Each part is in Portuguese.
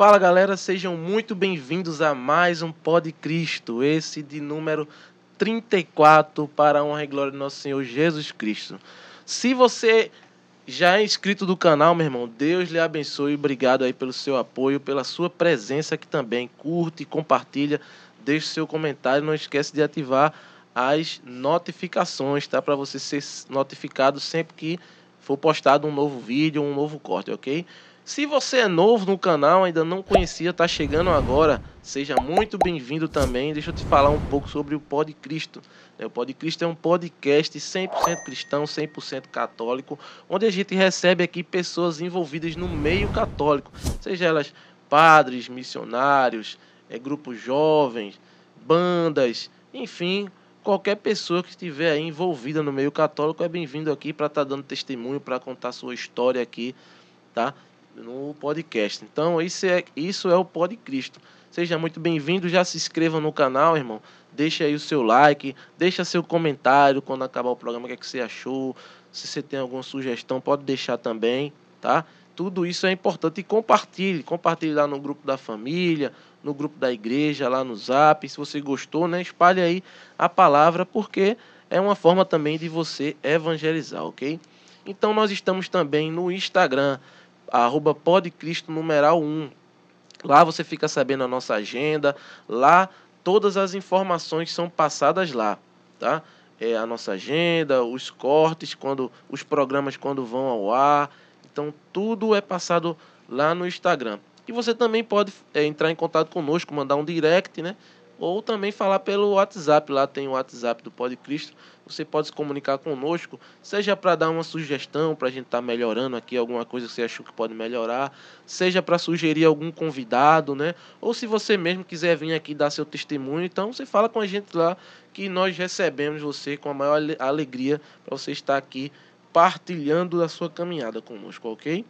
Fala galera, sejam muito bem-vindos a mais um Pod Cristo, esse de número 34 para a honra e glória do nosso Senhor Jesus Cristo. Se você já é inscrito do canal, meu irmão, Deus lhe abençoe. Obrigado aí pelo seu apoio, pela sua presença aqui também. Curte, compartilha, deixe seu comentário. Não esquece de ativar as notificações, tá? Para você ser notificado sempre que for postado um novo vídeo, um novo corte, ok? Se você é novo no canal, ainda não conhecia, está chegando agora, seja muito bem-vindo também. Deixa eu te falar um pouco sobre o Pod Cristo. Né? O Pod Cristo é um podcast 100% cristão, 100% católico, onde a gente recebe aqui pessoas envolvidas no meio católico, seja elas padres, missionários, é, grupos jovens, bandas, enfim, qualquer pessoa que estiver envolvida no meio católico é bem-vindo aqui para estar tá dando testemunho, para contar sua história aqui, tá? No podcast. Então, isso é, isso é o Pod Cristo. Seja muito bem-vindo, já se inscreva no canal, irmão. Deixa aí o seu like, deixa seu comentário quando acabar o programa, o que, é que você achou. Se você tem alguma sugestão, pode deixar também, tá? Tudo isso é importante e compartilhe, compartilhe lá no grupo da família, no grupo da igreja, lá no Zap. Se você gostou, né, espalhe aí a palavra, porque é uma forma também de você evangelizar, ok? Então nós estamos também no Instagram arroba podcristo numeral 1. Lá você fica sabendo a nossa agenda, lá todas as informações são passadas lá, tá? É a nossa agenda, os cortes, quando os programas quando vão ao ar. Então tudo é passado lá no Instagram. E você também pode é, entrar em contato conosco, mandar um direct, né? Ou também falar pelo WhatsApp. Lá tem o WhatsApp do Pode Cristo. Você pode se comunicar conosco, seja para dar uma sugestão para a gente estar tá melhorando aqui alguma coisa que você achou que pode melhorar, seja para sugerir algum convidado, né? Ou se você mesmo quiser vir aqui dar seu testemunho, então você fala com a gente lá que nós recebemos você com a maior alegria para você estar aqui partilhando da sua caminhada conosco, ok?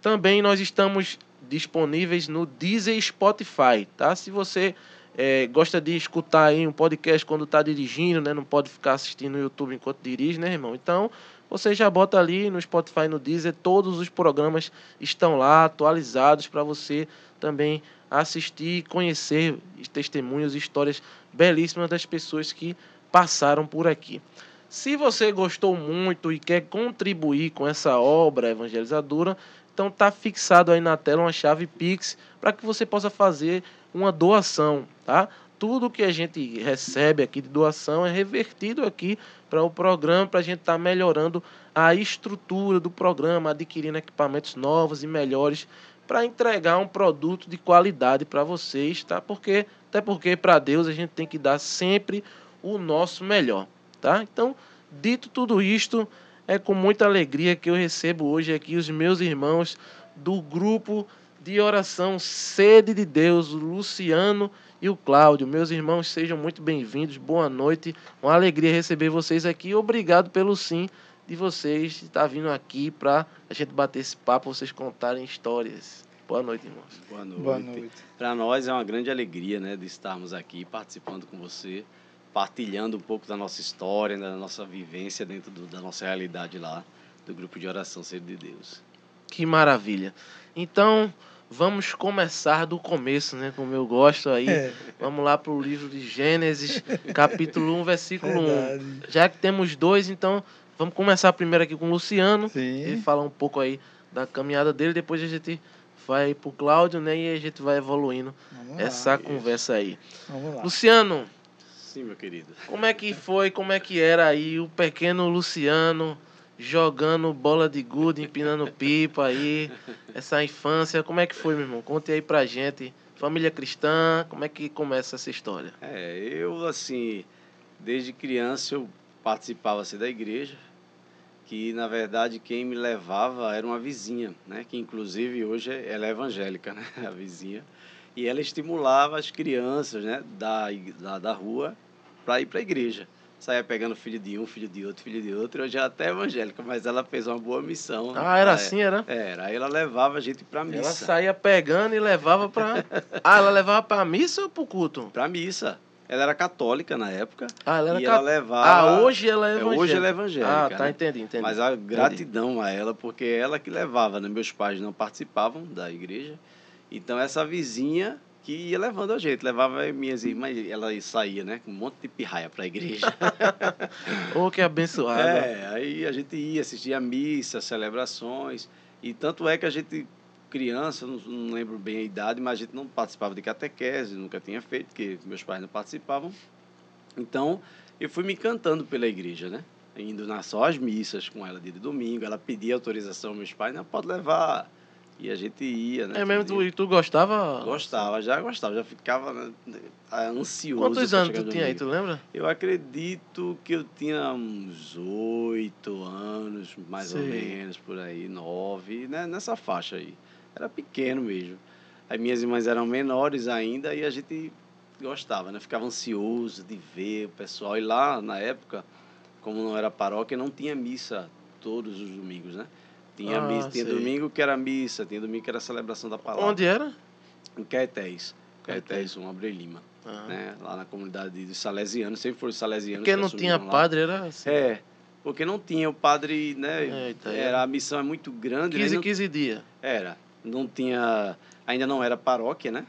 Também nós estamos disponíveis no Deezer Spotify, tá? Se você é, gosta de escutar aí um podcast quando está dirigindo, né? Não pode ficar assistindo no YouTube enquanto dirige, né, irmão? Então, você já bota ali no Spotify, no Deezer, todos os programas estão lá atualizados para você também assistir, conhecer testemunhos, histórias belíssimas das pessoas que passaram por aqui. Se você gostou muito e quer contribuir com essa obra evangelizadora, então tá fixado aí na tela uma chave Pix para que você possa fazer uma doação, tá? Tudo que a gente recebe aqui de doação é revertido aqui para o programa, para a gente estar tá melhorando a estrutura do programa, adquirindo equipamentos novos e melhores para entregar um produto de qualidade para vocês, tá? Porque até porque para Deus a gente tem que dar sempre o nosso melhor, tá? Então, dito tudo isto, é com muita alegria que eu recebo hoje aqui os meus irmãos do grupo de oração Sede de Deus, o Luciano e o Cláudio. Meus irmãos, sejam muito bem-vindos. Boa noite. Uma alegria receber vocês aqui. Obrigado pelo sim de vocês estar vindo aqui para a gente bater esse papo, vocês contarem histórias. Boa noite, irmãos. Boa noite. Boa noite. Para nós é uma grande alegria, né, de estarmos aqui participando com você, partilhando um pouco da nossa história, da nossa vivência dentro do, da nossa realidade lá do grupo de oração Sede de Deus. Que maravilha. Então, Vamos começar do começo, né? Como eu gosto aí. É. Vamos lá para o livro de Gênesis, capítulo 1, versículo Verdade. 1. Já que temos dois, então vamos começar primeiro aqui com o Luciano. Sim. Ele fala um pouco aí da caminhada dele, depois a gente vai para o Cláudio, né? E a gente vai evoluindo vamos essa lá, conversa aí. Vamos lá. Luciano. Sim, meu querido. Como é que foi, como é que era aí o pequeno Luciano jogando bola de gude, empinando pipa aí, essa infância, como é que foi, meu irmão? Conte aí pra gente. Família cristã, como é que começa essa história? É, eu, assim, desde criança eu participava assim, da igreja, que na verdade quem me levava era uma vizinha, né? Que inclusive hoje ela é evangélica, né? A vizinha. E ela estimulava as crianças, né? Da, da, da rua para ir para a igreja saía pegando filho de um, filho de outro, filho de outro. Eu já até evangélica, mas ela fez uma boa missão. Ah, era assim, era? Era. Aí ela levava a gente pra missa. Ela saía pegando e levava pra. ah, ela levava pra missa ou pro culto? Pra missa. Ela era católica na época. Ah, ela era e cat... ela levava. Ah, hoje ela é evangélica. Hoje ela é evangélica. Ah, tá, né? entendi, entendi. Mas a gratidão entendi. a ela, porque ela que levava, né? Meus pais não participavam da igreja. Então essa vizinha que ia levando a gente, levava minhas irmãs, ela saía, né, com um monte de pirraia para a igreja. oh, que abençoada. É, aí a gente ia assistir a missa, celebrações, e tanto é que a gente criança, não, não lembro bem a idade, mas a gente não participava de catequese, nunca tinha feito, porque meus pais não participavam. Então, eu fui me encantando pela igreja, né? Indo nas só as missas com ela dia de domingo, ela pedia autorização aos meus pais, não pode levar. E a gente ia, né? É mesmo, tu, e tu gostava? Gostava, já gostava, já ficava né, ansioso. Quantos anos tu tinha aí, tu lembra? Eu acredito que eu tinha uns oito anos, mais Sim. ou menos, por aí, nove, né? nessa faixa aí. Era pequeno mesmo. As minhas irmãs eram menores ainda e a gente gostava, né? Ficava ansioso de ver o pessoal. E lá, na época, como não era paróquia, não tinha missa todos os domingos, né? Tinha, ah, missa, tinha domingo que era missa, tinha domingo que era celebração da palavra. Onde era? Em Caetés. Caetés, um Abre Lima. Ah. Né? Lá na comunidade dos Salesianos, sempre foram Salesianos. Porque não tinha lá. padre, era assim. É, porque não tinha o padre, né? Eita, era, é. A missão é muito grande. 15, né? 15 dias. Era. Não tinha. Ainda não era paróquia, né?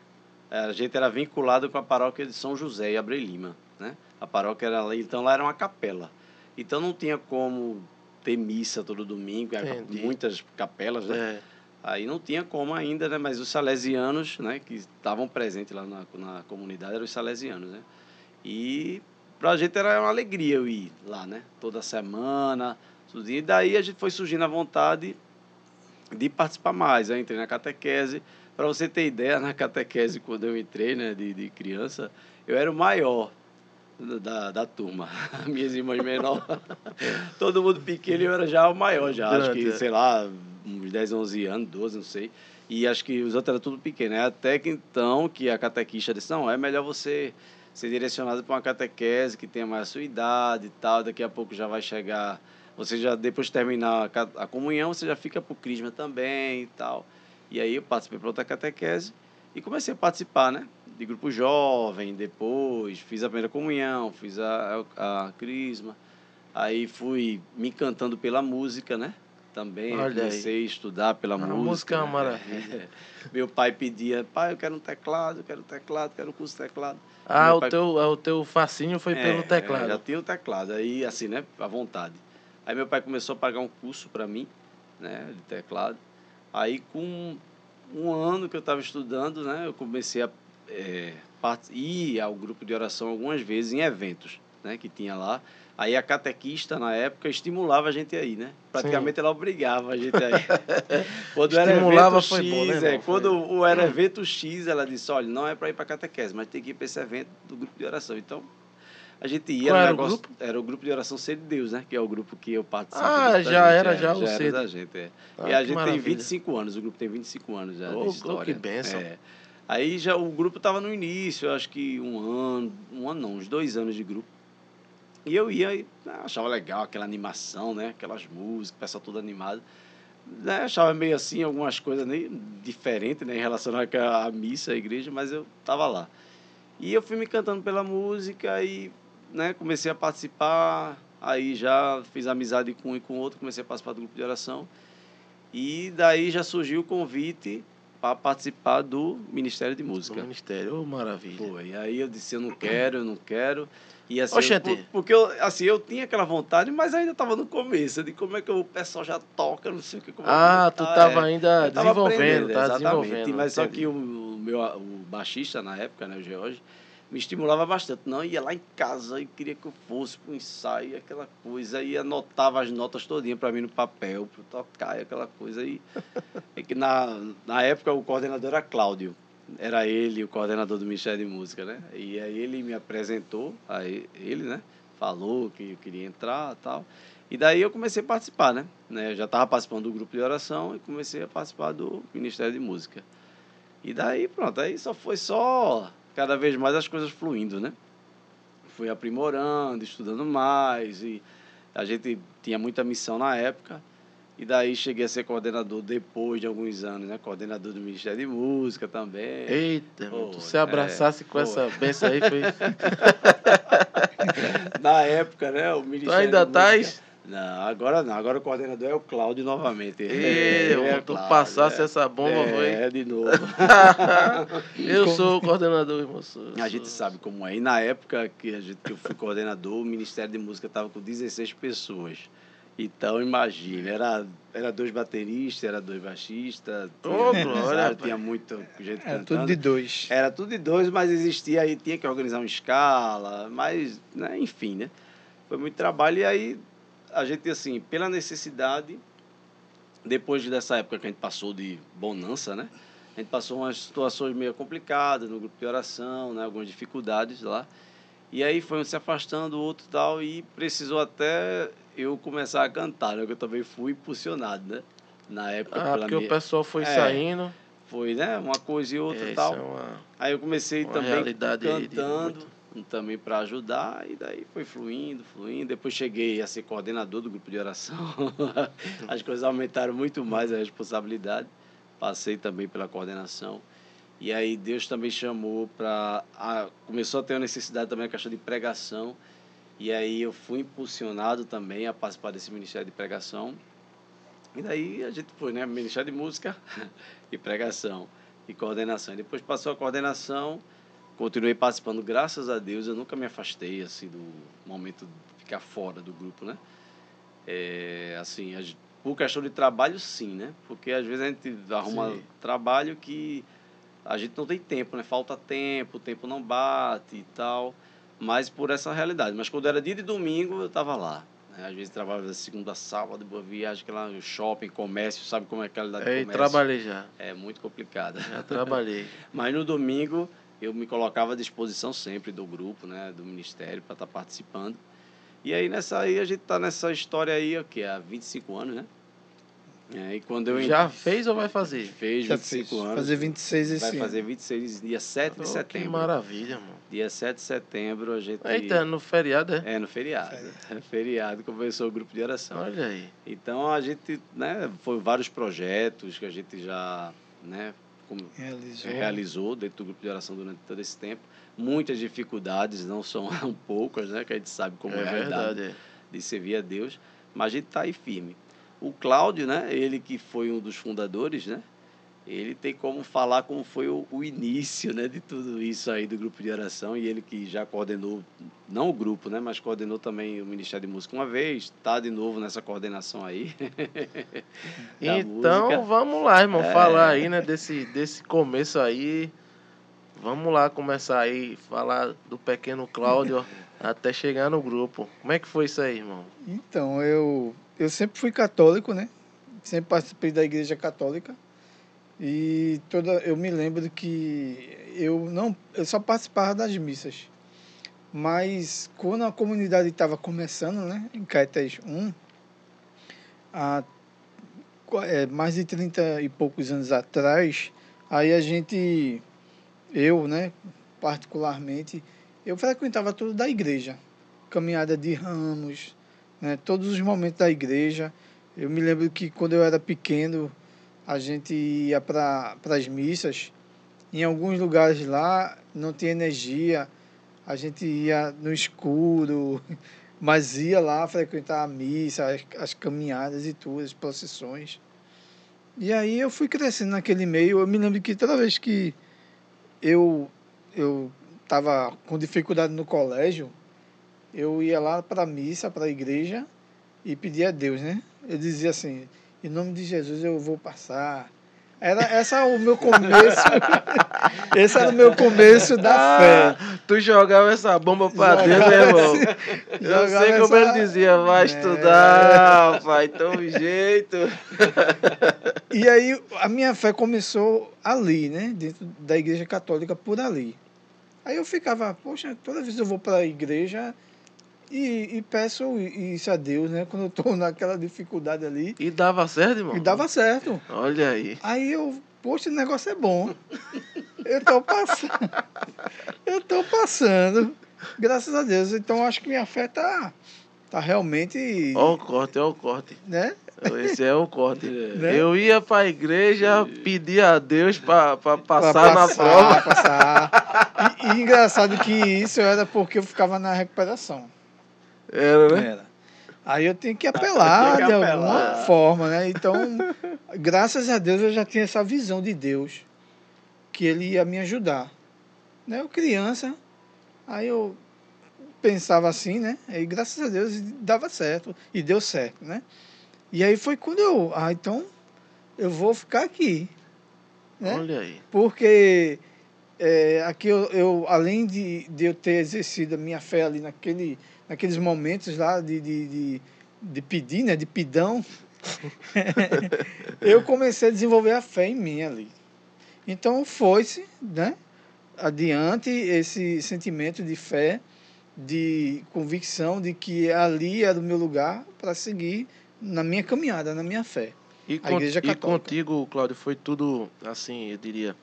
A gente era vinculado com a paróquia de São José e Abre Lima, né? A paróquia era lá, então lá era uma capela. Então não tinha como ter missa todo domingo, Entendi. muitas capelas, né? É. Aí não tinha como ainda, né? Mas os salesianos, né? Que estavam presentes lá na, na comunidade eram os salesianos, né? E para a gente era uma alegria eu ir lá, né? Toda semana, tudo. E daí a gente foi surgindo a vontade de participar mais. Eu entrei na catequese. Para você ter ideia, na catequese, quando eu entrei, né, de, de criança, eu era o maior da, da turma. Minhas irmãs menores, todo mundo pequeno, eu era já o maior, já. Acho que, sei lá, uns 10, 11 anos, 12, não sei. E acho que os outros eram tudo pequeno. Né? Até que então, que a catequista disse, não, é melhor você ser direcionado para uma catequese que tenha mais a sua idade e tal. Daqui a pouco já vai chegar... Você já, depois de terminar a, a comunhão, você já fica para o crisma também e tal. E aí eu participei para outra catequese e comecei a participar, né? De grupo jovem, depois fiz a primeira comunhão, fiz a, a, a crisma. Aí fui me encantando pela música, né? Também Olha comecei aí. a estudar pela a música. A música é uma maravilha. Meu pai pedia, pai, eu quero um teclado, eu quero um teclado, quero um curso de teclado. Ah, o, pai... teu, o teu fascínio foi é, pelo teclado. É, já tinha o teclado, aí assim, né? À vontade. Aí meu pai começou a pagar um curso para mim, né? De teclado. Aí com um ano que eu estava estudando, né? Eu comecei a é, ir ao grupo de oração algumas vezes em eventos né, que tinha lá. Aí a catequista, na época, estimulava a gente aí, né? Praticamente Sim. ela obrigava a gente aí. quando estimulava era evento foi X, bom, né, é, quando o era evento X, ela disse, olha, não é para ir para catequese, mas tem que ir para esse evento do grupo de oração. Então, a gente ia Qual era, negócio, o grupo? era o grupo de oração Ser de Deus, né? Que é o grupo que eu participo. Ah, já gente, era é, já, já o Ser da gente, é. Ah, e a gente maravilha. tem 25 anos, o grupo tem 25 anos já oh, de história. que benção. É. Aí já o grupo estava no início, acho que um ano, um ano não, uns dois anos de grupo. E eu ia e ah, achava legal aquela animação, né? Aquelas músicas, o pessoal todo animado. Né? Achava meio assim, algumas coisas nem diferentes né? em relação à missa, à igreja, mas eu estava lá. E eu fui me cantando pela música e né, comecei a participar. Aí já fiz amizade com um e com outro, comecei a participar do grupo de oração. E daí já surgiu o convite para participar do Ministério de Música. Do Ministério, oh, maravilha. Foi. Aí eu disse, eu não quero, eu não quero. E assim, eu, porque eu, assim, eu tinha aquela vontade, mas ainda estava no começo, de como é que o pessoal já toca, não sei o que. Como é ah, tu estava é. ainda desenvolvendo, tá exatamente. desenvolvendo. Mas só que o, o meu o baixista na época, né, o George, me estimulava bastante. Não, ia lá em casa e queria que eu fosse para o ensaio, aquela coisa, e anotava as notas todinhas para mim no papel, para tocar, aquela coisa. E, é que na, na época o coordenador era Cláudio. Era ele o coordenador do Ministério de Música, né? E aí ele me apresentou, aí ele, né? Falou que eu queria entrar e tal. E daí eu comecei a participar, né? né? Eu já estava participando do grupo de oração e comecei a participar do Ministério de Música. E daí, pronto, aí só foi só cada vez mais as coisas fluindo, né? Fui aprimorando, estudando mais e a gente tinha muita missão na época. E daí cheguei a ser coordenador depois de alguns anos, né? Coordenador do Ministério de Música também. Eita, Pô, tu se abraçasse é, com essa benção aí, foi. Na época, né? O Ministério tu ainda estás? Não, agora não. Agora o coordenador é o Cláudio novamente. Ei, É, tu Cláudio, passasse é. essa bomba, é, foi. É, de novo. Eu sou o coordenador, irmão. sou- A gente sou- sabe como é. E na época que, a gente, que eu fui coordenador, o Ministério de Música estava com 16 pessoas. Então, imagina, era, era dois bateristas, era dois baixistas, Ô, tinha, glória, tinha muito gente Era cantando. tudo de dois. Era tudo de dois, mas existia aí, tinha que organizar uma escala, mas, né, enfim, né? Foi muito trabalho e aí a gente, assim, pela necessidade, depois dessa época que a gente passou de bonança, né? A gente passou umas situações meio complicadas no grupo de oração, né? Algumas dificuldades lá. E aí foi um se afastando, o outro tal, e precisou até eu começar a cantar, né? Eu também fui impulsionado, né? Na época, Ah, porque o minha- pessoal foi É, foi foi, né? Uma coisa e outra É, e isso tal. é uma- Aí eu comecei também cantando, também para ajudar, e daí foi fluindo, fluindo. Depois cheguei a ser coordenador do grupo de oração. As coisas aumentaram muito mais a responsabilidade. Passei também pela coordenação. E aí Deus também chamou para. Começou a ter uma necessidade também a questão de pregação. E aí eu fui impulsionado também a participar desse ministério de pregação. E daí a gente foi, né? Ministério de música e pregação e coordenação. E depois passou a coordenação, continuei participando, graças a Deus, eu nunca me afastei assim do momento de ficar fora do grupo, né? É, assim, por questão de trabalho, sim, né? Porque às vezes a gente arruma Sim. trabalho que a gente não tem tempo, né? Falta tempo, o tempo não bate e tal. Mas por essa realidade. Mas quando era dia de domingo, eu estava lá. né? Às vezes trabalhava segunda sábado, boa viagem, aquela shopping, comércio, sabe como é a realidade do Ei, comércio? trabalhei já. É muito complicada. Já trabalhei. Mas no domingo eu me colocava à disposição sempre do grupo, né, do ministério para estar participando. E aí nessa aí a gente tá nessa história aí, o que há 25 anos, né? É, e quando eu Já fez ou vai fazer? fez Já 25 fez. anos. Fazer 26 esse vai ano. fazer 26 dia 7 de Oh, que setembro. maravilha, mano. Dia 7 de setembro a gente Eita, no feriado, é? é no feriado. É feriado começou o grupo de oração. Olha aí. Então a gente, né, foi vários projetos que a gente já, né, Realizou. realizou dentro do grupo de oração durante todo esse tempo. Muitas dificuldades, não são poucas, né? Que a gente sabe como é, é a realidade verdade, é. de servir a Deus, mas a gente está aí firme. O Cláudio, né? Ele que foi um dos fundadores, né? Ele tem como falar como foi o, o início, né? De tudo isso aí do grupo de oração e ele que já coordenou, não o grupo, né? Mas coordenou também o Ministério de Música uma vez, está de novo nessa coordenação aí. Então, música. vamos lá, irmão, É. falar aí, né, desse, desse começo aí. Vamos lá começar aí, falar do pequeno Cláudio até chegar no grupo. Como é que foi isso aí, irmão? Então, eu, eu sempre fui católico, né? Sempre participei da igreja católica. E toda eu me lembro que eu não eu só participava das missas. Mas quando a comunidade estava começando, né, em Caetés 1, há é, mais de 30 e poucos anos atrás, aí a gente eu, né, particularmente, eu frequentava tudo da igreja. Caminhada de ramos, né, todos os momentos da igreja. Eu me lembro que quando eu era pequeno, a gente ia para as missas. Em alguns lugares lá não tinha energia, a gente ia no escuro, mas ia lá frequentar a missa, as, as caminhadas e tudo, as procissões. E aí eu fui crescendo naquele meio. Eu me lembro que toda vez que eu eu estava com dificuldade no colégio, eu ia lá para a missa, para a igreja e pedia a Deus, né? Eu dizia assim: em nome de Jesus eu vou passar. Era essa o meu começo. esse era o meu começo da fé. Ah, tu jogava essa bomba pra Jogava dentro, irmão? esse- Eu sei como essa- ele dizia, vai É. estudar, pai, tome jeito. E aí a minha fé começou ali, né? Dentro da igreja católica por ali. Aí eu ficava, poxa, toda vez eu vou para a igreja e, e peço isso a Deus, né? Quando eu estou naquela dificuldade ali. E dava certo, irmão? E dava certo. Olha aí. Aí eu, poxa, o negócio é bom. Eu tô passando. Eu tô passando. Graças a Deus. Então acho que minha fé tá, tá realmente. Ó o corte, ó o corte. Né? Esse é o corte. Né? Eu ia pra igreja, pedir a Deus pra, pra Pra passar na prova. passar. E, e engraçado que isso era porque eu ficava na recuperação. Era, né? Era. Aí eu tinha que apelar Tinha que de alguma apelar. forma, né? Então, graças a Deus eu já tinha essa visão de Deus, que ele ia me ajudar. Né? Eu criança, aí eu pensava assim, né? E graças a Deus dava certo, e deu certo, né? E aí foi quando eu, ah, então eu vou ficar aqui, né? Olha aí. Porque é, aqui eu, eu, além de, de eu ter exercido a minha fé ali naquele, naqueles momentos lá de, de, de, de pedir, né, de pidão, eu comecei a desenvolver a fé em mim ali. Então foi-se, né, adiante esse sentimento de fé, de convicção de que ali era o meu lugar para seguir na minha caminhada, na minha fé. E, A con- Igreja e contigo, Cláudio, foi tudo, assim, eu diria,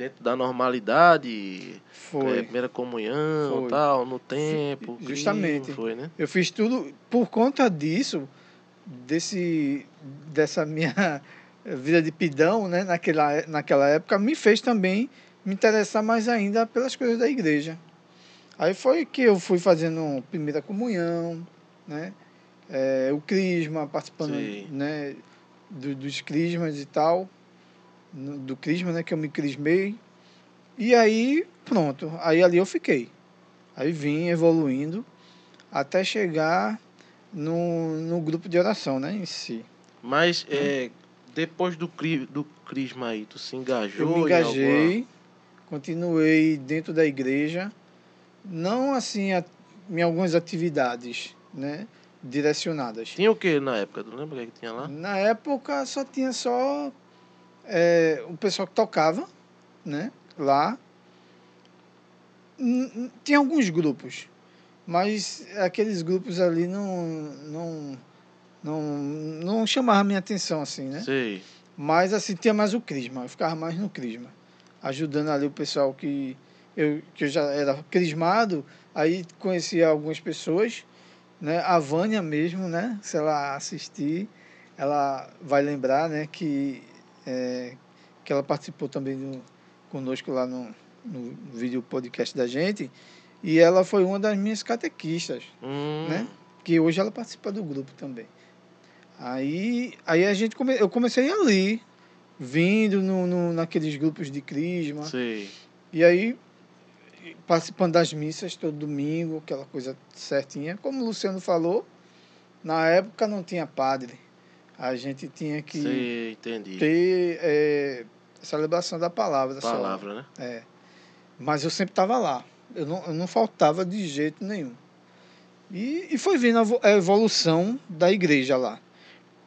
dentro da normalidade, Foi. é, primeira comunhão, Foi. tal, no tempo. crime, Justamente. Foi, né? Eu fiz tudo por conta disso, desse, dessa minha vida de pidão, né, naquela, naquela época, me fez também me interessar mais ainda pelas coisas da igreja. Aí foi que eu fui fazendo primeira comunhão, né, é, o crisma, participando Sim. né, do, dos crismas e tal, do crisma, né, que eu me crismei. E aí, pronto, aí ali eu fiquei. Aí vim evoluindo até chegar no, no grupo de oração, né, em si. Mas é, depois do, cri, do crisma aí, tu se engajou Eu me engajei, continuei dentro da igreja, não assim a- em algumas atividades, né, direcionadas. Tinha o que na época? Tu lembra o que, que tinha lá? Na época só tinha só é, o pessoal que tocava, né, lá. Tinha alguns grupos, mas aqueles grupos ali não não não, não chamavam a minha atenção assim, né? Sei. Mas assim, tinha mais o crisma, eu ficava mais no crisma, ajudando ali o pessoal que eu, que eu já era crismado, aí conhecia algumas pessoas, né? A Vânia mesmo, né? Se ela assistir, ela vai lembrar, né? Que, é, que ela participou também conosco lá no, no vídeo podcast da gente, e ela foi uma das minhas catequistas Hum, né? que hoje ela participa do grupo também. Aí, aí a gente come, eu comecei ali, vindo no, no, naqueles grupos de crisma, Sei. e aí participando das missas todo domingo, aquela coisa certinha. Como o Luciano falou, na época não tinha padre. A gente tinha que entendi. ter é, celebração da palavra. só. Palavra, né? É. Mas eu sempre estava lá. Eu não, eu não faltava de jeito nenhum. E, e foi vo- a evolução da igreja lá.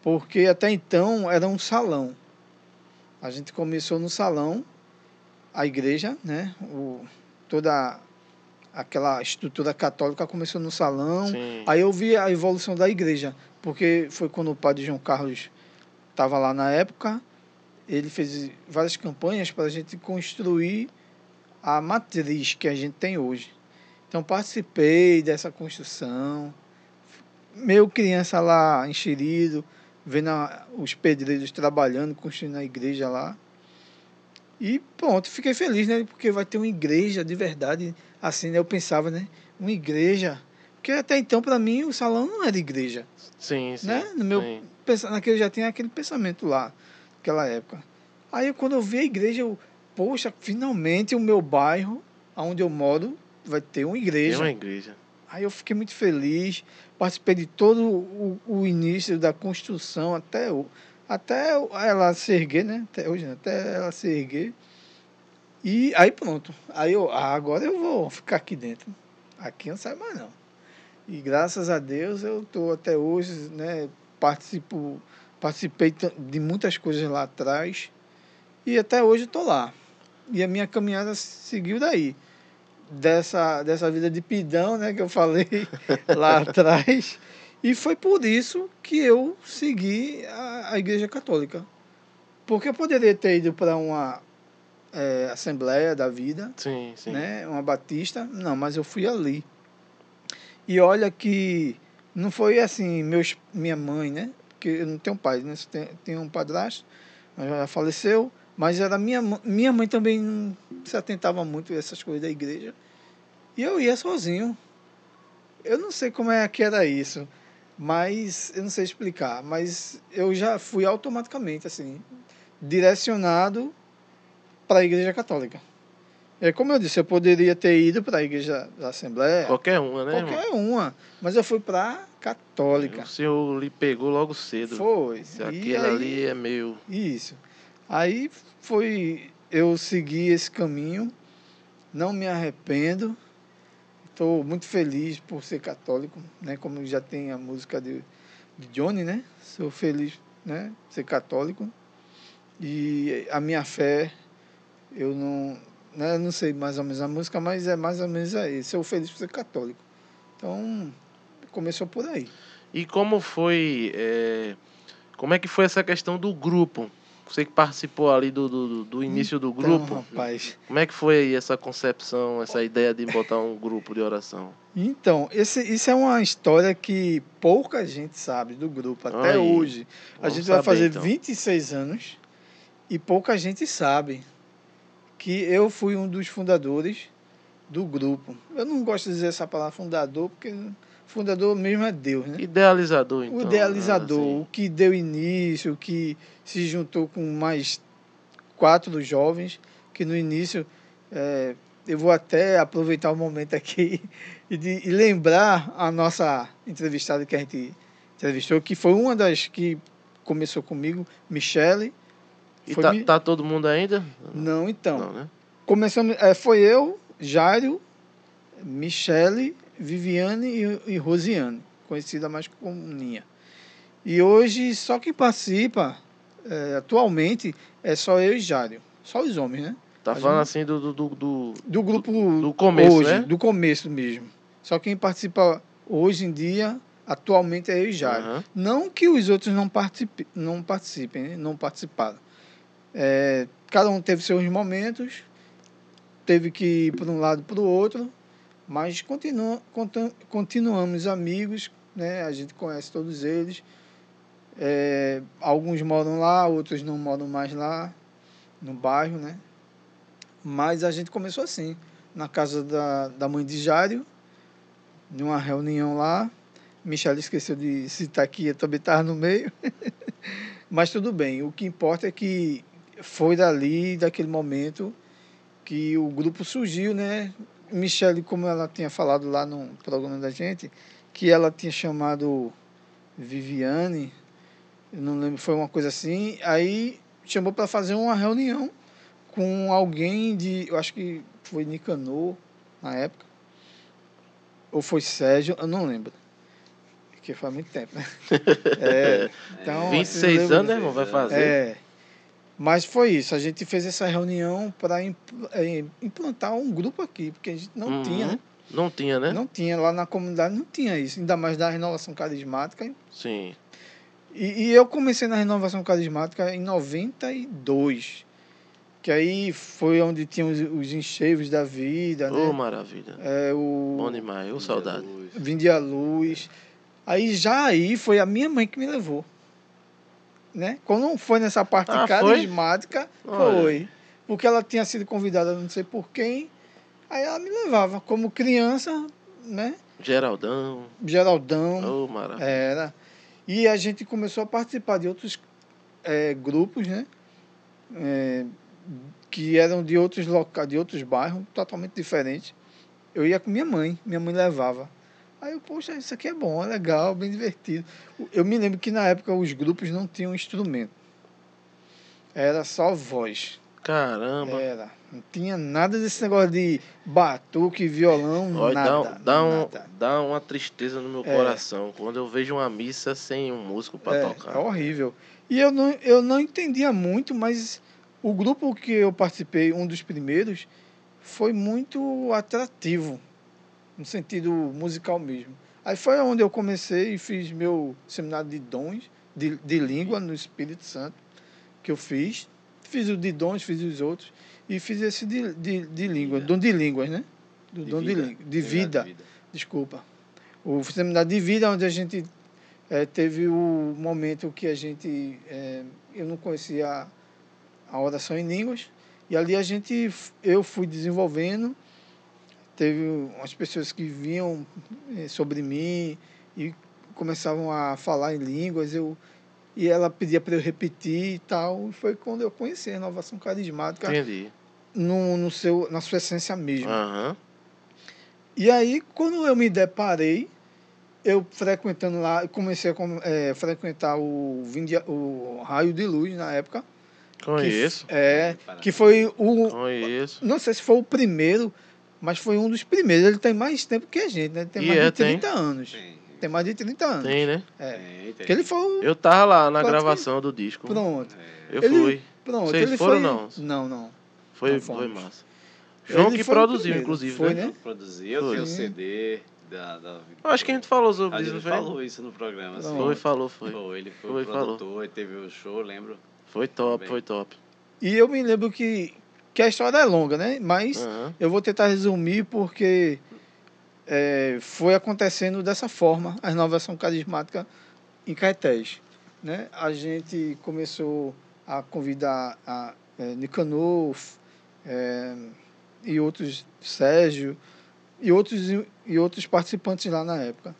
Porque até então era um salão. A gente começou no salão, a igreja, né? O, toda aquela estrutura católica começou no salão. Sim. Aí eu vi a evolução da igreja, porque foi quando o padre João Carlos estava lá na época, ele fez várias campanhas para a gente construir a matriz que a gente tem hoje. Então participei dessa construção, meio criança lá enxerido, vendo a- os pedreiros trabalhando, construindo a igreja lá. E pronto, fiquei feliz, né? Porque vai ter uma igreja de verdade, assim, né? Eu pensava, né? Uma igreja. Porque até então, para mim, o salão não era igreja. Sim, sim. Né? No meu- sim. Naquele já tinha aquele pensamento lá, naquela época. Aí quando eu vi a igreja, eu, poxa, finalmente o meu bairro, onde eu moro, vai ter uma Tem igreja. uma igreja. Aí eu fiquei muito feliz, participei de todo o, o início da construção até, o, até ela se erguer, né? Até hoje, né? até ela se erguer. E aí pronto. Aí eu, ah, agora eu vou ficar aqui dentro. Aqui não saio mais não. E graças a Deus eu estou até hoje, né? Participo, participei de muitas coisas lá atrás. E até hoje estou lá. E a minha caminhada seguiu daí dessa, dessa vida de pidão, né, que eu falei lá atrás. E foi por isso que eu segui a, a Igreja Católica. Porque eu poderia ter ido para uma eh, Assembleia da Vida, Sim, sim. né, uma Batista, não, mas eu fui ali. E olha que não foi assim, meus, minha mãe, né, porque eu não tenho pai, né, tenho, um padrasto, mas já faleceu, mas era minha, minha mãe também não se atentava muito a essas coisas da igreja. E eu ia sozinho. Eu não sei como é que era isso. Mas eu não sei explicar, mas eu já fui automaticamente assim direcionado para a Igreja Católica. É como eu disse, eu poderia ter ido para a Igreja da Assembleia, Qualquer uma, né? qualquer uma, mas eu fui para a Católica. O senhor lhe pegou logo cedo. Foi. Aquilo ali é meio. Isso. Aí foi eu segui esse caminho, não me arrependo. Estou muito feliz por ser católico, né? Como já tem a música de, de Johnny, né? Sou feliz, né? Ser católico. E a minha fé, eu não, né? não sei mais ou menos a música, mas é mais ou menos aí. Sou feliz por ser católico. Então, começou por aí. E como foi. é, Como é que foi essa questão do grupo? Você que participou ali do, do, do início do grupo. Então, rapaz, Como é que foi aí essa concepção, essa ideia de botar um grupo de oração? Então, esse, isso é uma história que pouca gente sabe do grupo até Aí, hoje. A gente vai saber, fazer então. 26 anos e pouca gente sabe que eu fui um dos fundadores do grupo. Eu não gosto de dizer essa palavra fundador, porque fundador mesmo é Deus, né? Idealizador, então. o idealizador, né, o que deu início, o que se juntou com mais quatro jovens, que no início é, eu vou até aproveitar o momento aqui e, de, e lembrar a nossa entrevistada que a gente entrevistou, que foi uma das que começou comigo, Michele. E tá, mi- tá todo mundo ainda? Não, então. Não, né? Começamos, é, foi eu, Michele, Viviane e, e Rosiane, conhecida mais como Ninha. E hoje só quem participa é, atualmente é só eu e Jário. Só os homens, né? Tá A falando gente- assim do, do, do, do- Do grupo do começo, hoje, né? do começo mesmo. Só quem participa hoje em dia, atualmente, é eu e Jário. Aham. Não que os outros não, participe, não participem, né? não participaram. É, cada um teve seus momentos, teve que ir para um lado para o outro, mas continua, contam- continuamos amigos, né? a gente conhece todos eles. É, alguns moram lá, outros não moram mais lá, no bairro, né? Mas a gente começou assim, na casa da, da mãe de Jário, numa reunião lá, Michele esqueceu de citar aqui, eu também estava no meio. Mas tudo bem, o que importa é que foi dali, daquele momento, que o grupo surgiu, né? Michele, como ela tinha falado lá no programa da gente, que ela tinha chamado Viviane, não lembro, foi uma coisa assim, aí chamou para fazer uma reunião com alguém de, eu acho que foi Nicanor, na época, ou foi Sérgio, eu não lembro. Porque faz muito tempo, né? É, então, 26 assim, eu lembro- anos, né, irmão? Vai fazer. É. Mas foi isso, a gente fez essa reunião para implantar um grupo aqui, porque a gente não Uhum. tinha, né? Não tinha, né? Não tinha, lá na comunidade não tinha isso, ainda mais da renovação carismática. Sim. E, e eu comecei na renovação carismática em 92, que aí foi onde tinha os, os encheios da vida, Ô, né? maravilha. É, o Bom demais. Ô, saudade. Vinde a luz. Aí já aí foi a minha mãe que me levou. Né? Quando foi nessa parte Ah, foi? carismática, Olha. foi. Porque ela tinha sido convidada não sei por quem. Aí ela me levava como criança, né? Geraldão. Geraldão. Ô, maravilha. Era. E a gente começou a participar de outros eh, grupos, né? Eh, que eram de outros locais, de outros bairros, totalmente diferentes. Eu ia com minha mãe, minha mãe levava. Aí eu, poxa, isso aqui é bom, é legal, bem divertido. Eu me lembro que na época os grupos não tinham instrumento. Era só voz. Caramba. Era. Não tinha nada desse negócio de batuque, violão, Olha, nada. dá, um- dá, um, nada. dá uma tristeza no meu É. coração quando eu vejo uma missa sem um músico pra é, tocar. É horrível. E eu não, eu não entendia muito, mas o grupo que eu participei, um dos primeiros, foi muito atrativo, no sentido musical mesmo. Aí foi onde eu comecei e fiz meu seminário de dons, de, de língua no Espírito Santo, que eu fiz. Fiz o de dons, fiz os outros. E fiz esse de, de, de língua, Vida. dom de línguas, né? Do De dom de, vida. língua, de vida desculpa. O seminário de vida, onde a gente eh, teve o momento que a gente. eh, eu não conhecia a oração em línguas, e ali a gente. Eu fui desenvolvendo, teve umas pessoas que vinham eh, sobre mim e começavam a falar em línguas, eu e ela pedia para eu repetir e tal. E foi quando eu conheci a renovação carismática Entendi. no, no seu, na sua essência mesmo. Aham. E aí, quando eu me deparei, eu frequentando lá, comecei a eh, frequentar o, o Raio de Luz na época. Conheço. é, que foi o. Conheço. Não sei se foi o primeiro, mas foi um dos primeiros. Ele tem mais tempo que a gente, né? Ele tem E mais é, de tem. 30 anos. Tem, Tem mais de 30 anos. Tem, né? É. tem, tem. Que ele foi o. Eu tava lá na gravação do disco. Pronto. É. Eu Ele- fui. Pronto. Vocês ele foram foi... ou não? Não, não. Foi, Não foi massa. João Ele que produziu, inclusive, Foi, né? né? Produzi, eu Foi. tenho o CD da, da Eu acho que a gente falou sobre A isso, gente não foi? falou isso no programa. Assim. Foi, falou, foi. Foi, ele foi, Foi, o falou. produtor, ele teve o show, lembro. Foi top, Também. foi top. E eu me lembro que, que a história é longa, né? Mas Aham. eu vou tentar resumir porque é, foi acontecendo dessa forma a renovação carismática em Caetés. Né? A gente começou a convidar a é, Nicanor é, e outros, Sérgio, e outros, e outros participantes lá na época.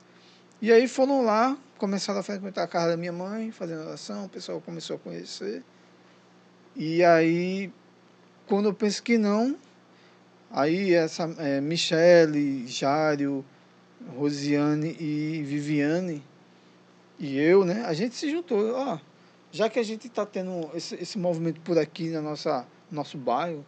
E aí foram lá, começaram a frequentar a casa da minha mãe, fazendo oração, o pessoal começou a conhecer. E aí, quando eu penso que não, aí essa é, Michele, Jário, Rosiane e Viviane e eu, né, a gente se juntou, ó, já que a gente está tendo esse, esse movimento por aqui na nossa nosso bairro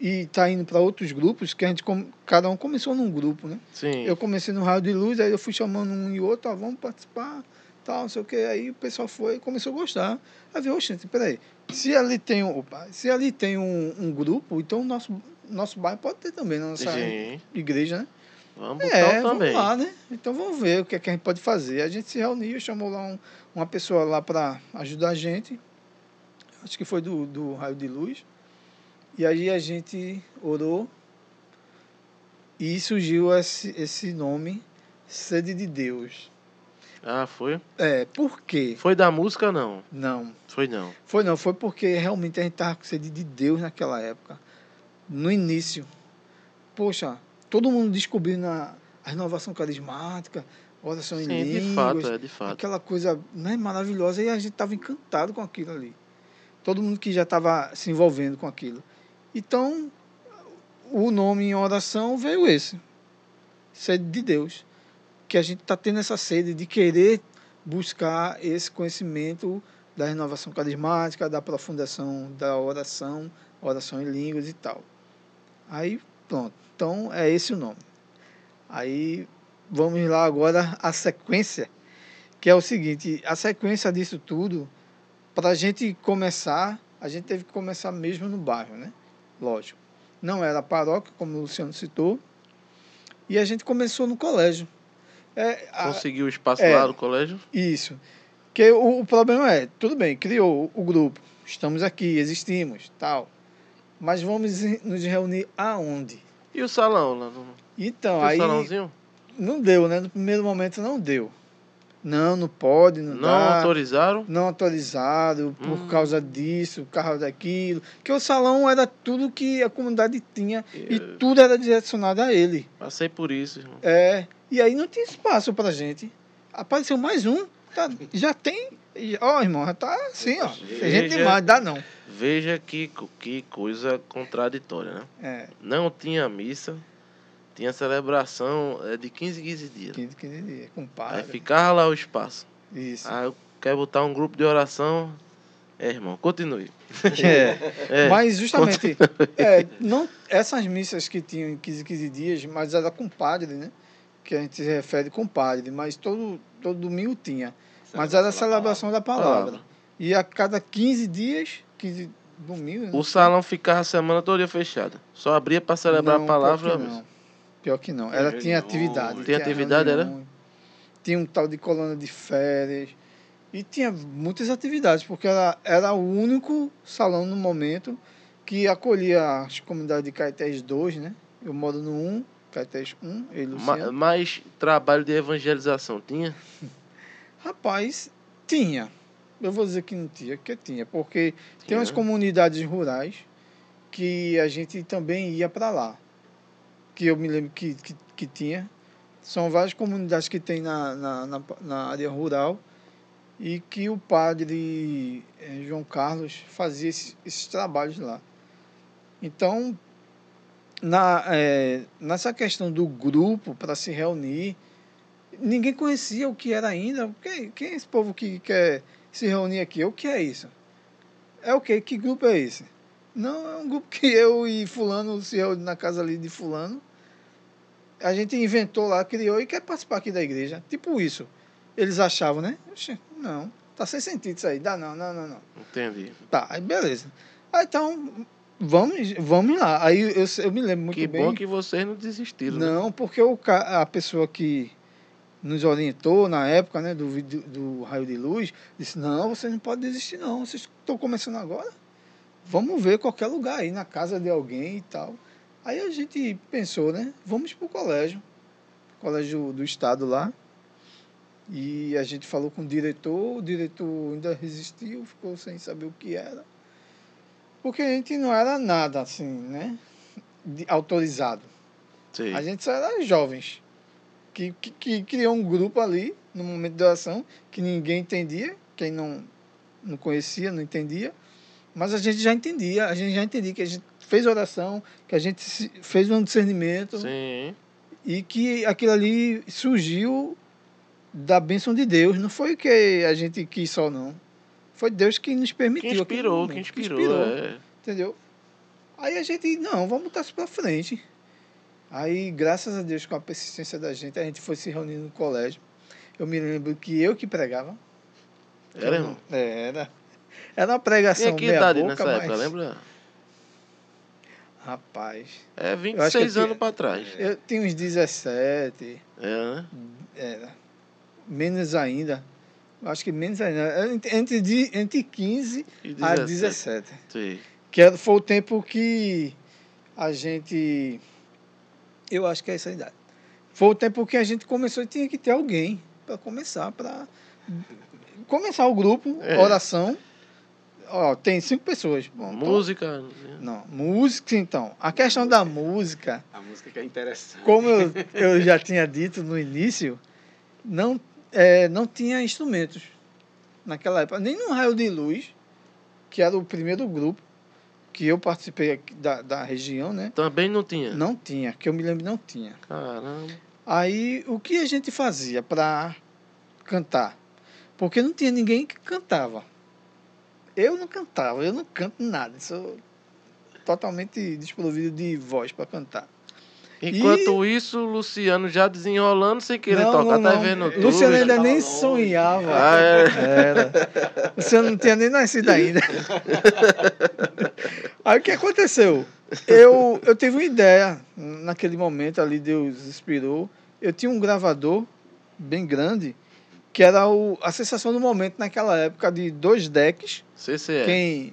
e está indo para outros grupos, que a gente cada um começou num grupo, né? Sim. Eu comecei no Raio de Luz, aí eu fui chamando um e outro, ó, vamos participar, tal, não sei o que. Aí o pessoal foi e começou a gostar. Aí viu, oxente, peraí, se ali tem um, se ali tem um, um grupo, então o nosso, nosso bairro pode ter também na nossa Sim. igreja, né? Vamos É, então também. vamos lá, né? Então vamos ver o que, é que a gente pode fazer. A gente se reuniu, chamou lá um- uma pessoa lá para ajudar a gente. Acho que foi do, do Raio de Luz. E aí a gente orou e surgiu esse, esse nome, Sede de Deus. Ah, foi? É, por quê? Foi da música, não? Não. Foi não. Foi não, foi porque realmente a gente estava com sede de Deus naquela época. No início. Poxa, todo mundo descobrindo a, a renovação carismática, oração em Sim, de línguas, fato, é, de fato. aquela coisa né, maravilhosa, e a gente estava encantado com aquilo ali. Todo mundo que já estava se envolvendo com aquilo. Então, o nome em oração veio esse. Sede de Deus. Que a gente está tendo essa sede de querer buscar esse conhecimento da renovação carismática, da aprofundação da oração, oração em línguas e tal. Aí, pronto. Então, é esse o nome. Aí, vamos lá agora a sequência, que é o seguinte: a sequência disso tudo, para a gente começar, a gente teve que começar mesmo no bairro, né? Lógico. Não era paróquia, como o Luciano citou, e a gente começou no colégio. É, a- Conseguiu o espaço é. lá no colégio? isso. Que o, o problema é, tudo bem, criou o grupo, estamos aqui, existimos, tal. Mas vamos nos reunir aonde? E o salão lá no. Então, Tem o aí salãozinho? não deu, né? No primeiro momento não deu. Não, não pode, não, Não dá. autorizaram? Não autorizado por Hum. causa disso, por causa daquilo. Que o salão era tudo que a comunidade tinha e Eu tudo era direcionado a ele. Passei por isso, irmão. É, e aí não tinha espaço pra gente. Apareceu mais um, tá, já tem. e- Ó, irmão, já tá assim, ó. Tem gente demais, dá não. Veja que, que coisa contraditória, né? É, Não tinha missa, tinha celebração é, de 15 em 15 dias. 15, 15 dias, Aí compadre. ficava lá o espaço. Isso. Aí eu quero botar um grupo de oração. É, irmão, continue. É. É, Mas justamente, é, não, essas missas que tinham em 15, 15 dias, mas era com padre, né? Que a gente se refere com padre, mas todo, todo domingo tinha. Mas era a celebração da palavra. E a cada 15 dias, 15 domingos. né? O salão ficava a semana toda fechado. Só abria para celebrar Não, a palavra. Não. Pior que não. Tem tinha atividade. Tem atividade, era? Tinha um tal de coluna de férias. E tinha muitas atividades, porque era, era o único salão no momento que acolhia as comunidades de Caetés 2, né? Eu moro no 1, Caetés 1, ele Ma- Luciano. mais trabalho de evangelização tinha? Rapaz, tinha. Eu vou dizer que não tinha, que tinha, porque tem Tinha. umas comunidades rurais que a gente também ia para lá. Que eu me lembro que, que, que tinha, São várias comunidades que tem na, na, na, na área rural e que o padre eh, João Carlos fazia esses, esses trabalhos lá. Então, na, eh, nessa questão do grupo para se reunir, ninguém conhecia o que era ainda. Quem, quem é esse povo que quer se reunir aqui? O que é isso? É o quê? Que grupo é esse? Não, é um grupo que eu e fulano se reúne na casa ali de fulano. A gente inventou lá, criou e quer participar aqui da igreja. Tipo isso. Eles achavam, né? Não, tá sem sentido isso aí. Dá não, não, não, não. Entendi. Tá, aí beleza. Aí então, vamos, vamos lá. Aí eu, eu me lembro muito que bem. bom que vocês não desistiram. né? Não, porque o, a pessoa que nos orientou na época, né, do, vídeo- do raio de luz, disse, não, vocês não podem desistir não, vocês estão começando agora. Vamos ver qualquer lugar aí, na casa de alguém e tal. Aí a gente pensou, né, vamos pro colégio, colégio do estado lá. E a gente falou com o diretor, o diretor ainda resistiu, ficou sem saber o que era. Porque a gente não era nada assim, né, de- autorizado. Sim. A gente só era jovens. Que, que, que criou um grupo ali, no momento de oração, que ninguém entendia, quem não, não conhecia, não entendia. Mas a gente já entendia, a gente já entendia que a gente fez oração, que a gente fez um discernimento Sim. e que aquilo ali surgiu da bênção de Deus. Não foi que a gente quis só, não. Foi Deus que nos permitiu. Que inspirou, momento, que inspirou. É. Entendeu? Aí a gente, não, vamos botar isso pra frente. Aí, graças a Deus, com a persistência da gente, a gente foi se reunir no colégio. Eu me lembro que eu que pregava. Era, irmão. Era. Era uma pregação Tinha que meia idade boca, nessa mas... época, lembra? Rapaz, É acho que 26 eu anos pra trás. eu tinha uns 17, É, né? era. Menos ainda. Acho que menos ainda. Entre, entre, de- entre 15 E a 17. 17. Sim. Que foi o tempo que a gente. Eu acho que é essa a idade. Foi o tempo que a gente começou e tinha que ter alguém para começar, para começar o grupo, É. oração. Ó, tem cinco pessoas. Bom, então- Música. não, música então. A questão da música, A música que é interessante. como eu, eu já tinha dito no início, não, é, não tinha instrumentos naquela época. Nem no Raio de Luz, que era o primeiro grupo que eu participei aqui da, da região, né? Também não tinha. Não tinha, que eu me lembro não tinha. Caramba. Aí o que a gente fazia para cantar? Porque não tinha ninguém que cantava. Eu não cantava, eu não canto nada, sou totalmente desprovido de voz para cantar. Enquanto isso, o Luciano já desenrolando sem querer Não, tocar, não, tá não. vendo tudo. Luciano ainda já nem longe. sonhava. Ah, é. Era. Luciano não tinha nem nascido ainda. Aí o que aconteceu? Eu, eu tive uma ideia, naquele momento ali, Deus inspirou. Eu tinha um gravador bem grande, que era o, a sensação do momento naquela época de dois decks. CCE. Quem.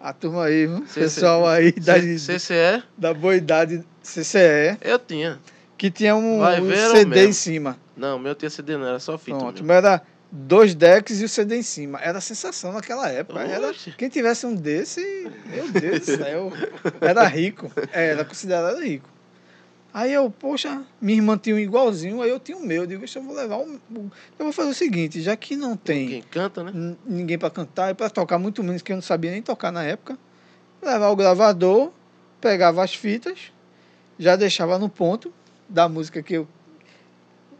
A turma aí, viu? CCE. pessoal aí da, CCE, da boa idade CCE, eu tinha. que tinha um, um CD em cima. Não, meu tinha CD, não, era só fita. Pronto, era dois decks e o CD em cima. Era a sensação naquela época. Era, quem tivesse um desse, meu Deus do céu, era rico. Era considerado rico. Aí eu, poxa, minha irmã tinha um igualzinho, aí eu tinha o meu. Eu digo, "Deixa eu vou levar um. Eu vou fazer o seguinte, já que não tem Quem canta, né? ninguém para cantar e para tocar, muito menos que eu não sabia nem tocar na época, levar o gravador, pegava as fitas, já deixava no ponto da música que eu.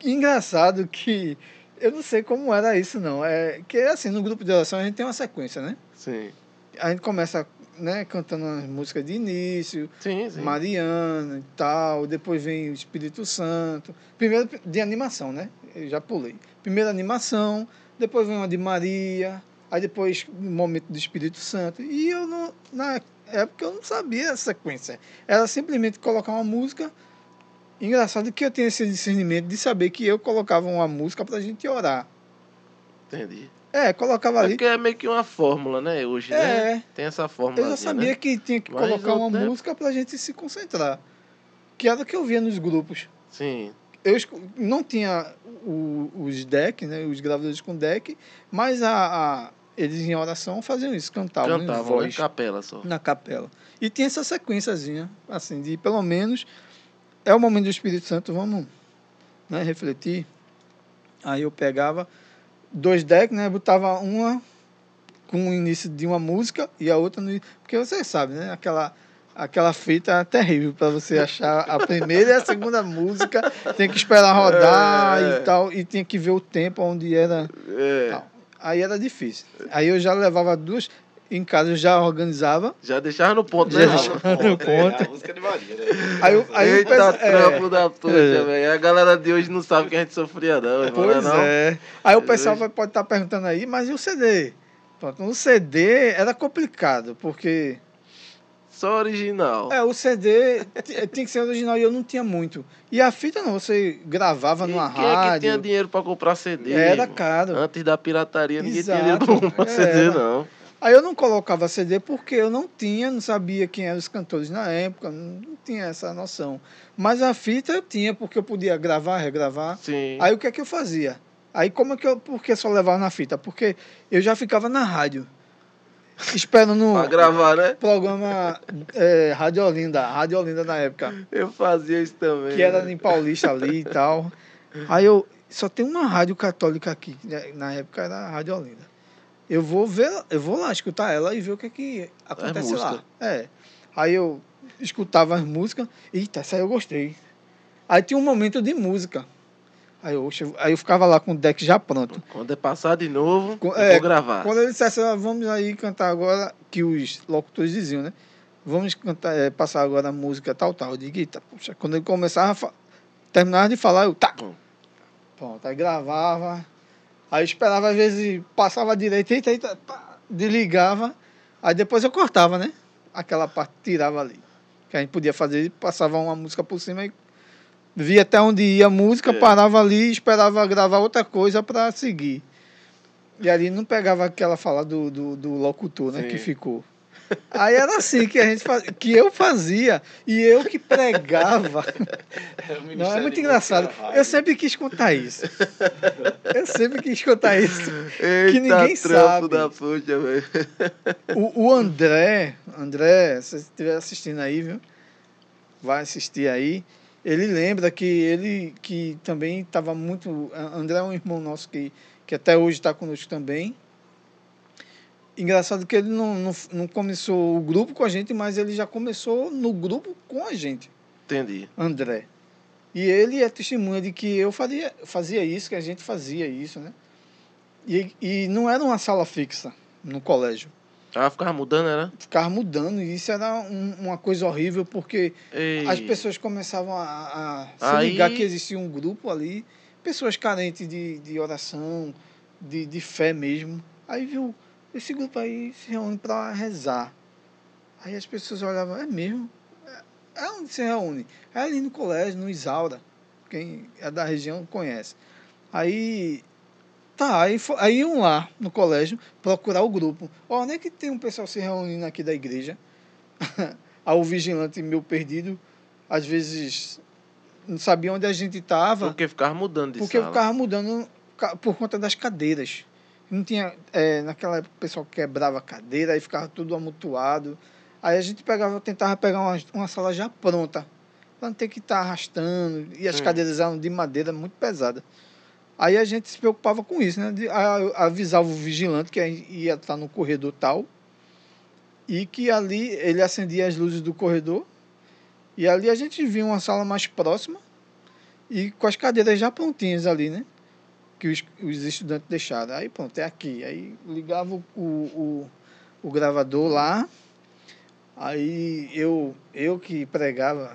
Engraçado que eu não sei como era isso, não. É que assim, no grupo de oração a gente tem uma sequência, né? Sim. A gente começa né, cantando as músicas de início, Sim, sim. Mariana e tal, depois vem o Espírito Santo. Primeiro de animação, né? Eu já pulei. Primeiro animação, depois vem uma de Maria, aí depois o momento do Espírito Santo. E eu não, na época eu não sabia a sequência. Era simplesmente colocar uma música. Engraçado que eu tenho esse discernimento de saber que eu colocava uma música pra gente orar. Entendi. É, colocava É ali. porque é meio que uma fórmula, né? Hoje, né? É, Tem essa fórmula. eu já sabia que tinha que Mas colocar uma tempo- música pra gente se concentrar. Que era o que eu via nos grupos. Sim. eu não tinha o- os decks, né, os gravadores com deck, mas a, a- eles em oração faziam isso, cantavam, Cantavam né? em voz capela só. na capela. E tinha essa sequenciazinha, assim, de pelo menos é o momento do Espírito Santo, vamos né, refletir. Aí eu pegava dois decks, né, botava uma com o início de uma música e a outra no porque você sabe, né, aquela aquela fita é terrível para você achar a primeira e a segunda música, tem que esperar rodar É. e tal e tinha que ver o tempo onde era É. Aí era difícil. Aí eu já levava duas em casa eu já organizava. já deixava no ponto, Já né? deixava no ponto. É, a música de Maria, né? Aí, eu- aí eu Eita, é, trampo da puta, É. velho. A galera de hoje não sabe que a gente sofria, não, irmão, Pois não? é. Aí o pessoal vai, pode estar perguntando aí, mas e o CD? Pronto, o CD era complicado, porque Só original. é, o CD t- tinha que ser original e eu não tinha muito. E a fita não, você gravava E numa quem é que rádio. tinha dinheiro pra comprar CD? Era irmão? caro. Antes da pirataria, ninguém Exato. tinha dinheiro pra comprar CD, Era. não. Aí eu não colocava CD porque eu não tinha, não sabia quem eram os cantores na época, não tinha essa noção. Mas a fita eu tinha, porque eu podia gravar, regravar. Sim. Aí o que é que eu fazia? Aí como é que eu, por que só levava na fita? Porque eu já ficava na rádio, esperando Pra no gravar, né? programa é, Rádio Olinda, Rádio Olinda na época, Eu fazia isso também. que era né? em Paulista ali e tal. Aí eu, só tem uma rádio católica aqui, né? na época era a Rádio Olinda. Eu vou ver, eu vou lá escutar ela e ver o que é que acontece lá. É. Aí eu escutava as músicas, eita, essa aí eu gostei. Aí tinha um momento de música. Aí eu, aí eu ficava lá com o deck já pronto. Quando é passar de novo, é, vou gravar. Quando ele dissesse, "Ah, vamos aí cantar agora, que os locutores diziam, né? Vamos cantar, é, passar agora a música tal, tal. Eu digo, eita, puxa, quando ele começava terminava de falar, eu, tá. Bom. Pronto, aí gravava. Aí eu esperava, às vezes, passava direito, eita, eita, pá, desligava. Aí depois eu cortava, né? Aquela parte, tirava ali. Que a gente podia fazer, passava uma música por cima e via até onde ia a música, É. parava ali e esperava gravar outra coisa para seguir. E ali não pegava aquela fala do, do, do locutor, né? Sim. Que ficou. Aí era assim que a gente fazia, que eu fazia e eu que pregava. Não, é muito engraçado. Eu sempre quis contar isso. Eu sempre quis contar isso. Eita, ninguém trampo sabe. da puta. O, o André, André, se você estiver assistindo aí, viu? Vai assistir aí. Ele lembra que ele que também estava muito. André é um irmão nosso que, que até hoje está conosco também. Engraçado que ele não, não, não começou o grupo com a gente, mas ele já começou no grupo com a gente. Entendi. André. E ele é testemunha de que eu fazia, fazia isso, que a gente fazia isso, né? E, e não era uma sala fixa no colégio. Ah, ficava mudando, era? Ficava mudando, e isso era um- uma coisa horrível, porque Ei. as pessoas começavam a, a se Aí- ligar que existia um grupo ali, pessoas carentes de, de oração, de, de fé mesmo. Aí viu, esse grupo aí se reúne para rezar. Aí as pessoas olhavam, é mesmo? É, é onde se reúne? É ali no colégio, no Isaura. Quem é da região conhece. Aí, tá, aí, aí iam lá no colégio procurar o grupo. Ó, onde é que tem um pessoal se reunindo aqui da igreja? Aí o vigilante meu perdido, às vezes não sabia onde a gente estava, Porque ficava mudando de porque sala. ficava mudando por conta das cadeiras. Não tinha, é, naquela época o pessoal quebrava a cadeira, aí ficava tudo amontoado. Aí a gente pegava, tentava pegar uma, uma sala já pronta, para não ter que estar arrastando. E as Hum. cadeiras eram de madeira muito pesada. Aí a gente se preocupava com isso, né? De, a- avisava o vigilante que ia estar no corredor tal e que ali ele acendia as luzes do corredor e ali a gente via uma sala mais próxima e com as cadeiras já prontinhas ali, né? Que os, os estudantes deixaram. Aí pronto, é aqui. Aí ligava o, o, o, gravador lá, aí eu, eu que pregava,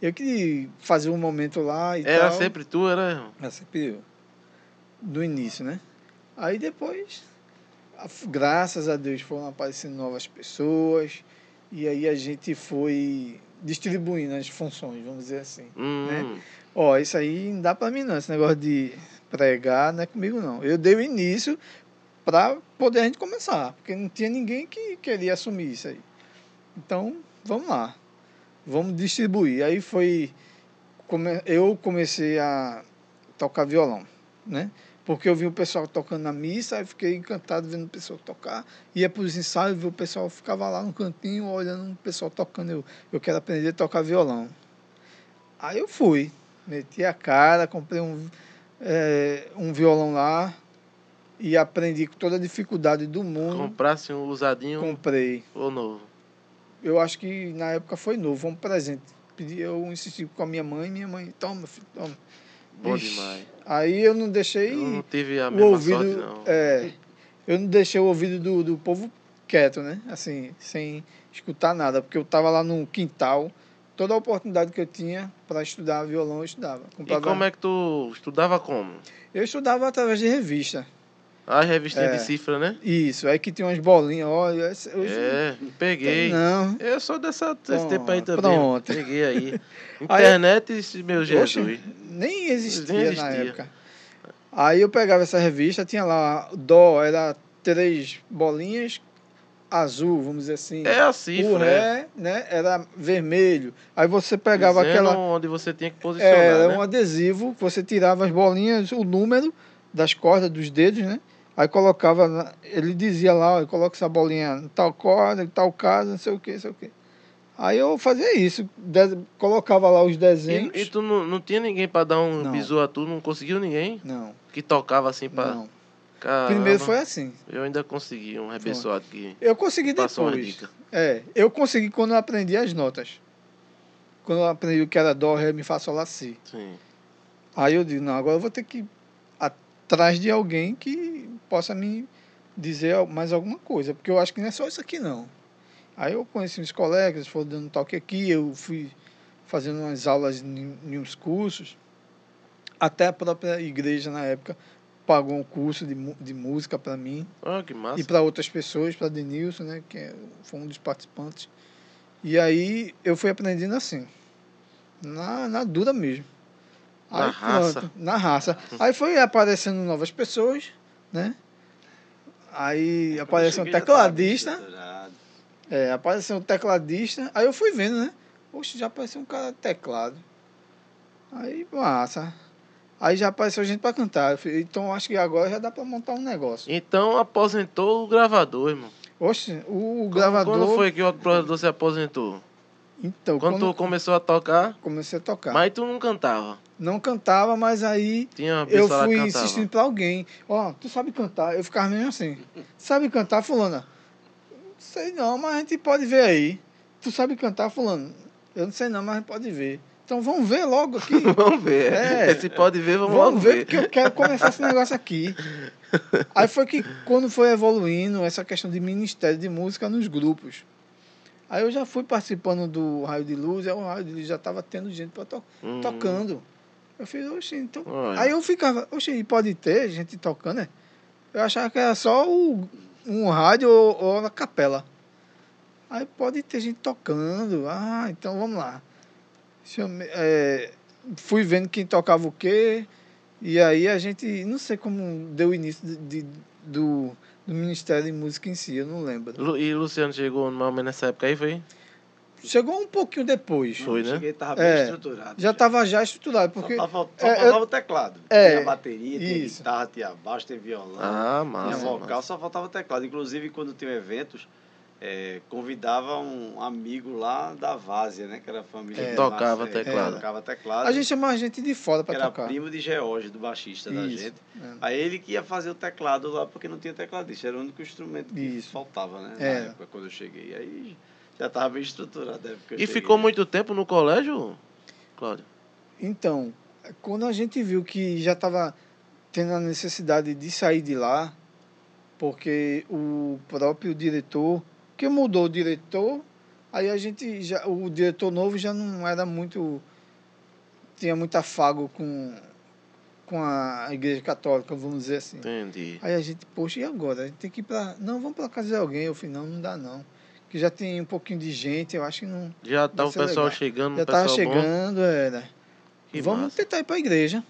eu que fazia um momento lá e Era tal. sempre tu, era? É sempre eu. Do início, né? Aí depois, graças a Deus, foram aparecendo novas pessoas. E aí a gente foi distribuindo as funções, vamos dizer assim. Hum, Ó, isso aí não dá pra mim não, esse negócio de pregar não é comigo não. Eu dei o início para poder a gente começar, porque não tinha ninguém que queria assumir isso aí. Então, vamos lá. Vamos distribuir. Aí foi eu comecei a tocar violão, né? Porque eu vi o pessoal tocando na missa, aí fiquei encantado vendo o pessoal tocar. Ia para os ensaios, vi o pessoal ficava lá no cantinho olhando o pessoal tocando. Eu, eu quero aprender a tocar violão. Aí eu fui. Meti a cara, comprei um, é, um violão lá e aprendi com toda a dificuldade do mundo. Comprasse um usadinho Comprei. ou novo? Eu acho que na época foi novo, um presente. Pedi, eu insisti com a minha mãe, minha mãe, toma, filho, toma. Bom Ixi, demais. Aí eu não deixei Eu não tive a mesma ouvido. sorte, não. É, eu não deixei o ouvido do, do povo quieto, né? Assim, sem escutar nada, porque eu tava lá no quintal, toda a oportunidade que eu tinha para estudar violão, eu estudava. E Comprava- como é que tu estudava como? Eu estudava através de revista. A revistinha É. de cifra, né? Isso, aí que tinha umas bolinhas, olha, hoje É, peguei. não. Eu sou dessa, desse tempo aí também. pronto. Peguei aí. Internet, esse meu Jesus. Oxe, nem existia, Nem na existia. época. Aí eu pegava essa revista, tinha lá, dó, era três bolinhas azul, vamos dizer assim. É a o cifra, é. ré, né, era vermelho. Aí você pegava Dizendo aquela. onde você tinha que posicionar, Era né? um adesivo, você tirava as bolinhas, o número das cordas, dos dedos, né? Aí colocava, ele dizia lá, coloca essa bolinha em tal corda, em tal casa, não sei o que, não sei o que. Aí eu fazia isso, de- colocava lá os desenhos. E, e tu não, não tinha ninguém pra dar um Não. bisu a tu? Não conseguiu ninguém Não, que tocava assim pra... não. Caramba, Primeiro foi assim. Eu ainda consegui um rebençoado que Eu consegui depois. É, eu consegui quando eu aprendi as notas. Quando eu aprendi o que era dó, ré, mi, fá, sol, lá, si. Sim. Aí eu digo, não, agora eu vou ter que ir atrás de alguém que possa me dizer mais alguma coisa, porque eu acho que não é só isso aqui não. Aí eu conheci uns colegas, foram dando toque aqui, eu fui fazendo umas aulas em, em uns cursos, até a própria igreja na época pagou um curso de, de música para mim Ah, que massa. e para outras pessoas, para Denilson, né, que é- foi um dos participantes. E aí eu fui aprendendo assim, na, na dura mesmo. Na Aí, raça. pronto, na raça. Aí foi aparecendo novas pessoas, né? Aí apareceu um tecladista, é, apareceu um tecladista, aí eu fui vendo, né? Poxa, já apareceu um cara de teclado. Aí, massa. Aí já apareceu gente para cantar. Falei, então acho que agora já dá para montar um negócio. Então aposentou o gravador, irmão. Oxe, o Quando- gravador. Quando foi que o gravador se aposentou? Então, Quando quando, tu começou a tocar, comecei a tocar. mas tu não cantava. Não cantava, mas aí Tinha eu fui insistindo pra alguém. Ó, tu sabe cantar? Eu ficava mesmo assim. Sabe cantar, fulana? Sei não, mas a gente pode ver aí. Tu sabe cantar, fulano? Eu não sei não, mas a gente pode ver. Então vamos ver logo aqui. vamos ver. É. Se pode ver, vamos, Vamos ver, ver. porque eu quero começar esse negócio aqui. Aí foi que quando foi evoluindo essa questão de ministério de música nos grupos. Aí eu já fui participando do Raio de Luz, aí o Raio de Luz já estava tendo gente para to Hum, tocando. Eu fiz, oxe, então. olha. Aí eu ficava, oxe, e pode ter gente tocando, né? Eu achava que era só o, um rádio ou, ou na capela. Aí pode ter gente tocando. Ah, então vamos lá. Chame- é, fui vendo quem tocava o quê. E aí a gente, não sei como deu o início de, de- do, do Ministério de Música em si, eu não lembro. Lu- E Luciano chegou mais ou menos nessa época aí, foi? Chegou um pouquinho depois. Foi, né? Cheguei, tava bem É, estruturado. Já estava já estruturado, porque Só, é, faltava eu- o teclado. É, tinha bateria, tinha isso. guitarra, tinha baixo, tinha violão, Ah, tinha massa. vocal, massa. só faltava o teclado. Inclusive, quando tinha eventos, é, convidava um amigo lá da Várzea, né? Que era a família É. Tocava Várzea, teclado. Tocava teclado. a gente chamava gente de fora que para era tocar. primo de George, do baixista da Isso, gente. é. Aí ele que ia fazer o teclado lá, porque não tinha tecladista. Era o único instrumento que Isso. faltava, né? Era. Na época, quando eu cheguei. Aí já estava bem estruturado. na época que eu E cheguei. ficou muito tempo no colégio, Cláudio? Então, quando a gente viu que já estava tendo a necessidade de sair de lá, porque o próprio diretor, que mudou o diretor, aí a gente já, o diretor novo já não era muito, tinha muito afago com, com a igreja católica, vamos dizer assim. Entendi. Aí a gente, poxa, e agora? A gente tem que ir para, não, vamos para casa de alguém. Eu falei, não, não dá não. Que já tem um pouquinho de gente, eu acho que não, Já tá o pessoal legal. chegando, já o pessoal estava bom. chegando, era. Que Vamos massa. tentar ir para a igreja.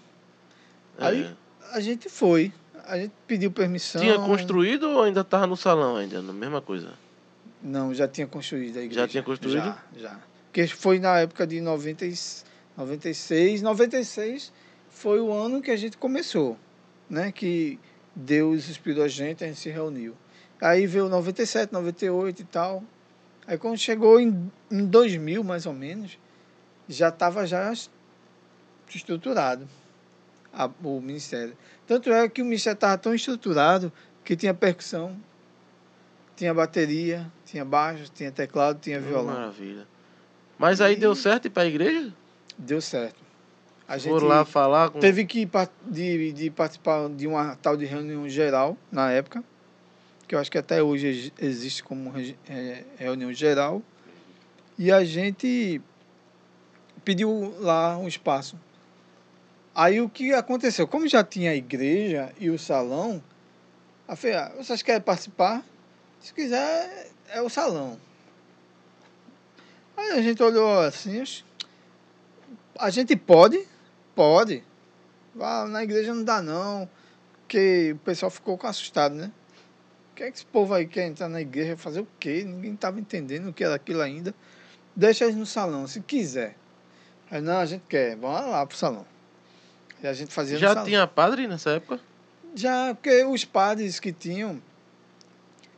Aí É. a gente foi. A gente pediu permissão. Tinha construído ou ainda tava no salão ainda? Na mesma coisa. Não, já tinha construído a igreja. Já tinha construído? Já, já. Porque foi na época de 90, e- 96. 96 foi o ano que a gente começou, né? Que Deus inspirou a gente, a gente se reuniu. Aí veio 97, 98 e tal. Aí quando chegou em, em 2000, mais ou menos, já estava já estruturado a, o ministério. Tanto é que o ministério estava tão estruturado que tinha percussão, tinha bateria, tinha baixo, tinha teclado, tinha violão. Maravilha. Mas aí E- deu certo ir para a igreja? Deu certo. A gente Foram lá falar com. teve que de, de participar de uma tal de reunião geral na época, que eu acho que até hoje ex- existe como é, reunião geral. E a gente pediu lá um espaço. Aí o que aconteceu? Como já tinha a igreja e o salão, a falei, ah, vocês querem participar? Se quiser, é o salão. Aí a gente olhou assim, "Oxe, a gente pode? Pode. Na igreja não dá não, porque o pessoal ficou assustado, né? O que é que esse povo aí quer entrar na igreja fazer o quê? Ninguém estava entendendo o que era aquilo ainda. Deixa eles no salão, se quiser. Aí, não, a gente quer, vamos lá pro salão. E a gente fazia Já tinha padre nessa época? Já, porque os padres que tinham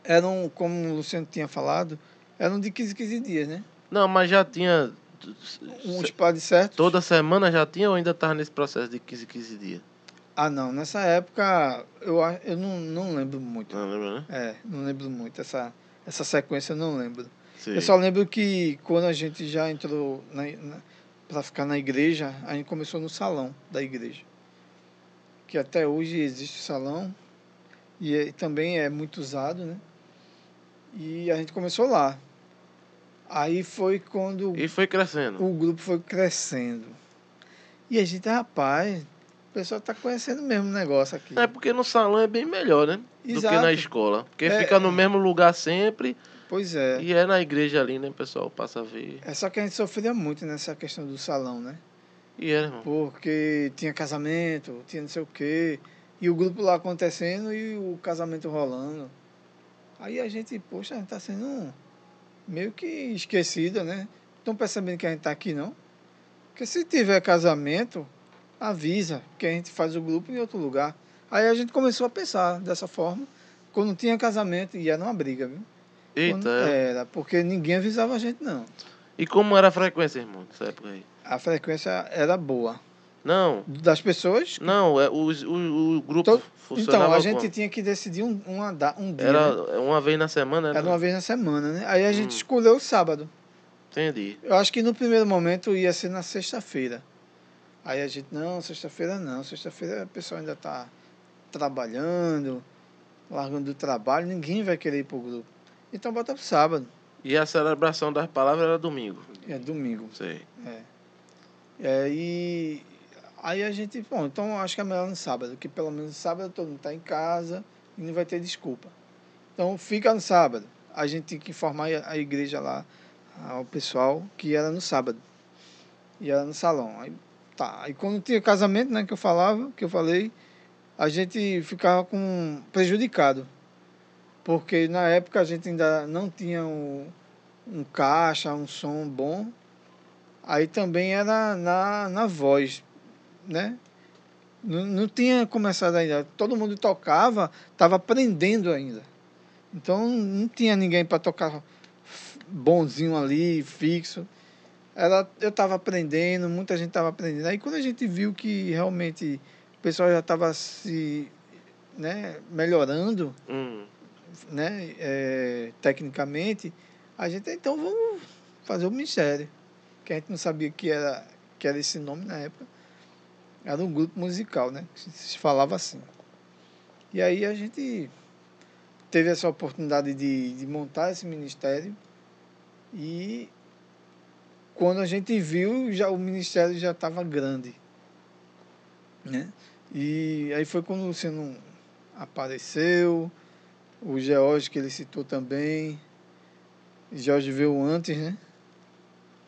eram, como o Luciano tinha falado, eram de 15 15 dias, né? Não, mas já tinha. Uns padres certos. Toda semana já tinha ou ainda estava nesse processo de 15, 15 dias? Ah, não, nessa época eu, eu não, não lembro muito. Não lembra, né? É, não lembro muito. Essa, essa sequência eu não lembro. Sim. Eu só lembro que quando a gente já entrou na, na, para ficar na igreja, a gente começou no salão da igreja. Que até hoje existe o salão e é- também é muito usado, né? E a gente começou lá. Aí foi quando E foi crescendo. o grupo foi crescendo. E a gente, rapaz, o pessoal tá conhecendo mesmo o negócio aqui. É porque no salão é bem melhor, né? Do que Exato. na escola. Porque É. fica no mesmo lugar sempre Pois é. e é na igreja ali, né? Pessoal passa a ver. É só que a gente sofria muito nessa questão do salão, né? E é, irmão. Porque tinha casamento, tinha não sei o quê. E o grupo lá acontecendo e o casamento rolando. Aí a gente, poxa, a gente tá sendo meio que esquecida, né? Estão percebendo que a gente tá aqui, não? Porque se tiver casamento, avisa que a gente faz o grupo em outro lugar. Aí a gente começou a pensar dessa forma. Quando tinha casamento, e era uma briga, viu? Eita, Quando- é. Era, porque ninguém avisava a gente, não. E como era a frequência, irmão, nessa época aí? A frequência era boa. Não, Das pessoas, não, é, os- o, o, grupo Então- funcionava Então, a gente como? tinha que decidir um, da- um dia. Era né? uma vez na semana? Era Era uma vez na semana, né? Aí a gente Hum. escolheu o sábado. Entendi. Eu acho que no primeiro momento ia ser na sexta-feira. Aí a gente, não, sexta-feira não. Sexta-feira o pessoal ainda está trabalhando, largando do trabalho, ninguém vai querer ir pro grupo. Então bota pro sábado. E a celebração das palavras era domingo. É domingo. Sei. É, e aí a gente, bom, então acho que é melhor no sábado, que pelo menos no sábado todo mundo está em casa e não vai ter desculpa. Então fica no sábado. A gente tem que informar a igreja lá, ao pessoal, que era no sábado. E era no salão. Aí, tá. Aí quando tinha casamento, né, que eu falava, que eu falei, a gente ficava com prejudicado. Porque na época a gente ainda não tinha um, um caixa, um som bom. Aí também era na, na voz, né? Não, não tinha começado ainda. Todo mundo tocava, estava aprendendo ainda. Então não tinha ninguém para tocar bonzinho ali, fixo. Era, eu estava aprendendo, muita gente estava aprendendo. Aí quando a gente viu que realmente o pessoal já estava se né, melhorando Hum. né, é, tecnicamente, a gente então vamos fazer o ministério. Que a gente não sabia que era, que era esse nome na época. Era um grupo musical, né? Se falava assim. E aí a gente teve essa oportunidade de, de montar esse ministério e quando a gente viu, já o ministério já estava grande. Né? E aí foi quando o Luciano apareceu, o George que ele citou também. Jorge veio antes, né?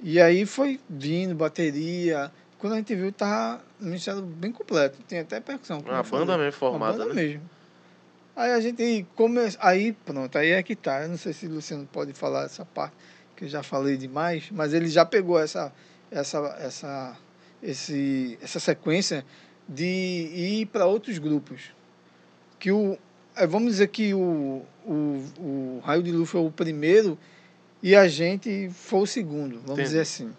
E aí foi vindo, bateria. Quando a gente viu, tava um ministério bem completo. Tem até percussão. como Uma banda mesmo Uma formada, banda né? mesmo. Aí a gente come... Aí, pronto, aí é que tá. Eu não sei se o Luciano pode falar essa parte, que eu já falei demais, mas ele já pegou essa, essa, essa, esse, essa sequência de ir para outros grupos. Que o, é, vamos dizer que o, o, o Raio de Luz foi o primeiro e a gente foi o segundo, vamos Entendi. dizer assim.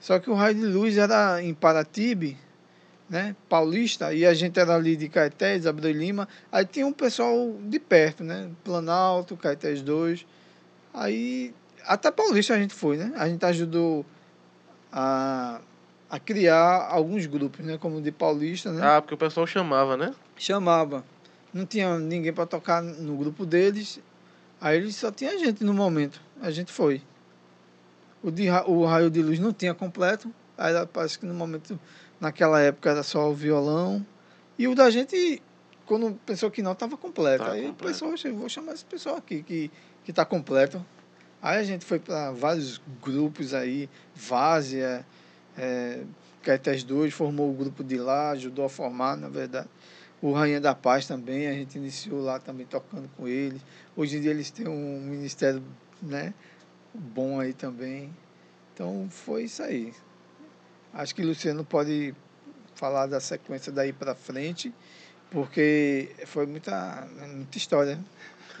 Só que o raio de luz era em Paratibe, né? Paulista, e a gente era ali de Caetés, Abreu Lima. Aí tinha um pessoal de perto, né? Planalto, Caetés 2. Aí até Paulista a gente foi, né? A gente ajudou a, a criar alguns grupos, né? Como o de Paulista, né? Ah, porque o pessoal chamava, né? Chamava. Não tinha ninguém para tocar no grupo deles. Aí só tinha gente no momento. A gente foi. O, de, o raio de luz não tinha completo. Aí parece que no momento, naquela época era só o violão. E o da gente, quando pensou que não, estava completo. Tava aí completo. pensou, "Oxe, eu vou chamar esse pessoal aqui que, que tá completo. Aí a gente foi para vários grupos aí, Várzea, é, Caetés 2, formou o grupo de lá, ajudou a formar, na verdade. O Rainha da Paz também, a gente iniciou lá também tocando com eles. Hoje em dia eles têm um ministério né, bom aí também. Então foi isso aí. Acho que o Luciano pode falar da sequência daí para frente, porque foi muita, muita história.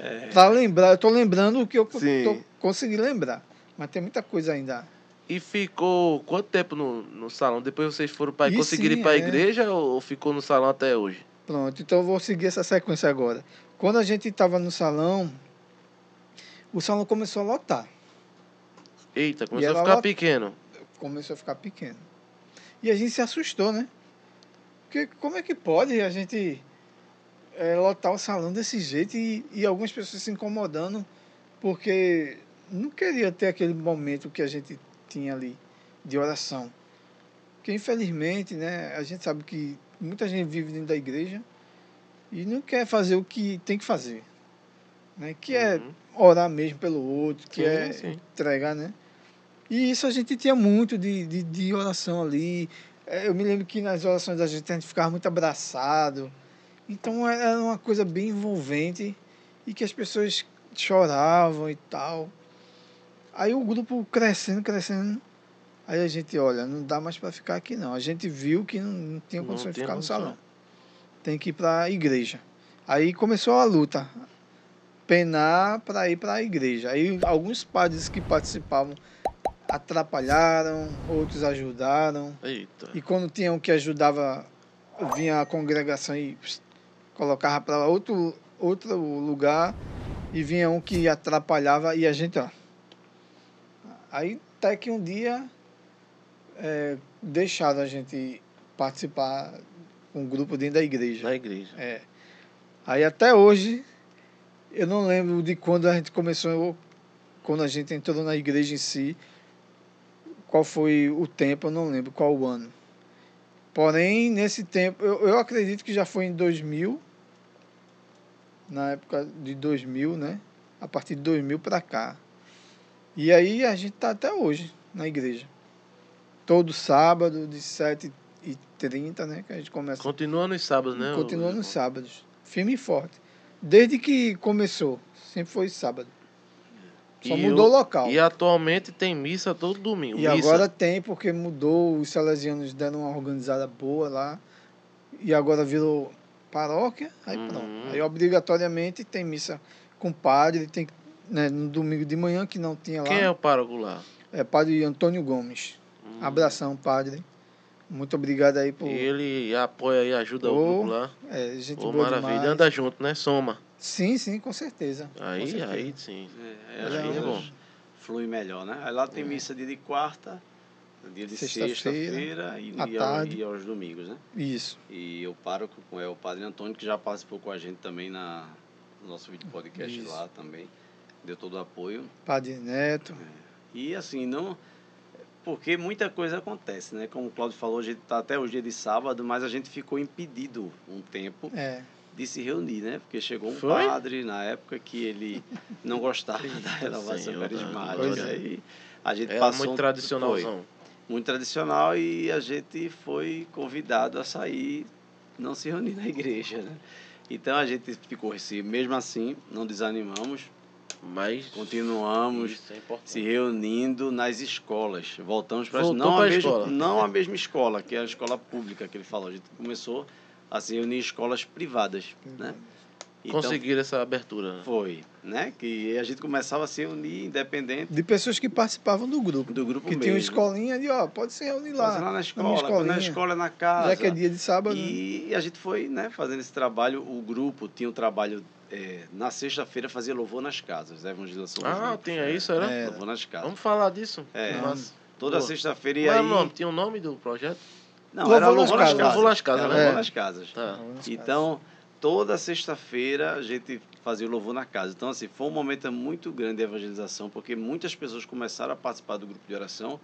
É, Pra lembrar, eu tô lembrando o que eu tô- consegui lembrar. Mas tem muita coisa ainda. E ficou quanto tempo no, no salão? Depois vocês foram para conseguiram sim, ir para a é. igreja ou ficou no salão até hoje? Pronto, então eu vou seguir essa sequência agora. Quando a gente estava no salão, o salão começou a lotar. Eita, começou a ficar lá- pequeno. Começou a ficar pequeno. E a gente se assustou, né? Porque como é que pode a gente eh, lotar o salão desse jeito e, e algumas pessoas se incomodando porque não queria ter aquele momento que a gente tinha ali de oração. Porque infelizmente, né, a gente sabe que muita gente vive dentro da igreja e não quer fazer o que tem que fazer. Né? Que é Uhum. orar mesmo pelo outro, que Sim, é sim. entregar, né? E isso a gente tinha muito de, de, de oração ali. É, Eu me lembro que nas orações da gente a gente ficava muito abraçado. Então era uma coisa bem envolvente e que as pessoas choravam e tal. Aí o grupo crescendo, crescendo. Aí a gente, olha, não dá mais para ficar aqui não. A gente viu que não, não tinha Não condições de ficar no salão. Tem que ir para a igreja. Aí começou a luta. Penar para ir para a igreja. Aí alguns padres que participavam atrapalharam, outros ajudaram. Eita. E quando tinha um que ajudava, vinha a congregação e pss, colocava para outro, outro lugar. E vinha um que atrapalhava e a gente, ó. Aí até que um dia é, deixaram a gente participar com um grupo dentro da igreja. Na igreja. É. Aí até hoje, eu não lembro de quando a gente começou, quando a gente entrou na igreja em si, qual foi o tempo, eu não lembro qual o ano. Porém, nesse tempo, eu, eu acredito que já foi em 2000, na época de 2000, né? A partir de 2000 para cá. E aí a gente tá até hoje na igreja. Todo sábado, de 7h30, né? Que a gente começa Continua nos sábados, né? Continua nos sábados. Firme e forte. Desde que começou. Sempre foi sábado. Só E mudou o local. E atualmente tem missa todo domingo. E missa. agora tem, porque mudou, os salesianos deram uma organizada boa lá. E agora virou paróquia, aí Uhum. pronto. Aí obrigatoriamente tem missa com padre, tem né, no domingo de manhã que não tinha lá. Quem é o pároco lá? É padre Antônio Gomes. Hum. Abração, padre. Muito obrigado aí por. E ele apoia e ajuda o grupo lá. É, gente Ô, boa maravilha. demais. Anda junto, né? Soma. Sim, sim, com certeza. Com Aí, certeza. aí sim. É, Ele as é um- coisas flui melhor, né? Aí lá tem missa dia de quarta, dia de Sexta-feira, sexta-feira e, e, ao- e aos domingos, né? Isso. E eu paro com é, o Padre Antônio, que já participou com a gente também na, no nosso vídeo podcast Isso. lá também. Deu todo o apoio. Padre Neto. E assim, não. Porque muita coisa acontece, né? Como o Claudio falou, a gente tá até hoje dia de sábado, mas a gente ficou impedido um tempo É. de se reunir, né? Porque chegou um Foi? padre na época que ele não gostava da renovação Senhor, carismática. Pois é. E a gente Era passou muito um- tradicionalzão. foi muito tradicional e a gente foi convidado a sair, não se reunir na igreja, né? Então a gente ficou assim, mesmo assim, não desanimamos, Mas. continuamos é se reunindo nas escolas. Voltamos para não pra a mesma, escola. não a mesma escola, que é a escola pública que ele falou. A gente começou a se reunir em escolas privadas, né? Então, Conseguiram essa abertura. né? Foi, né? Que a gente começava a se unir independente De pessoas que participavam do grupo. do grupo Que mesmo. tinha uma escolinha de, ó, pode se reunir lá. Lá na escola, na escolinha. escola, na casa. Já que é dia de sábado. né? E a gente foi né, fazendo esse trabalho. O grupo tinha um trabalho. É, na sexta-feira fazia louvor nas casas, a evangelização. dos Ah, tinha é. isso, era? É. Louvor nas casas. Vamos falar disso. É. Mas, Toda sexta-feira e qual aí. era o nome? Tinha o nome do projeto? Não, Louvor era nas louvor nas casas. casas. Louvor nas casas, Era né? louvor É. nas casas. Tá. Então, toda sexta-feira a gente fazia o louvor na casa. Então, assim, foi um momento muito grande de evangelização, porque muitas pessoas começaram a participar do grupo de oração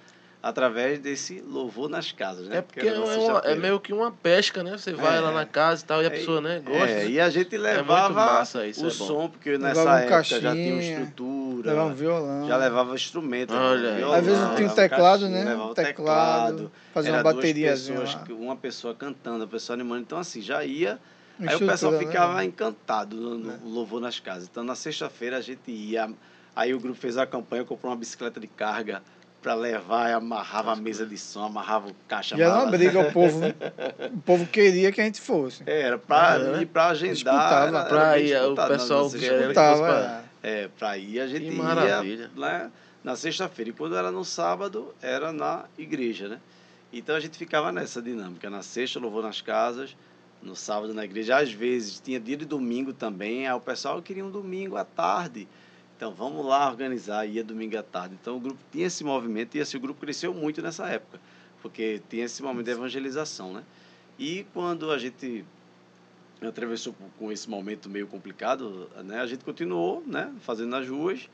através desse louvor nas casas, né? É porque Que é, uma- é sexta-feira. meio que uma pesca, né? Você vai É. lá na casa e tal, e a É, pessoa, né, gosta. É, né? e a gente muito levava massa isso, o é som, porque Levava nessa um época já tinha uma caixinha, estrutura, Levar um violão. já levava instrumento. Olha levava violão, Às vezes tinha um levava teclado, caixinha, né? Levava Um teclado, fazer Era uma pessoas, lá. uma pessoa cantando, a pessoa animando. Então, assim, já ia Aí o pessoal né? ficava encantado no, no É. louvor nas casas. Então, na sexta-feira a gente ia. Aí o grupo fez a campanha, comprou uma bicicleta de carga para levar, e amarrava a mesa de som, amarrava o caixa. E era uma briga, o povo? O povo queria que a gente fosse. É, Era pra, É, né? ir pra agendar. Era- Pra bem ir, o pessoal na querendo sexta-feira. que fosse Disputava, pra- é. É, pra ir a gente Que ia maravilha. né, na sexta-feira. E quando era no sábado, era na igreja, né? Então a gente ficava nessa dinâmica. Na sexta, louvor nas casas. No sábado, na igreja. Às vezes, tinha dia de domingo também. Aí o pessoal queria um domingo à tarde. Então, vamos lá organizar. Ia domingo à tarde. Então, o grupo tinha esse movimento. E o grupo cresceu muito nessa época. Porque tinha esse momento de evangelização, né? E quando a gente atravessou com esse momento meio complicado, né? A gente continuou, né? Fazendo nas ruas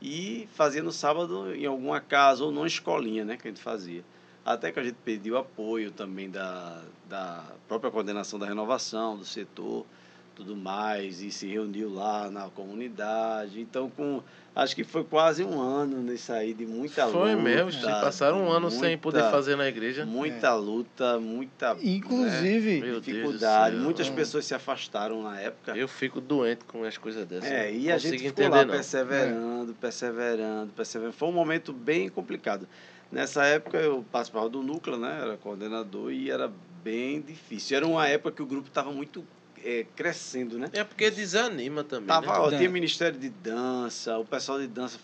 e fazia no sábado em alguma casa ou numa escolinha, né? Que a gente fazia. Até que a gente pediu apoio também da, da própria coordenação da renovação, do setor, tudo mais, e se reuniu lá na comunidade. Então, com acho que foi quase um ano nisso aí de muita luta. Foi mesmo, se passaram um ano sem muita- poder fazer na igreja. Muita luta, muita né, Inclusive, Meu Deus do dificuldade. Muitas É. pessoas se afastaram na época. Eu fico doente com as coisas dessas. É, e a gente ficou entender, lá não. perseverando, perseverando, perseverando. Foi um momento bem complicado. Nessa época eu participava do núcleo, né? Era coordenador e era bem difícil. Era uma época que o grupo estava muito é, crescendo, né? É porque desanima também. Tava, né? ó, tinha Ministério de Dança, o pessoal de dança.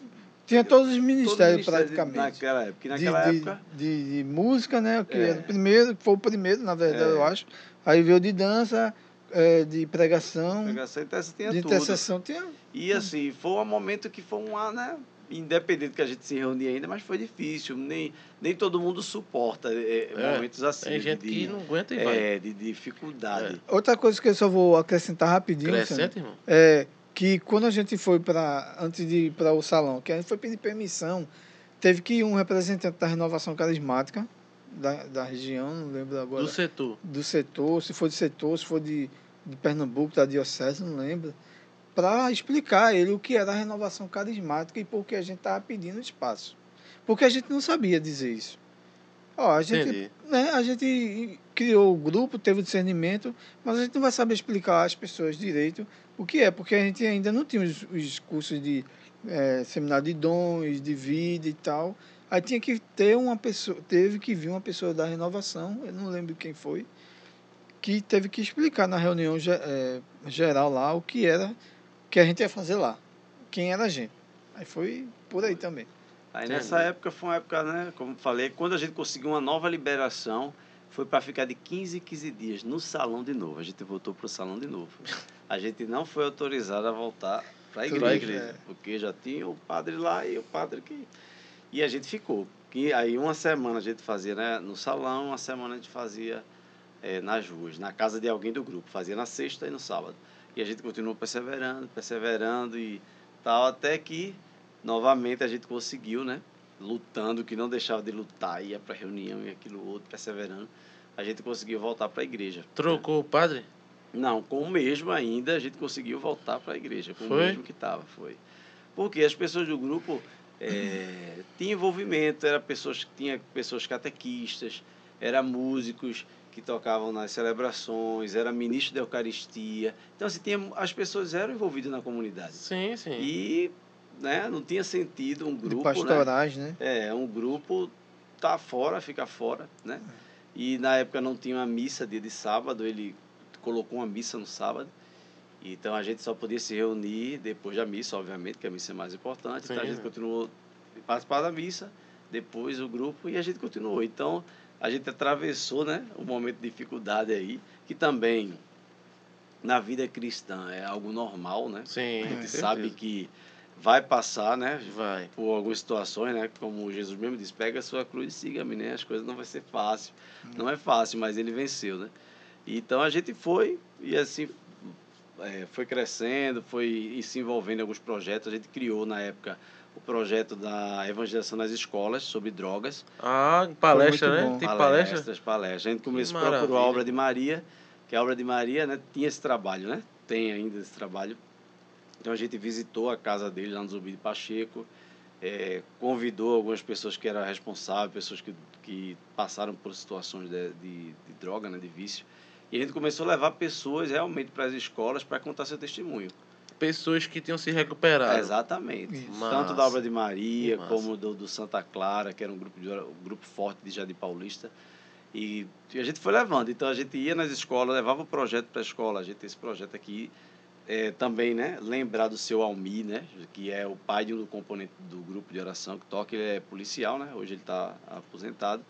tinha todos os todo ministérios ministério de- praticamente. Naquela época. E De, naquela de, época. de, de música, né? Que É. era o primeiro, foi o primeiro, na verdade, É. eu acho. Aí veio de dança, é, de pregação, Essa intercessão tinha de tudo. intercessão. Tinha, E assim, foi um momento que foi um ano, né? Independente que a gente se reunia ainda, mas foi difícil. Nem, nem todo mundo suporta é, É, momentos assim. Tem gente de, que não aguenta e vai. é, de dificuldade. Outra coisa que eu só vou acrescentar rapidinho, Sandro, Crescente, irmão? é que quando a gente foi para antes de ir para o salão, que a gente foi pedir permissão, teve que ir um representante da renovação carismática da, da região, não lembro agora, Do setor. do setor, se for de setor, se for de, de Pernambuco, da diocese, não lembro, para explicar a ele o que era a renovação carismática e por que a gente estava pedindo espaço. Porque a gente não sabia dizer isso. Ó, a gente Entendi. né, a gente criou o grupo, teve o discernimento, mas a gente não vai saber explicar às pessoas direito o que é, porque a gente ainda não tinha os, os cursos de eh, seminário de dons, de vida e tal. Aí tinha que ter uma pessoa, teve que vir uma pessoa da renovação, eu não lembro quem foi, que teve que explicar na reunião eh, geral lá o que era que a gente ia fazer lá, quem era a gente. Aí foi por aí também. Aí Entendi. nessa época foi uma época, né? Como falei, quando a gente conseguiu uma nova liberação, foi para ficar de 15 em 15 dias no salão de novo. A gente voltou para o salão de novo. A gente não foi autorizado a voltar para a igreja, igreja. porque já tinha o padre lá e o padre que. E a gente ficou. Que aí uma semana a gente fazia né, no salão, uma semana a gente fazia eh, nas ruas, na casa de alguém do grupo. Fazia na sexta e no sábado. E a gente continuou perseverando, perseverando e tal, até que novamente a gente conseguiu, né? Lutando, que não deixava de lutar, ia para reunião e aquilo outro, perseverando. A gente conseguiu voltar para a igreja. Trocou o padre? Não, com o mesmo ainda a gente conseguiu voltar para a igreja, com Foi? o mesmo que estava, foi. Porque as pessoas do grupo é, tinham envolvimento, eram pessoas que tinha pessoas catequistas, eram músicos que tocavam nas celebrações, era ministro da Eucaristia. Então, assim, tinha, as pessoas eram envolvidas na comunidade. Sim, sim. E né, não tinha sentido um De grupo, né? pastorais, né? É, um grupo tá fora, fica fora, né? E na época não tinha uma missa dia de sábado, ele colocou uma missa no sábado. Então a gente só podia se reunir depois da missa, obviamente, que a missa é mais importante. Então a Sim. gente continuou a participar da missa, depois o grupo e a gente continuou. Então a gente atravessou né, um momento de dificuldade aí, que também na vida cristã é algo normal, né? Sim, A gente sabe que vai passar, né? Vai. por algumas situações, né? Como Jesus mesmo diz, pega a sua cruz e siga-me, né? As coisas não vai ser fácil. Não é fácil, mas ele venceu, né? Então a gente foi e assim é, foi crescendo, foi se envolvendo em alguns projetos. A gente criou na época o projeto da evangelização nas escolas sobre drogas. Ah, palestra, né? bom. Tem palestra? palestras, palestras. A gente começou, procurou a obra de Maria, que a obra de Maria né, tinha esse trabalho, né? Tem ainda esse trabalho. Então a gente visitou a casa dele lá no Zumbi de Pacheco, eh, convidou algumas pessoas que eram responsáveis, pessoas que, que passaram por situações de, de, de droga, né, de vício. E a gente começou a levar pessoas realmente para as escolas para contar seu testemunho. Pessoas que tinham se recuperado. Exatamente. Isso. Tanto da obra de Maria, massa. como do, do Santa Clara, que era um grupo, de, um grupo forte de Jardim Paulista. E, e a gente foi levando. Então a gente ia nas escolas, levava o projeto para a escola. A gente tem esse projeto aqui. É, também, né, lembrar do seu Almi, né, que é o pai de um componente do grupo de oração que toca, ele é policial, né, hoje ele está aposentado,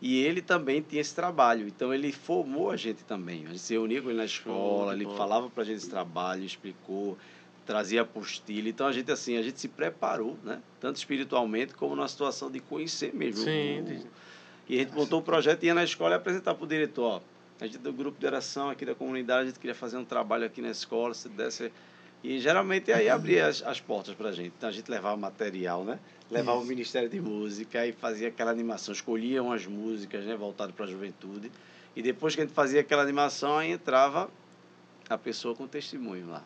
e ele também tinha esse trabalho, então ele formou a gente também, a gente se reunia com ele na escola, ele falava para a gente esse trabalho, explicou, trazia apostila, então a gente assim, a gente se preparou, né, tanto espiritualmente como na situação de conhecer mesmo. Sim, o- e a gente montou o projeto, ia na escola e apresentar para o diretor, ó, a gente do grupo de oração aqui da comunidade, a gente queria fazer um trabalho aqui na escola, se desse... E geralmente aí abria as, as portas para a gente. Então a gente levava material, né? Levava o Ministério de Música e fazia aquela animação, escolhia umas músicas, né, voltadas para a juventude. E depois que a gente fazia aquela animação, aí entrava a pessoa com testemunho lá.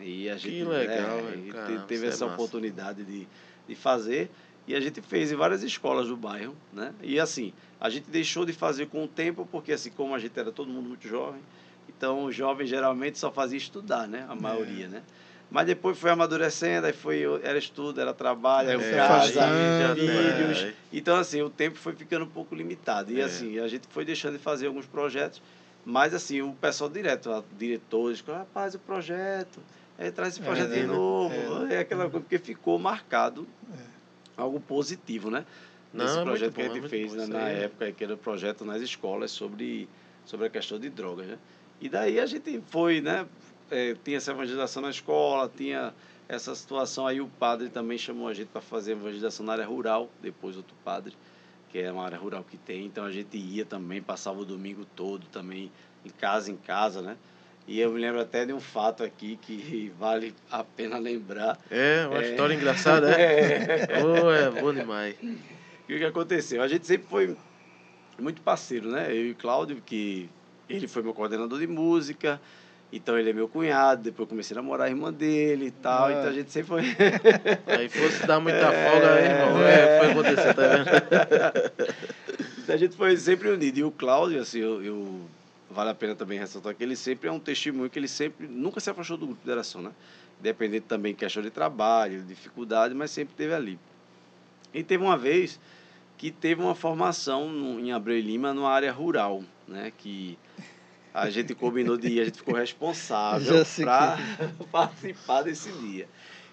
E a gente legal, é, velho. te- Caramba, teve é essa oportunidade de, de fazer. E a gente fez em várias escolas do bairro, né? E assim, a gente deixou de fazer com o tempo, porque assim, como a gente era todo mundo muito jovem, então o jovem geralmente só fazia estudar, né? A maioria, né? Mas depois foi amadurecendo, aí foi, era estudo, era trabalho, É, o se casa, vídeos. é. Então, assim, o tempo foi ficando um pouco limitado. E É. assim, a gente foi deixando de fazer alguns projetos, mas assim, o pessoal direto, diretores, rapaz, o projeto, é, traz esse É, projeto de né? novo, É. é aquela coisa, porque ficou marcado algo positivo, né? Nesse é projeto que bom, a é gente fez bom né, na época, que era o projeto nas escolas sobre, sobre a questão de drogas, né? E daí a gente foi, né? tinha essa evangelização na escola, tinha essa situação aí, o padre também chamou a gente para fazer evangelização na área rural, depois outro padre, que é uma área rural que tem, então a gente ia também, passava o domingo todo também, em casa em casa, né? E eu me lembro até de um fato aqui que vale a pena lembrar, É, uma É. história engraçada, é? Pô, é bom demais. E o que aconteceu? A gente sempre foi muito parceiro, né? Eu e o Cláudio, que ele foi meu coordenador de música, então ele é meu cunhado, depois eu comecei a namorar a irmã dele e tal, Ah. então a gente sempre foi... Aí fosse dar muita folga, aí, irmão. É, foi acontecer, tá vendo? Então a gente foi sempre unido. E o Cláudio, assim, eu, eu- vale a pena também ressaltar que ele sempre é um testemunho que ele sempre, nunca se afastou do grupo de oração, né? Independente também questão de trabalho, dificuldade, mas sempre esteve ali. E teve uma vez que teve uma formação em Abreu e Lima, numa área rural, né? Que a gente combinou de ir, a gente ficou responsável para participar desse dia.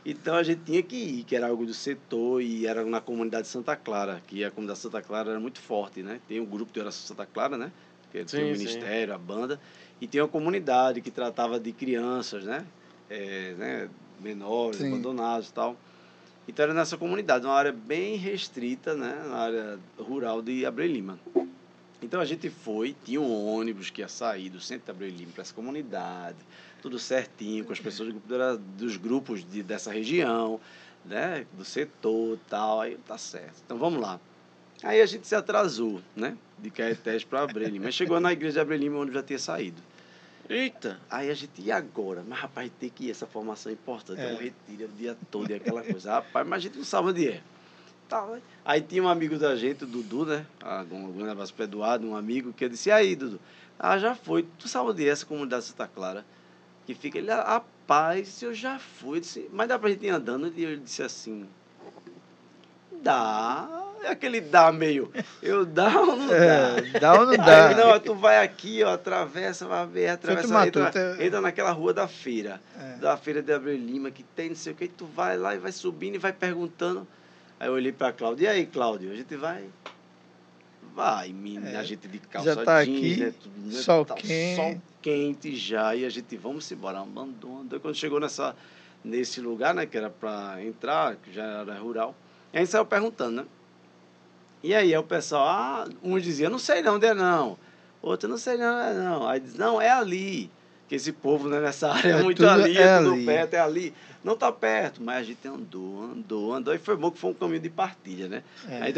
Então a gente tinha que ir, que era algo do setor e era na comunidade Santa Clara, que a comunidade Santa Clara era muito forte, né? Tem o grupo de oração Santa Clara, né? Que Sim, o sim. ministério, a banda, e tem uma comunidade que tratava de crianças, né? É, né? Menores, Sim. abandonados e tal. Então era nessa comunidade, uma área bem restrita, né? Na área rural de Abreu Lima. Então a gente foi, tinha um ônibus que ia sair do centro de Abreu Lima para essa comunidade, tudo certinho, com as pessoas dos grupos de, dessa região, né? Do setor e tal. Aí tá certo. Então vamos lá. Aí a gente se atrasou, né? De Caetés para Abreu e Lima. Mas chegou na igreja de Abreu e Lima, o ônibus já tinha saído. Eita. Aí a gente, e agora? Mas, rapaz, tem que ir, essa formação é importante. É, É. um retiro, é o dia todo e aquela coisa. Rapaz, mas a gente não sabe onde é. Tá, né? Aí tinha um amigo da gente, o Dudu, né? Ah, Um abraço pro Eduardo, um amigo, que eu disse, e aí, Dudu? Ah, já foi. Tu sabe onde é essa comunidade Santa Clara? Que fica ele, "Ah, rapaz, eu já fui. Eu disse, mas dá pra gente ir andando? E ele disse assim, dá, É aquele dá meio. Eu dá ou não dá? É, dá ou não dá? Aí, não, tu vai aqui, ó, atravessa, vai ver, atravessa, Feito entra, entra naquela rua da feira, É. da feira de Abreu Lima, que tem não sei o que, tu vai lá e vai subindo e vai perguntando. Aí eu olhei pra Cláudio, e aí, Cláudio, a gente vai? Vai, menina, É. a gente de calça Já tá jeans, aqui, né, tudo, né, sol tá quente. sol quente já, e a gente, vamos embora, andou. Quando chegou nessa, nesse lugar, né, que era pra entrar, que já era rural, aí a gente saiu perguntando, né? E aí, aí o pessoal, ah, uns diziam, não sei não, é não. Outro, não sei não, é não. Aí diz, não, é ali. Que esse povo, né, nessa área é, É muito ali, é é tudo ali. perto, é ali. Não tá perto, mas a gente andou, andou, andou. E foi bom que foi um caminho de partilha, né? É. Aí,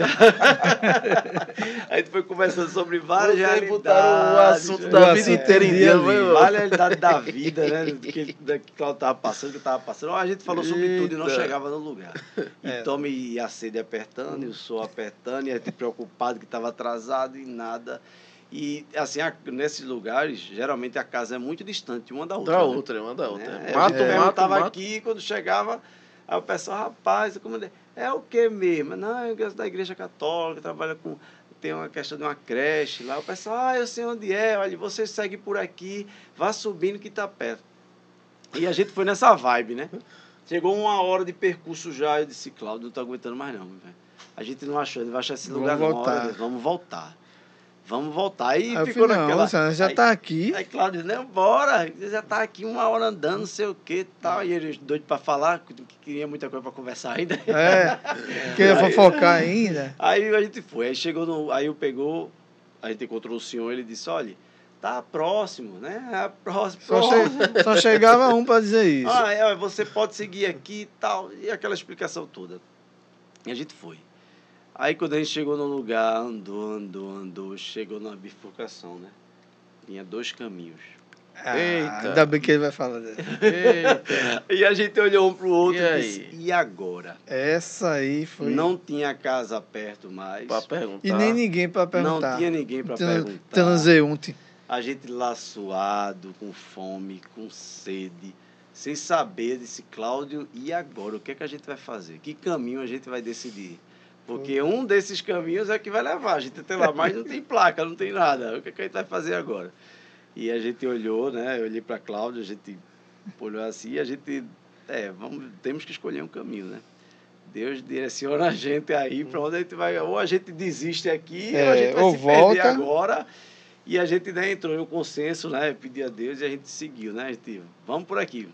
a gente foi conversando sobre várias Vocês realidades. botaram o assunto né? da O vida inteira em dia. dia. Várias realidades da vida, né? Do que, da que Cláudio estava passando, que eu estava passando. A gente falou sobre tudo e não Eita. chegava no lugar. E É. Tommy e a sede apertando, e o sol apertando, e a gente preocupado que estava atrasado e nada. E, assim, a- nesses lugares, geralmente a casa é muito distante uma da outra. Da né? outra, uma da outra. Né? Mato, gente mato, tava mato. aqui, quando chegava, aí o pessoal, rapaz, como é- é o que mesmo? Não, gosto da igreja católica, trabalha com. Tem uma questão de uma creche lá. O pessoal, ah, eu sei onde é, olha, você segue por aqui, vá subindo que tá perto. E a gente foi nessa vibe, né? Chegou uma hora de percurso já, eu disse, Cláudio, não tô aguentando mais não, velho. A gente não achou, não vai achar esse Vamos lugar voltar. Olha, vamos voltar. Vamos voltar. Aí Aí ficou não, naquela. Já aí- tá aqui. Aí Cláudio disse, não, bora, você já tá aqui uma hora andando, não sei o que tal. E ele doido para falar, que que queria muita coisa para conversar ainda. É, queria Aí- fofocar ainda. Aí a gente foi, aí chegou no. Aí eu pegou, a gente encontrou o senhor, ele disse, olha, tá próximo, né? É próximo. Só, próximo. che- só chegava um para dizer isso. Ah, é, você pode seguir aqui e tal. E aquela explicação toda. E a gente foi. Aí quando a gente chegou no lugar, andou, andou, andou, chegou numa bifurcação, né? Tinha dois caminhos. Ah, Eita. ainda bem que ele vai falar dessa. Eita. E a gente olhou um pro outro E e, disse, e agora? Essa aí foi. Não tinha casa perto mais. Pra perguntar. E nem ninguém para Não perguntar. tinha ninguém para Tran- perguntar. Transeunte. A gente lá suado, com fome, com sede, sem saber, disse, Cláudio, e agora? O que é que a gente vai fazer? Que caminho a gente vai decidir? Porque um desses caminhos é que vai levar. A gente até lá, mas não tem placa, não tem nada. O que, é que a gente vai fazer agora? E a gente olhou, né? Eu olhei para Cláudio, a gente olhou assim e a gente, é, vamos, temos que escolher um caminho, né? Deus direciona a gente aí para onde a gente vai. Ou a gente desiste aqui, ou a É, gente vai se volta. perder agora. E a gente né, entrou em um consenso, né? Pedir a Deus e a gente seguiu, né? A gente, vamos por aqui,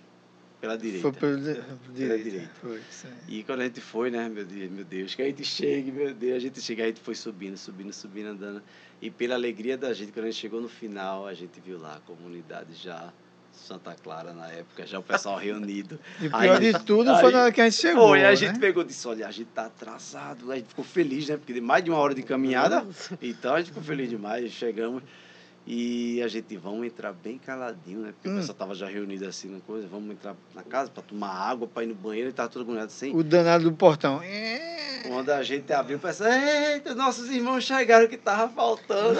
pela direita. Foi pelo di- direita. direita. Foi. E quando a gente foi, né, meu Deus, meu Deus, que a gente chegue, meu Deus, a gente chega, a gente foi subindo, subindo, subindo, andando. E pela alegria da gente, quando a gente chegou no final, a gente viu lá a comunidade já, Santa Clara na época, já o pessoal reunido. E Aí- pior de tudo aí- foi na hora que a gente chegou. Foi, a né? gente pegou e disse, olha, a gente tá atrasado. A gente ficou feliz, né? Porque de mais de uma hora de caminhada, então a gente ficou feliz demais, chegamos. E a gente, vamos entrar bem caladinho, né? Porque Hum. o pessoal tava já reunido assim, na coisa, vamos entrar na casa para tomar água, para ir no banheiro, e tava todo mundo sem. O danado do portão. É. Quando a gente abriu, o pessoal, eita, nossos irmãos chegaram que tava faltando.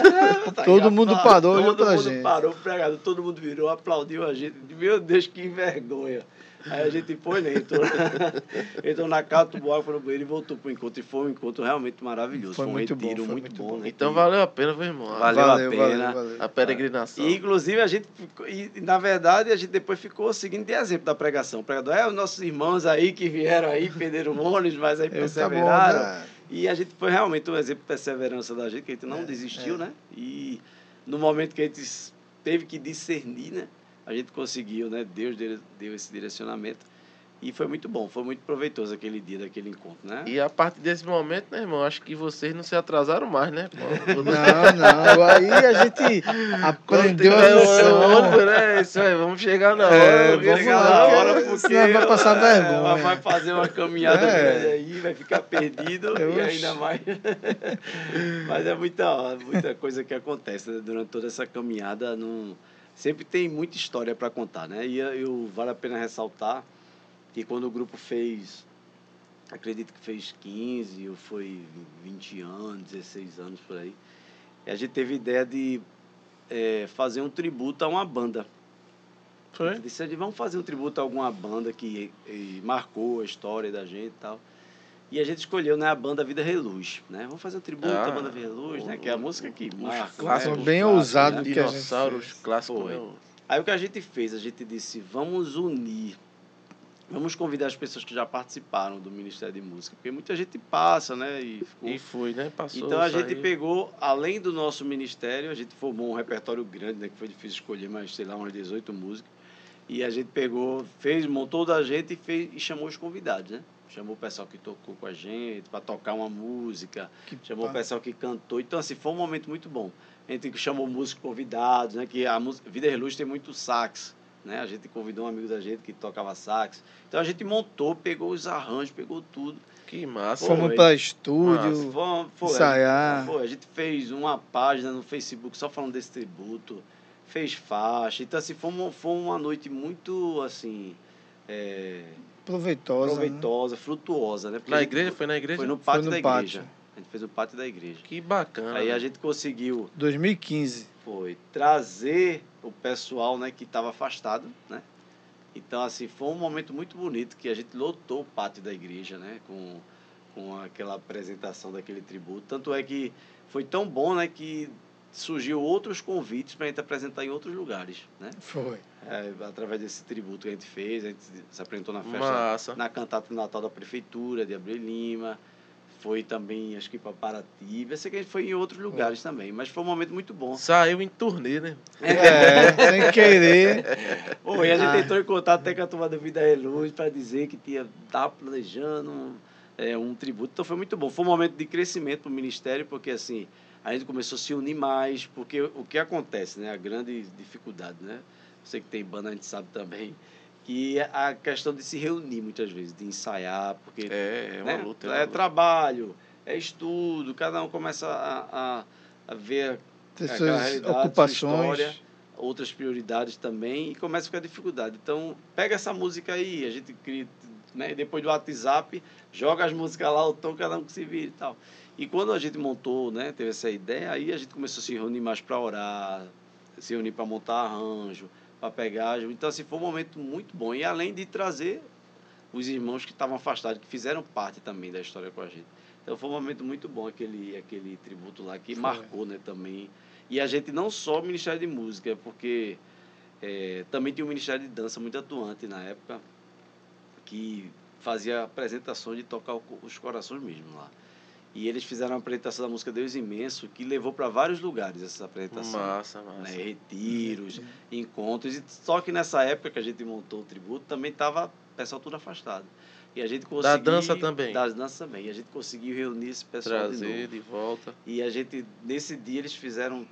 Tá Todo mundo parou, todo mundo gente. parou, pregado, todo mundo virou, aplaudiu a gente. Meu Deus, que vergonha. Aí a gente foi, né? Entrou, entrou na casa, tomou água no banheiro e voltou pro encontro. E foi um encontro realmente maravilhoso. Foi Foi, um muito bom, retiro foi muito, muito bom, bom. né? Então valeu a pena, meu irmão. Valeu a valeu, pena. valeu, valeu. A peregrinação. E, inclusive, a gente ficou, e, na verdade, a gente depois ficou seguindo de exemplo da pregação. O pregador é os nossos irmãos aí que vieram aí, perderam o ônibus, mas aí tá bom, perseveraram. né? E a gente foi realmente um exemplo de perseverança da gente, que a gente não É, desistiu, é. né? E no momento que a gente teve que discernir, né? A gente conseguiu, né? Deus deu, esse direcionamento. E foi muito bom, foi muito proveitoso aquele dia daquele encontro, né? E a partir desse momento, né, irmão, acho que vocês não se atrasaram mais, né? Não, não. Aí a gente Quando aprendeu a o lição. né? Isso aí, vamos chegar na hora. É, vamos chegar lá, na porque hora. senão vai passar é, vergonha. Vai fazer uma caminhada É. aí, vai ficar perdido Eu e acho. ainda mais. Mas é muita, muita coisa que acontece né? durante toda essa caminhada. Não... Sempre tem muita história para contar, né? E eu, vale a pena ressaltar que quando o grupo fez, acredito que fez 15 ou foi 20 anos, 16 anos por aí, a gente teve ideia de eh, fazer um tributo a uma banda. Foi? Disse, "Ed, vamos fazer um tributo a alguma banda que eh, marcou a história da gente e tal. E a gente escolheu né, a banda Vida Reluz, né? Vamos fazer um tributo Ah, à banda Vida Reluz, né? Que é a música que marca. clássicos, né, os bem ousado né? que a gente Dinossauros meu. Aí o que a gente fez? A gente disse, vamos unir. Vamos convidar as pessoas que já participaram do Ministério de Música, porque muita gente passa, né? E ficou E foi, né? Passou. então a gente saiu. pegou, além do nosso ministério, a gente formou um repertório grande, né, que foi difícil escolher, mas sei lá, umas 18 músicas. E a gente pegou, fez, montou da gente e, fez, e chamou os convidados, né? Chamou o pessoal que tocou com a gente para tocar uma música, Que chamou o pá. pessoal que cantou. Então, assim, foi um momento muito bom. A gente chamou músicos convidados, né? Que a música, Vida Reluz tem muito sax, né? A gente convidou um amigo da gente que tocava sax. Então a gente montou, pegou os arranjos, pegou tudo. Que massa. Fomos Foi. para estúdio, Foi, foi, ensaiar. Foi, a gente fez uma página no Facebook só falando desse tributo, fez faixa. Então, assim, foi uma, foi uma noite muito, assim, é, proveitosa. né? proveitosa, frutuosa, né? Porque Na igreja? Foi na igreja? Foi no pátio no da pátio. igreja. A gente fez o pátio da igreja. Que bacana. Aí a gente conseguiu, 2015. foi, trazer o pessoal, né, que estava afastado, né? Então, assim, foi um momento muito bonito que a gente lotou o pátio da igreja, né? Com, com aquela apresentação daquele tributo. Tanto é que foi tão bom, né? Que surgiu outros convites para a gente apresentar em outros lugares, né? Foi. É, através desse tributo que a gente fez, a gente se apresentou na festa, Massa. na cantata de Natal da Prefeitura, de Abreu Lima. Foi também, acho que para Paraty. Eu sei que a gente foi em outros lugares também, mas foi um momento muito bom. Saiu em turnê, né? É, sem querer. Pô, e a gente Ah. entrou em contato até com a turma da Vida Reluz para dizer que tinha tá planejando é, um tributo. Então foi muito bom. Foi um momento de crescimento para o Ministério, porque assim, a gente começou a se unir mais, porque o que acontece, né? A grande dificuldade, né? Você que tem banda, a gente sabe também, que é a questão de se reunir muitas vezes, de ensaiar, porque É, é uma né? luta. É, uma luta. trabalho, é estudo, cada um começa a, a, a ver Ter aquela suas realidade, sua ocupações. história, outras prioridades também e começa a ficar dificuldade. Então, pega essa música aí, a gente cria, né, depois do WhatsApp, joga as músicas lá, o tom, cada um que se vira e tal. E quando a gente montou, né, teve essa ideia, aí a gente começou a se reunir mais para orar, se reunir para montar arranjo, para pegar. Então, assim, foi um momento muito bom. E além de trazer os irmãos que estavam afastados, que fizeram parte também da história com a gente. Então, foi um momento muito bom aquele, aquele tributo lá, que Foi. marcou né, também. E a gente não só o Ministério de Música, porque eh, também tinha um Ministério de Dança muito atuante na época, que fazia apresentações de tocar os corações mesmo lá. E eles fizeram uma apresentação da música Deus Imenso, que levou para vários lugares essa apresentação. Massa, Né, massa. retiros, encontros. E só que nessa época que a gente montou o tributo, também estava o pessoal tudo afastado. E a gente conseguiu... dança também. Das danças também. E a gente conseguiu reunir esse pessoal de Trazer novo. de volta. E a gente, nesse dia, eles fizeram,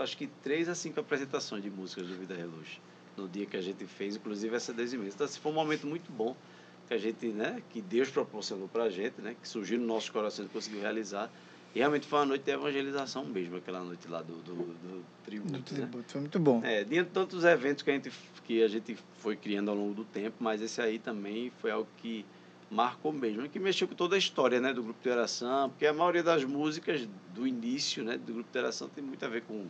acho que três a cinco apresentações de músicas do Vida Reluz. No dia que a gente fez, inclusive essa Imenso. Então, assim, foi um momento muito bom que a gente, né, que Deus proporcionou pra gente, né, que surgiu no nosso coração e conseguiu realizar. E realmente foi uma noite de evangelização mesmo, aquela noite lá do, do, do tributo. Do né? tributo. Foi muito bom. É, diante de tantos eventos que a, gente, que a gente foi criando ao longo do tempo, mas esse aí também foi algo que marcou mesmo, que mexeu com toda a história né, do grupo de oração, porque a maioria das músicas do início né, do grupo de oração tem muito a ver com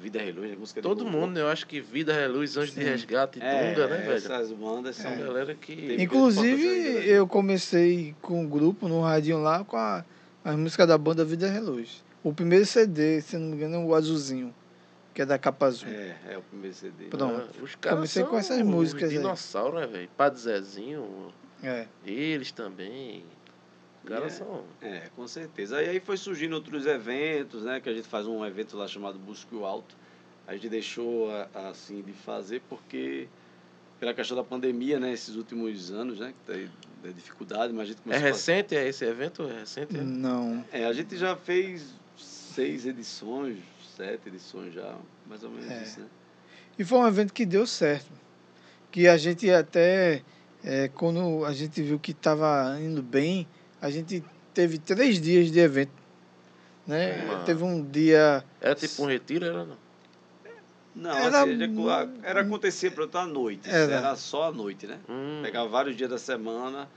Vida Reluz, né, música de Todo mundo, né? Eu acho que Vida, Reluz, Anjo de. Resgate e é, Tunga, né, velho? Essas bandas são. São galera que. Inclusive, né? eu comecei com um grupo no radinho lá com a, a música da banda Vida Reluz. O primeiro CD, se não me engano, é o Azulzinho, que é da capa azul. É, é o primeiro CD. Pronto. Ah, os caras Comecei são com essas músicas os aí. né, velho? Padre Zezinho, É. eles também. Caras É. são. É, com certeza. Aí, aí foi surgindo outros eventos, né? Que a gente faz um evento lá chamado Busque o Alto. A gente deixou a- a, assim de fazer porque pela questão da pandemia, né? Esses últimos anos, né? Que tá aí da dificuldade, mas a gente É começou a fazer- recente é esse evento? É recente? é? Não. É, a gente já fez seis edições, sete edições já, mais ou menos É. isso, né? E foi um evento que deu certo. Que a gente até, é, quando a gente viu que estava indo bem, a gente teve três dias de evento. Né? Teve um dia. Era tipo um retiro, era não? Não, Era assim, mu- era, era acontecer para outra noite, Era. era só à noite, né? Hum, Pegava vários dias da semana,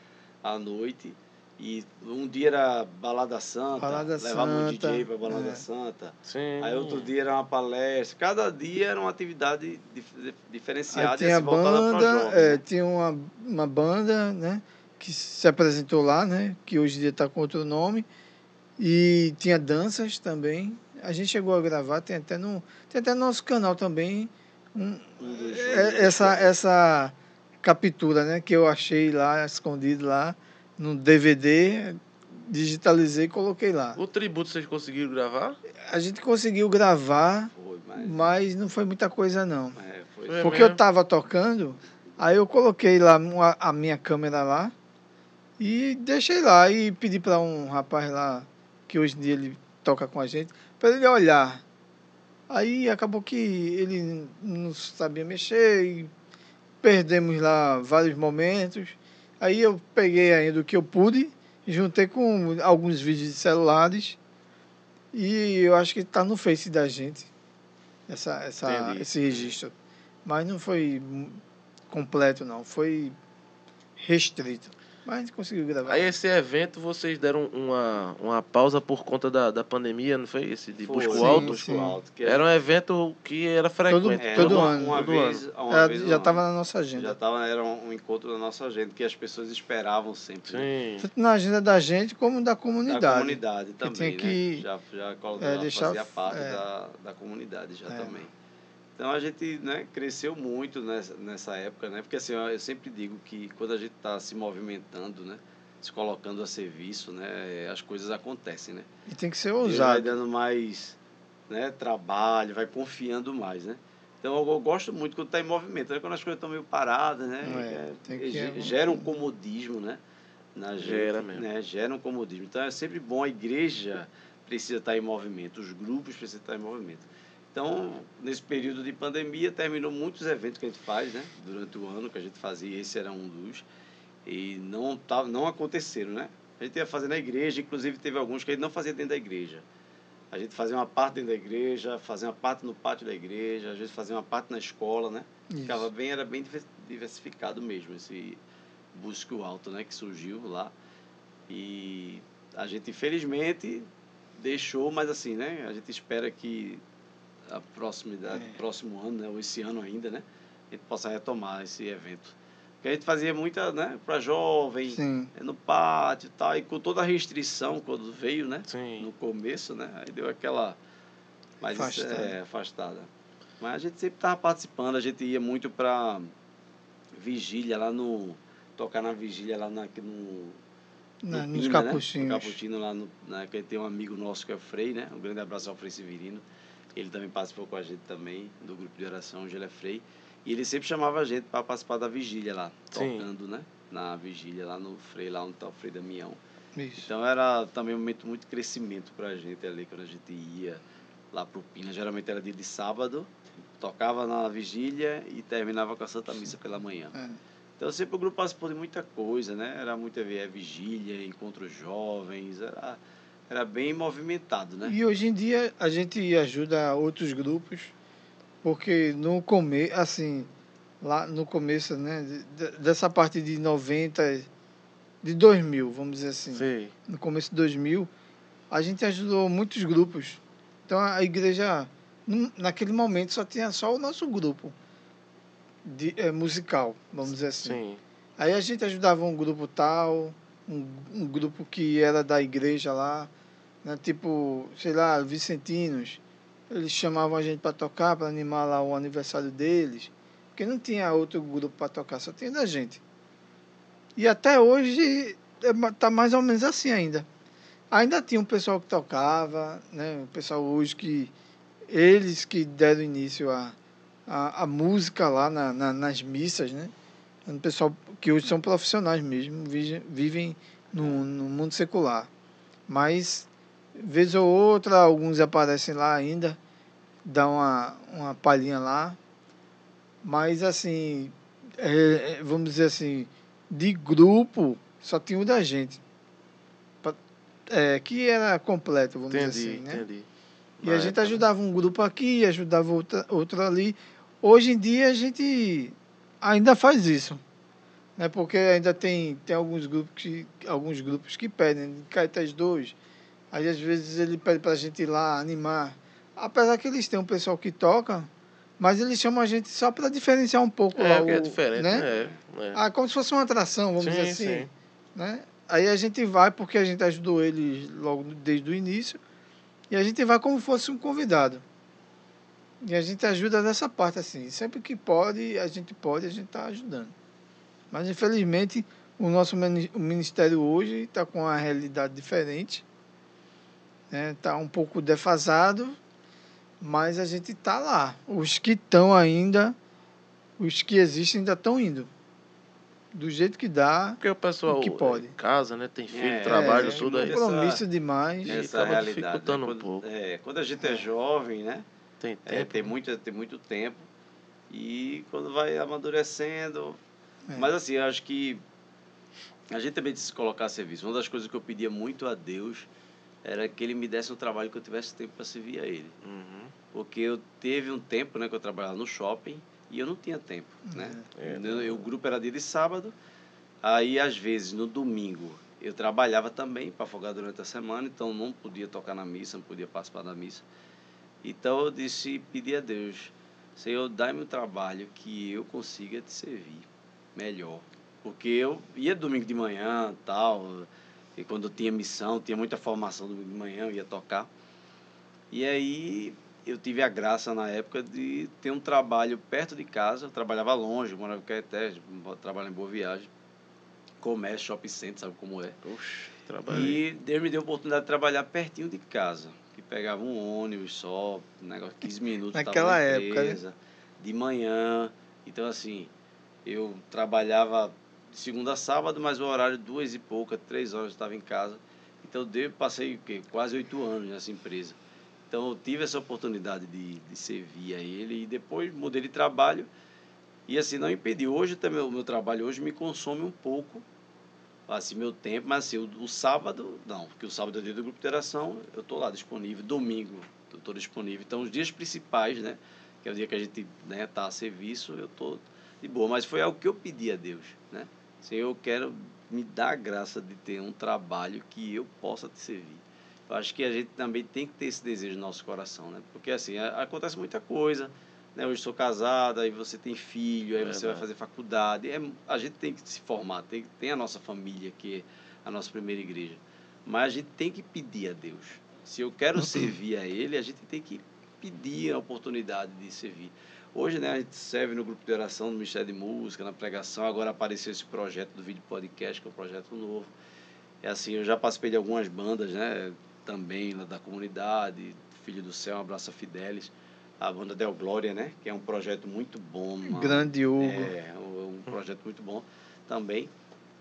à noite. E um dia era Balada Santa, Balada levava um Santa, DJ para Balada é. Santa. sim. Aí outro dia era uma palestra. Cada dia era uma atividade dif- Aí diferenciada e tinha assim, voltada para banda, é, né? tinha uma, uma banda, né? Que se apresentou lá, né? Que hoje em dia está com outro nome. E tinha danças também. A gente chegou a gravar, tem até no, tem até no nosso canal também um, é- essa, essa captura, né? Que eu achei lá, escondido lá, no DVD, digitalizei e coloquei lá. O tributo vocês conseguiram gravar? A gente conseguiu gravar, Foi, mas, mas não foi muita coisa não. é, foi, Porque eu tava tocando, aí eu coloquei lá a minha câmera lá e deixei lá e pedi para um rapaz lá que hoje em dia ele toca com a gente para ele olhar. Aí acabou que ele não sabia mexer e perdemos lá vários momentos. Aí eu peguei ainda o que eu pude, juntei com alguns vídeos de celulares e eu acho que está no Face da gente essa, essa, Entendi. esse registro. Mas não foi completo, não. Foi restrito. Mas a gente conseguiu gravar. Aí esse evento vocês deram uma, uma pausa por conta da, da pandemia, não foi? Esse de foi, Busco sim, Alto? Busco sim. Alto. Que Era um evento que era frequente. é, todo uma, ano. Uma Todo vez, uma Era- vez já estava ano. na nossa Já agenda. tava, era um encontro da nossa agenda, que as pessoas esperavam sempre. né? Sim. Tanto na agenda da gente como da comunidade. Da comunidade também, tinha né? que, já já é, já deixar- fazia parte é. da, da comunidade já É. também. Então a gente né, cresceu muito nessa, nessa época, né? Porque assim, eu sempre digo que quando a gente está se movimentando, né? Se colocando a serviço, né? As coisas acontecem, né? E tem que ser Deus vai ousado. dando mais né, trabalho, vai confiando mais, né? Então eu, eu gosto muito quando está em movimento, né? quando as coisas estão meio paradas, né? É, tem que- ge- gera um comodismo, né? Na gente, Gera mesmo. Né? Gera um comodismo. Então é sempre bom, a igreja precisa estar em movimento, os grupos precisam estar em movimento. Então, nesse período de pandemia, terminou muitos eventos que a gente faz, né? Durante o ano que a gente fazia, esse era um dos. E não, tá, não aconteceram, né? A gente ia fazer na igreja, inclusive teve alguns que a gente não fazia dentro da igreja. A gente fazia uma parte dentro da igreja, fazia uma parte no pátio da igreja, às vezes fazia uma parte na escola, né? Isso. Ficava bem, era bem diver- diversificado mesmo, esse busco alto, né? Que surgiu lá. E a gente, infelizmente, deixou, mas assim, né? A gente espera que a proximidade, É. próximo ano, né? Ou esse ano ainda, né? A gente possa retomar esse evento. Porque a gente fazia muita, né? Para jovem, Sim. é, no pátio e tal, e com toda a restrição quando veio, né? Sim. No começo, né? Aí deu aquela mais Afastada. É, afastada. Mas a gente sempre estava participando, a gente ia muito para vigília lá no. tocar na vigília lá na, no. Na, no nos Pina, né? capuchinhos. No Capuchinho lá no. Né? Que tem um amigo nosso que é o Frei, né? Um grande abraço ao Frei Severino. Ele também participou com a gente também, do grupo de oração, hoje ele é Frei. E ele sempre chamava a gente para participar da vigília lá, Sim. tocando, né? Na vigília lá no Frei, lá onde está o Frei Damião. Isso. Então era também um momento muito crescimento para a gente ali, quando a gente ia lá pro Pina. Geralmente era dia de sábado, tocava na vigília e terminava com a Santa Missa pela manhã. É. Então sempre o grupo participou de muita coisa, né? Era muita é, vigília, encontros jovens, era, era bem movimentado, né? E hoje em dia a gente ajuda outros grupos, porque no começo, assim, lá no começo, né, de- de- dessa parte de 90, de 2000, vamos dizer assim, Sei. no começo de 2000, a gente ajudou muitos grupos. Então a igreja, naquele momento, só tinha só o nosso grupo de, eh, musical, vamos dizer assim. Sim. Aí a gente ajudava um grupo tal, um, um grupo que era da igreja lá, né? tipo, sei lá, Vicentinos. Eles chamavam a gente para tocar, para animar lá o aniversário deles, porque não tinha outro grupo para tocar, só tinha da gente. E até hoje está mais ou menos assim ainda. Ainda tinha um pessoal que tocava, né? o pessoal hoje que. Eles que deram início à a, a, música lá na, na, nas missas, né? Um pessoal que hoje são profissionais mesmo, vivem, vivem no, no mundo secular. Mas, vez ou outra, alguns aparecem lá ainda, dão uma, uma palhinha lá. Mas, assim, é, é, vamos dizer assim, de grupo, só tinha um da gente. É, que era completo, vamos Entendi, dizer assim, né? entendi. E Na a gente né? ajudava um grupo aqui, ajudava outra, outro ali. Hoje em dia a gente ainda faz isso. Né? Porque ainda tem, tem alguns, grupos que, alguns grupos que pedem, Caetés 2. Aí às vezes ele pede para a gente ir lá animar. Apesar que eles têm um pessoal que toca, mas eles chamam a gente só para diferenciar um pouco É, lá é o- diferente, né? né? É, é. Ah, como se fosse uma atração, vamos sim, dizer assim. sim. né? Aí a gente vai porque a gente ajudou eles logo desde o início e a gente vai como fosse um convidado. E a gente ajuda nessa parte assim. Sempre que pode, a gente pode, a gente está ajudando. Mas infelizmente o nosso ministério hoje está com uma realidade diferente. Está né? Tá um pouco defasado, mas a gente está lá. Os que estão ainda, os que existem ainda estão indo. Do jeito que dá, Porque o pessoal que pode. casa, né? Tem filho, É, trabalho, é, tudo aí. compromisso demais. E Essa acaba realidade. né? dificultando um Quando, pouco. é, quando a gente é jovem, né? Tem É, tempo. tem, muito, tem muito tempo. E quando vai amadurecendo. É. Mas assim, eu acho que a gente também se colocar a serviço. Uma das coisas que eu pedia muito a Deus era que ele me desse um trabalho que eu tivesse tempo para servir a ele. Uhum. Porque eu teve um tempo né, que eu trabalhava no shopping e eu não tinha tempo. Né? É, Eu- eu- o grupo era dia de sábado, aí às vezes no domingo eu trabalhava também para folgar durante a semana, então não podia tocar na missa, não podia participar da missa. Então eu disse, pedi a Deus, Senhor, dá-me um trabalho que eu consiga te servir melhor. Porque eu ia domingo de manhã tal, e quando eu tinha missão, tinha muita formação domingo de manhã, eu ia tocar. E aí eu tive a graça na época de ter um trabalho perto de casa. Eu trabalhava longe, morava em Caeté, trabalhava em Boa Viagem. Comércio, shopping center, sabe como é. Oxe, trabalhei. E Deus me deu a oportunidade de trabalhar pertinho de casa. Que pegava um ônibus só, um negócio, 15 minutos. Naquela na época, né? De manhã. Então, assim, eu trabalhava de segunda a sábado, mas o horário duas e pouca, três horas eu estava em casa. Então, eu passei quase oito anos nessa empresa. Então, eu tive essa oportunidade de, de servir a ele e depois mudei de trabalho. E assim, não impediu. Hoje também, o meu trabalho hoje me consome um pouco, assim, meu tempo, mas assim, o, o sábado, não, porque o sábado é dia do grupo de interação, eu estou lá disponível, domingo eu estou disponível. Então, os dias principais, né, que é o dia que a gente né, tá a serviço, eu estou de boa. Mas foi algo que eu pedi a Deus, né? Senhor, eu quero me dar a graça de ter um trabalho que eu possa te servir. Eu acho que a gente também tem que ter esse desejo no nosso coração, né? Porque assim, acontece muita coisa, né? Hoje sou casado, aí você tem filho, aí você vai Verdade. fazer faculdade. É, a gente tem que se formar, tem, tem a nossa família, que é a nossa primeira igreja. Mas a gente tem que pedir a Deus. Se eu quero servir a Ele, a gente tem que pedir a oportunidade de servir. Hoje, né, a gente serve no grupo de oração, no Ministério de Música, na pregação. Agora apareceu esse projeto do vídeo podcast, que é um projeto novo. É assim, eu já participei de algumas bandas, né, também lá da comunidade. Filho do Céu, um abraço a Fidelis. A banda Del Glória, né, que é um projeto muito bom. uma- Grande Hugo. é, um, um projeto muito bom também.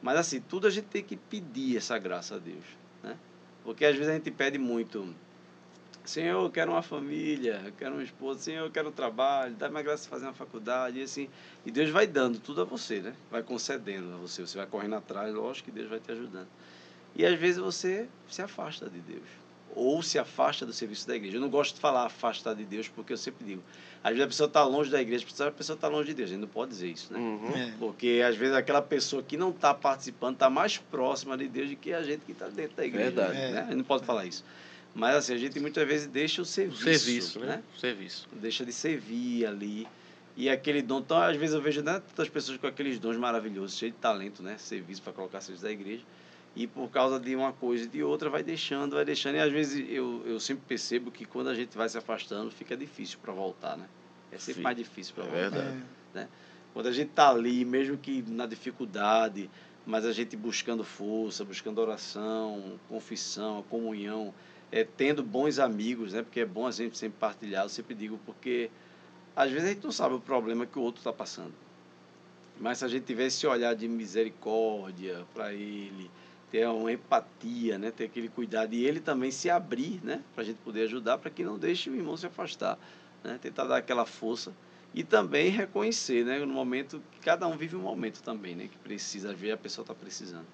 Mas assim, tudo a gente tem que pedir essa graça a Deus, né? Porque às vezes a gente pede muito. Senhor, eu quero uma família, eu quero uma esposa, Senhor, eu quero um trabalho, dá-me a graça de fazer uma faculdade, e assim. E Deus vai dando tudo a você, né? Vai concedendo a você, você vai correndo atrás, lógico que Deus vai te ajudando. E às vezes você se afasta de Deus. Ou se afasta do serviço da igreja. Eu não gosto de falar afastar de Deus, porque eu sempre digo. Às vezes a pessoa está longe da igreja, a pessoa está longe de Deus. A gente não pode dizer isso, né? Uhum. É. Porque às vezes aquela pessoa que não está participando está mais próxima de Deus do que a gente que está dentro da igreja. Verdade. Né? A gente não pode falar isso. Mas assim, a gente muitas vezes deixa o O serviço. serviço, né? O serviço. Deixa de servir ali. E aquele dom. Então, às vezes eu vejo né, tantas pessoas com aqueles dons maravilhosos, cheios de talento, né? Serviço para colocar serviço da igreja. E por causa de uma coisa e de outra, vai deixando, vai deixando. E às vezes eu, eu sempre percebo que quando a gente vai se afastando, fica difícil para voltar, né? É sempre Sim. mais difícil para É voltar. verdade. É. Quando a gente está ali, mesmo que na dificuldade, mas a gente buscando força, buscando oração, confissão, comunhão, é, tendo bons amigos, né? Porque é bom a gente sempre partilhar, eu sempre digo, porque às vezes a gente não sabe o problema que o outro está passando. Mas se a gente tiver esse olhar de misericórdia para ele, ter uma empatia, né? ter aquele cuidado e ele também se abrir né? para a gente poder ajudar, para que não deixe o irmão se afastar. Né? Tentar dar aquela força e também reconhecer, né? no momento que cada um vive um momento também, né? que precisa, vezes a pessoa está precisando.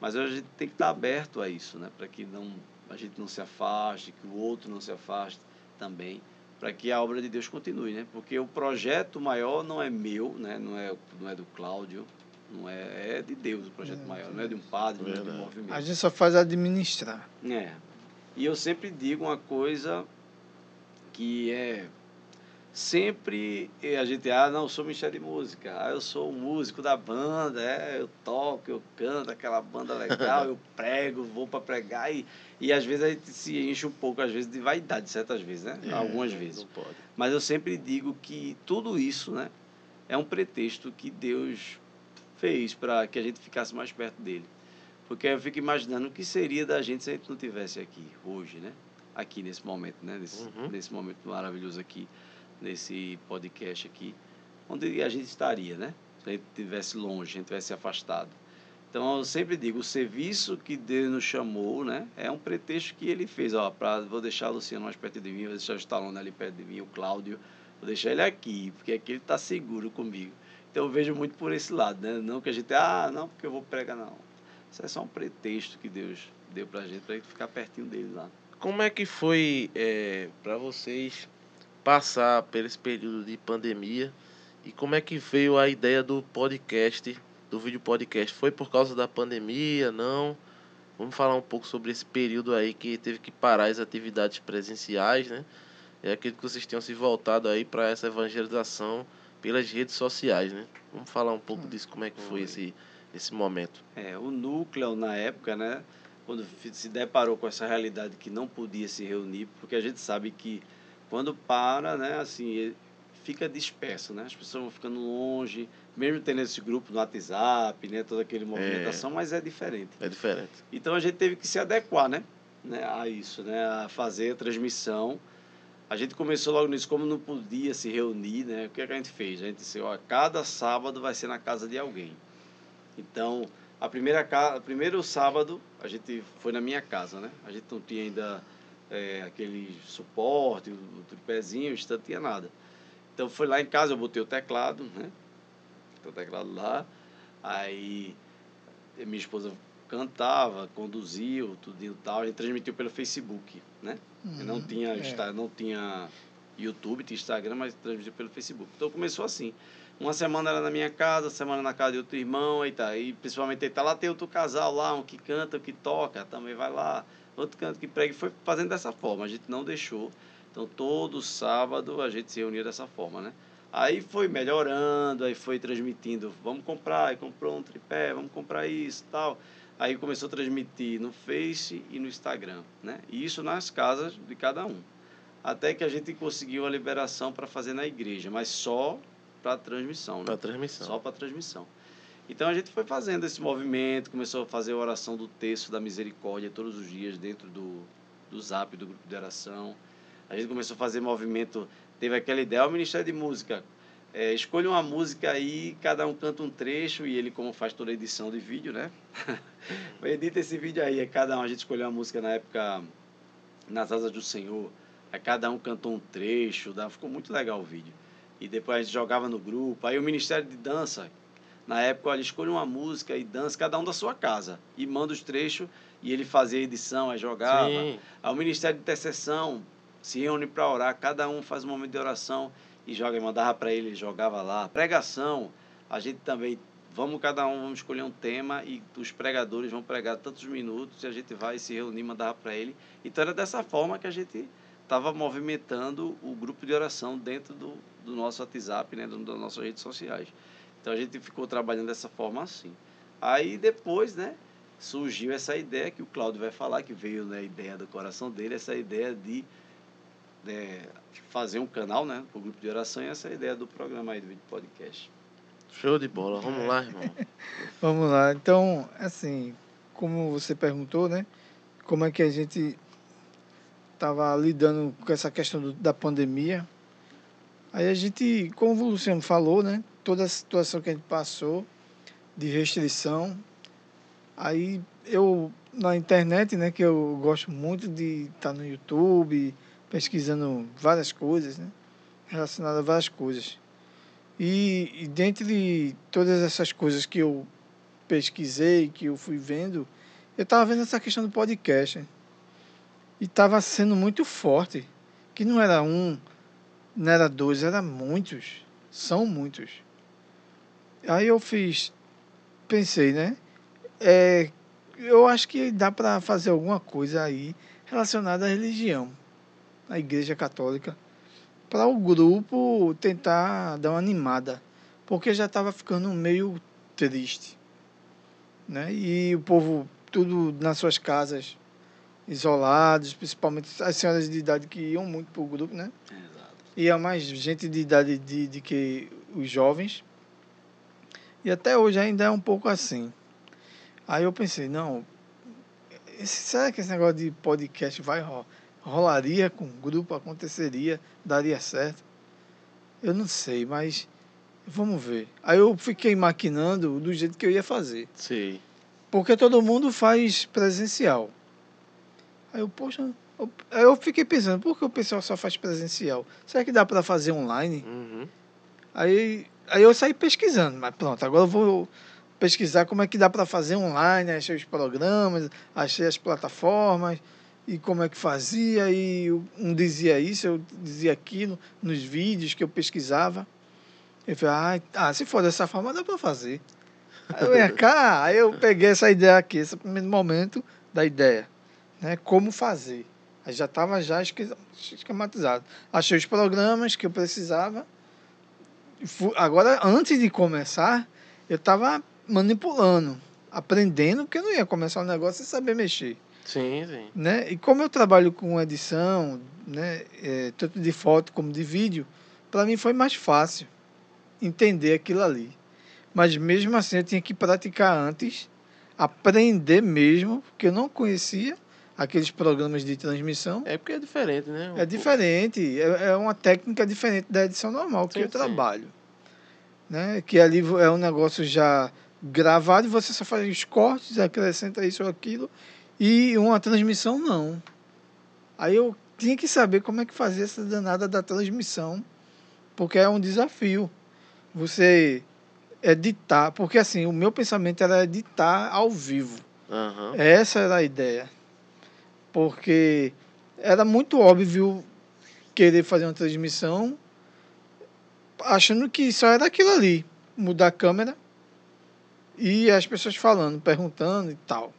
Mas a gente tem que estar aberto a isso, né? para que não, a gente não se afaste, que o outro não se afaste também, para que a obra de Deus continue, né? Porque o projeto maior não é meu, né? Não é, não é do Cláudio, não é, é de Deus o projeto É, maior, não é de um padre, não é de um Verdade. movimento. A gente só faz administrar. É. E eu sempre digo uma coisa que é sempre eh, a gente, ah, não, eu sou Ministério de Música, ah, eu sou um músico da banda, é, eu toco, eu canto, aquela banda legal, eu prego, vou para pregar e, e às vezes a gente se enche um pouco, às vezes, de vaidade, certas vezes, né? É, Algumas vezes. Mas eu sempre digo que tudo isso, né, é um pretexto que Deus fez para que a gente ficasse mais perto dele. Porque eu fico imaginando o que seria da gente se a gente não tivesse aqui hoje, né? Aqui nesse momento, né? Nesse, Uhum. nesse momento maravilhoso aqui, nesse podcast aqui, onde a gente estaria, né? Se a gente estivesse longe, a gente tivesse afastado. Então eu sempre digo, o serviço que Deus nos chamou, né? É um pretexto que ele fez, ó, para vou deixar o Luciano mais perto de mim, vou deixar o Stallone ali perto de mim, o Cláudio, vou deixar ele aqui, porque aqui ele está seguro comigo. Então eu vejo muito por esse lado, né? Não que a gente, ah, não, porque eu vou pregar, não. Isso é só um pretexto que Deus deu pra gente, pra gente ficar pertinho dele lá. Como é que foi é, para vocês passar por esse período de pandemia e como é que veio a ideia do podcast, do vídeo podcast? Foi por causa da pandemia? Não? Vamos falar um pouco sobre esse período aí que teve que parar as atividades presenciais, né? É aquilo que vocês tenham se voltado aí para essa evangelização pelas redes sociais, né? Vamos falar um pouco disso, como é que foi esse, esse momento. É, o núcleo na época, né, quando se deparou com essa realidade que não podia se reunir, porque a gente sabe que quando para, né, assim, fica disperso, né? As pessoas vão ficando longe, mesmo tendo esse grupo no WhatsApp, né, toda aquele movimentação, mas é diferente. É diferente. Então a gente teve que se adequar, né, né, a isso, né, a fazer a transmissão. A gente começou logo nisso, como não podia se reunir, né? O que, é que a gente fez? A gente disse, ó, cada sábado vai ser na casa de alguém. Então, a primeira ca... primeiro sábado a gente foi na minha casa, né? A gente não tinha ainda é, aquele suporte, o, o tripézinho, o não tinha nada. Então foi lá em casa, eu botei o teclado, né? O teclado lá. Aí minha esposa cantava, conduzia, tudo e tal. A gente transmitiu pelo Facebook, né? não Uhum, tinha é. Não tinha YouTube, tinha Instagram, mas transmitiu pelo Facebook. Então começou assim. Uma semana era na minha casa, semana na casa de outro irmão, aí tá. E principalmente aí tá lá tem outro casal lá, um que canta, um que toca, também vai lá. Outro canta que prega e foi fazendo dessa forma. A gente não deixou. Então todo sábado a gente se reunia dessa forma, né? Aí foi melhorando, aí foi transmitindo, vamos comprar, aí comprou um tripé, vamos comprar isso, tal. Aí começou a transmitir no Face e no Instagram, né? E isso nas casas de cada um. Até que a gente conseguiu a liberação para fazer na igreja, mas só para transmissão, né? Para transmissão. Só para transmissão. Então a gente foi fazendo esse movimento, começou a fazer a oração do texto da misericórdia todos os dias dentro do, do zap, do grupo de oração. A gente começou a fazer movimento, teve aquela ideia, o Ministério de Música, é, escolha uma música aí, cada um canta um trecho, e ele, como faz toda a edição de vídeo, né? Edita esse vídeo aí, é cada um, a gente escolheu uma música na época, Nas Asas do Senhor, aí cada um cantou um trecho, ficou muito legal o vídeo. E depois a gente jogava no grupo, aí o Ministério de Dança, na época, olha, escolha uma música e dança, cada um da sua casa, e manda os trechos, e ele fazia a edição, aí jogava. Sim. Aí o Ministério de Intercessão se reúne para orar, cada um faz um momento de oração e joga, e mandava para ele, ele jogava lá. Pregação, a gente também, vamos cada um, vamos escolher um tema e os pregadores vão pregar tantos minutos e a gente vai se reunir, mandava para ele. Então era dessa forma que a gente estava movimentando o grupo de oração dentro do, do nosso WhatsApp, né, das nossas redes sociais. Então a gente ficou trabalhando dessa forma assim. Aí depois, né, surgiu essa ideia que o Cláudio vai falar, que veio na ideia do coração dele, essa ideia de é, fazer um canal, né, para o grupo de oração e essa ideia do programa aí do vídeo podcast. Show de bola. Vamos lá, irmão. Vamos lá. Então, assim, como você perguntou, né? Como é que a gente estava lidando com essa questão do- da pandemia? Aí a gente, como o Luciano falou, né? Toda a situação que a gente passou de restrição. Aí eu, na internet, né? Que eu gosto muito de estar no YouTube, pesquisando várias coisas, né? Relacionadas a várias coisas. E, e dentre todas essas coisas que eu pesquisei, que eu fui vendo, eu estava vendo essa questão do podcast. né? E estava sendo muito forte. Que não era um, não era dois, era muitos. São muitos. Aí eu fiz, pensei, né? É, eu acho que dá para fazer alguma coisa aí relacionada à religião, à Igreja Católica, para o grupo tentar dar uma animada, porque já estava ficando meio triste, né? E o povo tudo nas suas casas isolados, principalmente as senhoras de idade que iam muito para o grupo, né? Exato. Ia mais gente de idade de, de que os jovens. E até hoje ainda é um pouco assim. Aí eu pensei, não, esse, será que esse negócio de podcast vai ro- rolaria com o grupo, aconteceria, daria certo? Eu não sei, mas vamos ver. Aí eu fiquei maquinando do jeito que eu ia fazer. Sei. Porque todo mundo faz presencial. Aí eu, poxa, eu, aí eu fiquei pensando, por que o pessoal só faz presencial? Será que dá para fazer online? Uhum. Aí, aí eu saí pesquisando, mas pronto, agora eu vou pesquisar como é que dá para fazer online, achei os programas, achei as plataformas e como é que fazia, e um dizia isso, eu dizia aquilo nos vídeos que eu pesquisava. Eu falei, ah, ah se for dessa forma dá para fazer. Aí eu ia cá, aí eu peguei essa ideia aqui, esse primeiro momento da ideia, né? Como fazer. Aí já estava já esque- esquematizado. Achei os programas que eu precisava. Agora, antes de começar, eu estava manipulando, aprendendo, porque eu não ia começar um negócio sem saber mexer Sim, sim. né? E como eu trabalho com edição, né, é, tanto de foto como de vídeo, para mim foi mais fácil entender aquilo ali. Mas mesmo assim eu tinha que praticar antes, aprender mesmo, porque eu não conhecia aqueles programas de transmissão. É porque é diferente, né? É diferente, é, é uma técnica diferente da edição normal que Sim, eu sim. trabalho. Né? Que ali é um negócio já gravado e você só faz os cortes, acrescenta isso ou aquilo, e uma transmissão não. Aí eu tinha que saber como é que fazia essa danada da transmissão, porque é um desafio. Você editar, porque assim, o meu pensamento era editar ao vivo. Aham. Essa era a ideia. Porque era muito óbvio querer fazer uma transmissão achando que só era aquilo ali. Mudar a câmera e as pessoas falando, perguntando e tal.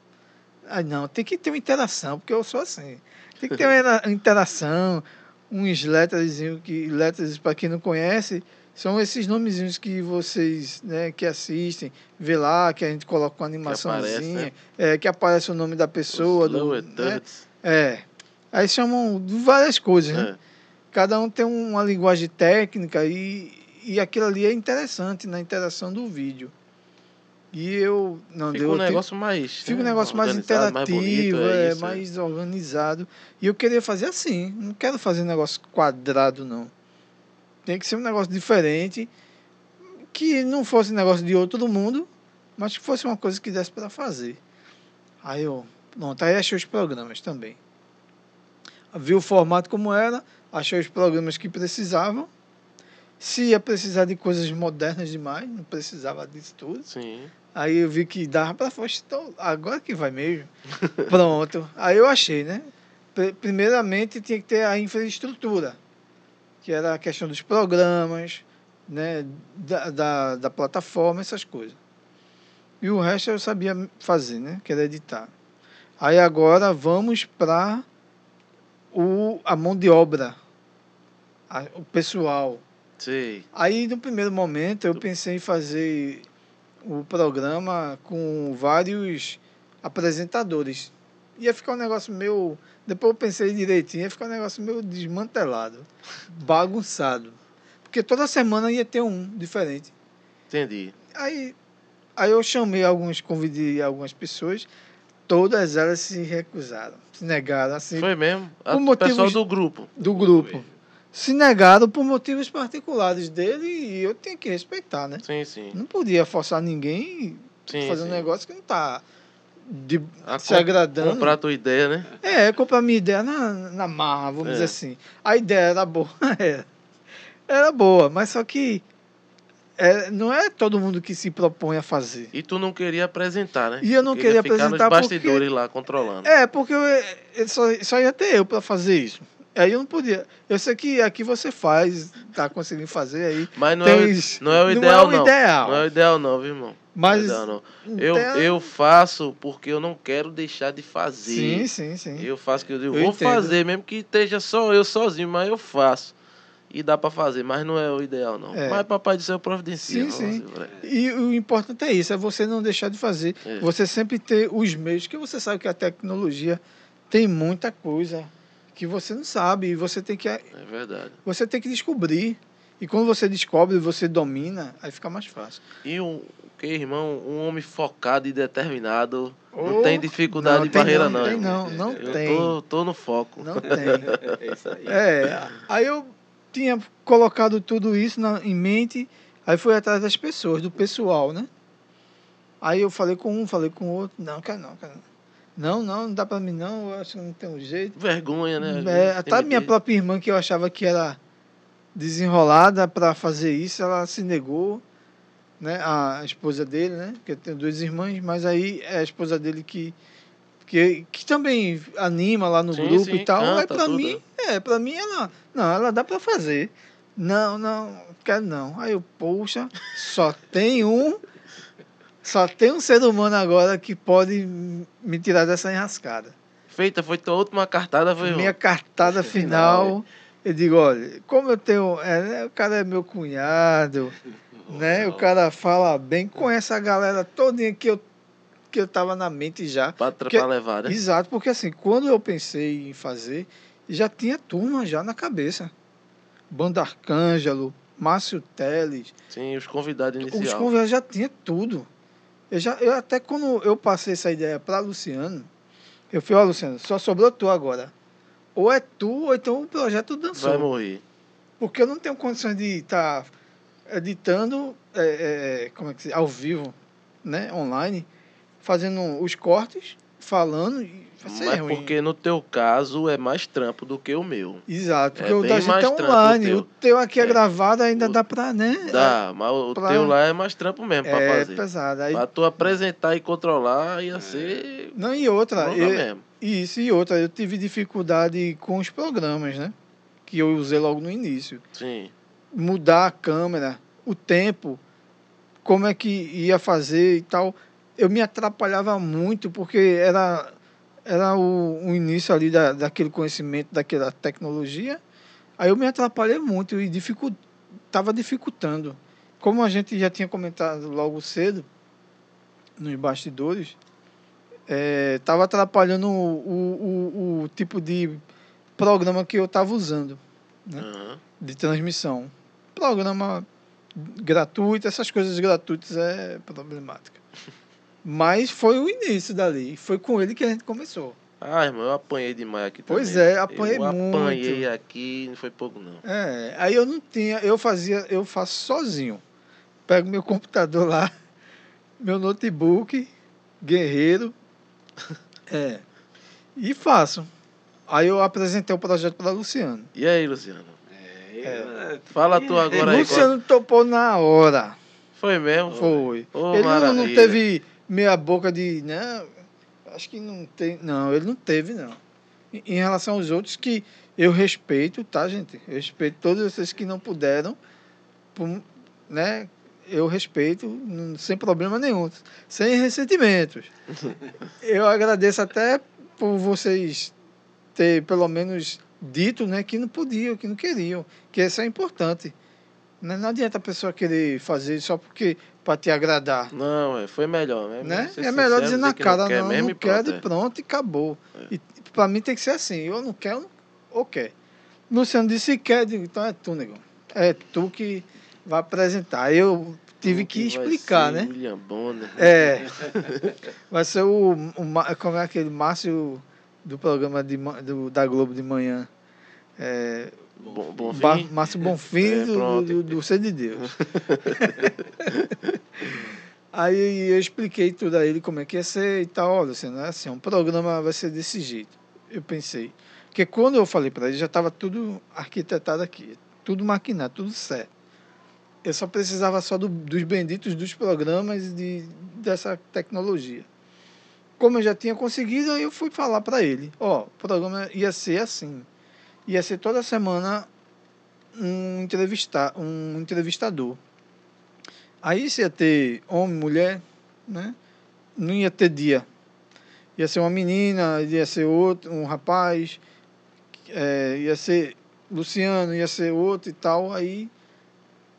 Aí não, tem que ter uma interação, porque eu sou assim. Tem que ter uma interação, uns letras que letras para quem não conhece, são esses nomezinhos que vocês, né, que assistem, vê lá, que a gente coloca uma animaçãozinha, né? é, que aparece o nome da pessoa, Os do, né? É. Aí chamam de várias coisas, né? É. Cada um tem uma linguagem técnica e, e aquilo ali é interessante na interação do vídeo. E eu não Fica deu um negócio mais. Fica um né, negócio mais interativo, bonito, é, isso, mais organizado. E eu queria fazer assim. Não quero fazer um negócio quadrado, não. Tem que ser um negócio diferente. Que não fosse um negócio de outro mundo, mas que fosse uma coisa que desse para fazer. Aí eu. Pronto, aí achei os programas também. Vi o formato como era, achei os programas que precisavam. Se ia precisar de coisas modernas demais, não precisava disso tudo. Sim. Aí eu vi que dava pra fora, então agora que vai mesmo. Pronto. Aí eu achei, né? Pri- Primeiramente tinha que ter a infraestrutura, que era a questão dos programas, né? Da, da, da plataforma, essas coisas. E o resto eu sabia fazer, né? Que era editar. Aí agora vamos para o, a mão de obra, a- o pessoal. Sei. Aí, no primeiro momento, eu pensei em fazer o programa com vários apresentadores. Ia ficar um negócio meio. Depois eu pensei direitinho, ia ficar um negócio meio desmantelado, bagunçado. Porque toda semana ia ter um diferente. Entendi. Aí, aí eu chamei alguns, convidei algumas pessoas, todas elas se recusaram, se negaram, assim, Foi mesmo? O motivos- pessoal do grupo. do grupo. Se negaram por motivos particulares dele e eu tenho que respeitar, né? Sim, sim. Não podia forçar ninguém sim a fazer um sim. negócio que não tá de, A se com- agradando. Comprar a tua ideia, né? É, comprar minha ideia na, na marra, vamos É. dizer assim. A ideia era boa, era. Era boa, mas só que é, não é todo mundo que se propõe a fazer. E tu não queria apresentar, né? E eu não queria ficar apresentar nos porque- bastidores lá, controlando. É, porque eu, eu só, só ia ter eu para fazer isso. Aí eu não podia. Eu sei que aqui você faz, tá conseguindo fazer aí. Mas não, é, o- Tem- não é o não é ideal, o não. ideal. Não é o ideal, não, viu, irmão? Mas. Não é o ideal, não. Eu, eu faço porque eu não quero deixar de fazer. Sim, sim, sim. Eu faço que eu digo, Eu vou entendo. fazer, mesmo que esteja só eu sozinho, mas eu faço. E dá pra fazer, mas não é o ideal, não. É. Mas papai do céu providencia. Sim, sim. E o importante é isso, é você não deixar de fazer. É. Você sempre ter os meios, que você sabe que a tecnologia tem muita coisa que você não sabe e você tem que, É verdade. você tem que descobrir. E quando você descobre, você domina, aí fica mais fácil. E um que, irmão, um homem focado e determinado não Oh, tem dificuldade não, de tem barreira, não, não. tem não, não Eu tem. Tô, tô no foco. Não tem. É isso aí. É, aí eu tinha colocado tudo isso na, em mente, aí fui atrás das pessoas, do pessoal, né? Aí eu falei com um, falei com o outro, não, quero não, quero não. Não, não, não dá pra mim não, eu acho que não tem um jeito. Vergonha, né? É, até a minha própria irmã, que eu achava que era desenrolada para fazer isso, ela se negou, né? A esposa dele, né? Porque eu tenho duas irmãs, mas aí é a esposa dele que, que, que também anima lá no Sim, grupo sim, e tal. aí canta para mim, é, para mim ela, não, ela dá para fazer. Não, não, quero não. Aí eu, poxa, só tem um só tem um ser humano agora que pode me tirar dessa enrascada. Feita, foi tua última cartada, foi Minha cartada Final, final, eu digo, olha, como eu tenho. é, né, o cara é meu cunhado, né? O cara fala bem, conhece a galera todinha que eu, que eu tava na mente já. Pra, Porque- pra levar, né? Exato, porque assim, quando eu pensei em fazer, já tinha turma já na cabeça. Banda Arcângelo, Márcio Teles, Sim, os convidados os iniciais. convidados já tinha tudo. Eu já, eu até quando eu passei essa ideia para Luciano, eu falei, ó, Luciano, só sobrou tu agora. Ou é tu, ou então o projeto dançou. Vai morrer. Porque eu não tenho condições de estar editando é, é, como é que se, ao vivo, né? Online, fazendo os cortes, falando. E vai ser Mas ruim. porque no teu caso é mais trampo do que o meu. Exato, porque é o da gente é online. o teu. O teu aqui é, É. gravado, ainda O- dá pra, né? Dá, mas o pra- teu lá é mais trampo mesmo pra é fazer. pesado. Aí, Pra tu apresentar e controlar ia ser. não, e outra, eu- mesmo. Isso, e outra, eu tive dificuldade com os programas, né? Que eu usei logo no início. Sim. Mudar a câmera, o tempo, como é que ia fazer e tal. Eu me atrapalhava muito, porque era, era o, o início ali da, daquele conhecimento, daquela tecnologia. Aí eu me atrapalhei muito e dificu, tava dificultando. Como a gente já tinha comentado logo cedo, nos bastidores, estava atrapalhando o, o, o, o tipo de programa que eu estava usando Né? Aham. de transmissão. Programa gratuito, essas coisas gratuitas é problemática. Mas foi o início dali. Foi com ele que a gente começou. Ah, irmão, eu apanhei demais aqui Pois também. é, apanhei eu muito. apanhei aqui, não foi pouco não. É, aí eu não tinha, eu fazia, eu faço sozinho. Pego meu computador lá, meu notebook, guerreiro, é, e faço. Aí eu apresentei o projeto para Luciano. E aí, Luciano? É, é, Fala tu agora aí. Luciano topou na hora. Foi mesmo? Foi. Ô, ele não, não maravilha. teve meia boca de. Não, acho que não tem. Não, ele não teve, não. Em em relação aos outros que eu respeito, tá, gente? Eu respeito todos vocês que não puderam, por- né? Eu respeito, sem problema nenhum, sem ressentimentos. eu agradeço até por vocês ter pelo menos dito, né, que não podiam, que não queriam, que isso é importante. Né? Não adianta a pessoa querer fazer só porque para te agradar. Não, é, foi melhor. Né? Né? É melhor dizer na que cara, quer não, mesmo não e quero e é. pronto, e acabou. E para mim tem que ser assim, eu não quero ou quer. Luciano disse que quer, digo, então é tu, negão. É tu que vai apresentar. Eu tive Um que vai explicar, né? William Bonner. É. Vai ser o, o como é aquele Márcio do programa de, do, da Globo de manhã. É, Bom, bom Ba-. Márcio Bonfim É, do, do, do Ser de Deus. Aí eu expliquei tudo a ele como é que ia ser e tal. Olha, assim, não é assim, um programa vai ser desse jeito. Eu pensei. Porque quando eu falei para ele, já estava tudo arquitetado aqui, tudo maquinado, tudo certo. Eu só precisava só do- dos benditos dos programas e de, dessa tecnologia. Como eu já tinha conseguido, aí eu fui falar para ele, ó, o programa ia ser assim. Ia ser toda semana um, entrevistar, um entrevistador. Aí você ia ter homem, mulher, né? Não ia ter dia. Ia ser uma menina, ia ser outro, um rapaz, é, ia ser Luciano ia ser outro e tal, aí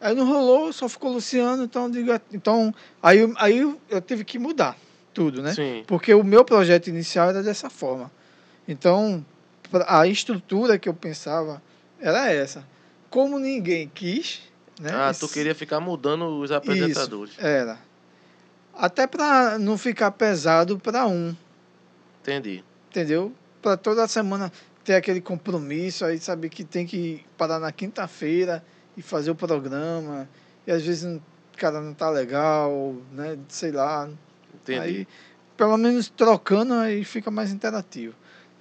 aí não rolou, só ficou Luciano, então então aí aí eu tive que mudar tudo, né? Sim. Porque o meu projeto inicial era dessa forma. Então, a estrutura que eu pensava era essa. Como ninguém quis, né? Ah, tu queria ficar mudando os apresentadores. Era. Até para não ficar pesado para um, Entendi. entendeu? Para toda semana ter aquele compromisso, aí saber que tem que parar na quinta-feira e fazer o programa. E às vezes o cara não tá legal, né? Sei lá. Entendi. Aí, pelo menos trocando, aí fica mais interativo.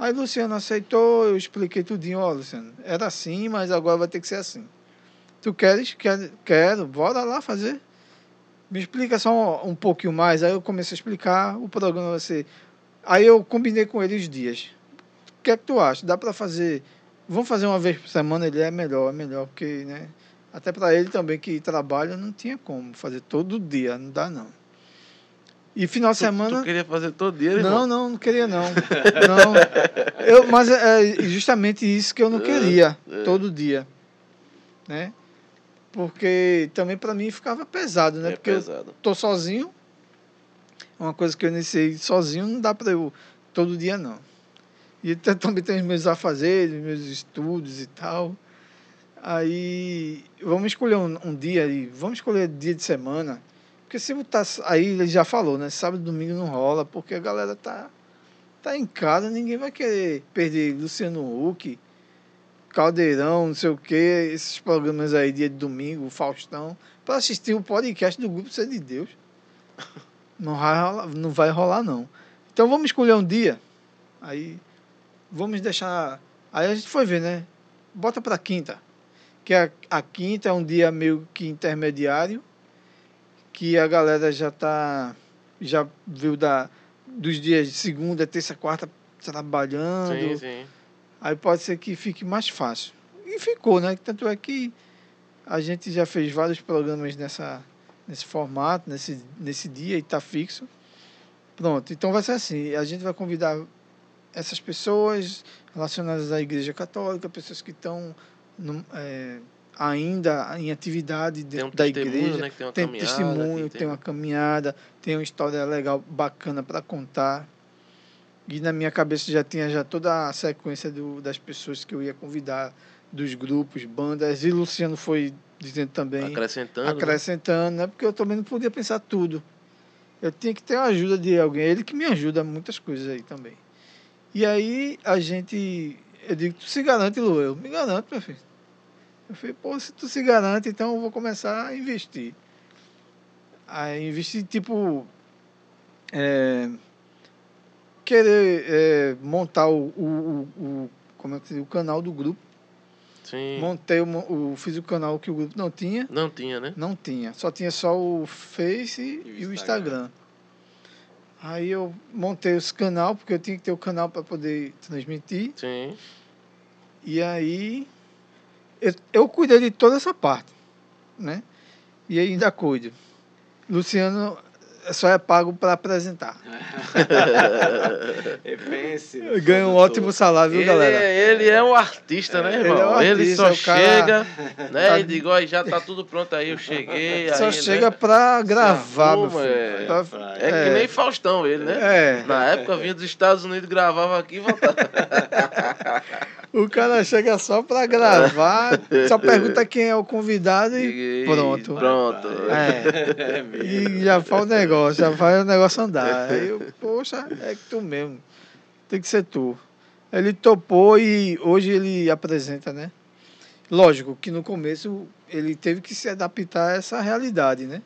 Aí Luciano aceitou, eu expliquei tudinho, ó, Luciano, era assim, mas agora vai ter que ser assim. Tu queres? Quer, quero, bora lá fazer. Me explica só um, um pouquinho mais. Aí eu comecei a explicar, o programa vai ser. Aí eu combinei com ele os dias. O que é que tu acha? Dá para fazer. Vamos fazer uma vez por semana? Ele é melhor, é melhor, porque, né? Até para ele também que trabalha, não tinha como fazer todo dia, não dá não. E final de Tu- semana. Tu queria fazer todo dia, Não, irmão? não, não queria não. não. Eu, mas é justamente isso que eu não queria, É. todo dia. Né? Porque também para mim ficava pesado, né? É Porque eu pesado. tô sozinho. Uma coisa que eu iniciei sozinho não dá para eu todo dia não. E também tem os meus afazeres, meus estudos e tal. Aí vamos escolher um, um dia aí, vamos escolher dia de semana. Porque se botar. Aí ele já falou, né? Sábado e domingo não rola, porque a galera tá, tá em casa, ninguém vai querer perder Luciano Huck, Caldeirão, não sei o quê, esses programas aí, dia de domingo, Faustão, para assistir o podcast do Grupo Ser de Deus. Não vai rolar, não vai rolar, não. Então vamos escolher um dia. Aí vamos deixar. Aí a gente foi ver, né? Bota para quinta. Que a, a quinta é um dia meio que intermediário que a galera já tá já viu da dos dias de segunda, terça, quarta trabalhando. Sim, sim. Aí pode ser que fique mais fácil. E ficou, né? Tanto é que a gente já fez vários programas nessa nesse formato, nesse nesse dia e tá fixo. Pronto, então vai ser assim, a gente vai convidar essas pessoas relacionadas à Igreja Católica, pessoas que estão é, ainda em atividade Tem um dentro da igreja né? Tem uma tem testemunho, que tem uma caminhada, tem uma história legal, bacana para contar. E na minha cabeça já tinha já toda a sequência do, das pessoas que eu ia convidar, dos grupos, bandas, e Luciano foi dizendo também, Acrescentando. né? acrescentando, né? Porque eu também não podia pensar tudo. Eu tinha que ter a ajuda de alguém, ele que me ajuda muitas coisas aí também. E aí a gente, eu digo, tu se garante, Lu? Eu me garanto, meu filho. Eu falei, pô, se tu se garante, então eu vou começar a investir. Aí investir, tipo, é, querer é, montar o, o, o, o- como é que se diz? o canal do grupo. Sim. Montei o, o, fiz o canal que o grupo não tinha. Não tinha, né? Não tinha. Só tinha só o Face e, E o o Instagram. Instagram. Aí eu montei esse canal, porque eu tinha que ter o canal para poder transmitir. Sim. E aí eu, eu cuidei de toda essa parte, né? E ainda cuido. Luciano só é pago para apresentar. Repense. Ganha um ótimo salário, viu, Ele, galera? é- ele é um artista, né, Ele irmão? é um Ele artista, só o cara- chega, né? Tá- E digo, ó, já tá tudo pronto aí, eu cheguei. Só aí, chega né? para gravar, meu arruma, filho. é. Pra- É, que é. nem Faustão ele, né? É. Na época vinha dos Estados Unidos, gravava aqui e voltava. O cara chega só para gravar, só pergunta quem é o convidado e E- pronto. Pronto. É. E já faz o negócio, já faz o negócio andar. Aí eu, poxa, é que tu mesmo. Tem que ser tu. Ele topou e hoje ele apresenta, né? Lógico que no começo ele teve que se adaptar a essa realidade, né?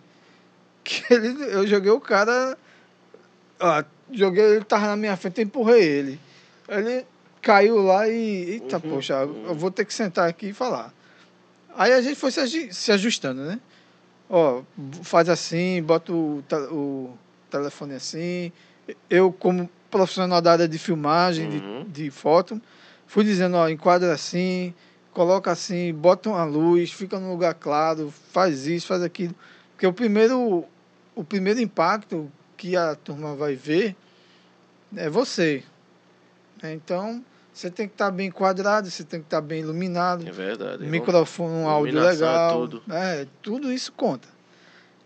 Que ele, eu joguei o cara. Ó, joguei, ele tava na minha frente, eu empurrei ele. Ele caiu lá e. Eita, Uhum, poxa, uhum. eu vou ter que sentar aqui e falar. Aí a gente foi se, ajustando, né? Ó, faz assim, bota o, o telefone assim. Eu, como profissional da área de filmagem, Uhum. de, de foto, fui dizendo, ó, enquadra assim, coloca assim, bota uma luz, fica num lugar claro, faz isso, faz aquilo. Porque o primeiro, o primeiro impacto que a turma vai ver é você. né? Então, Você tem que estar bem enquadrado, você tem que estar bem iluminado, É verdade. microfone, um áudio é legal. tudo. É, tudo isso conta.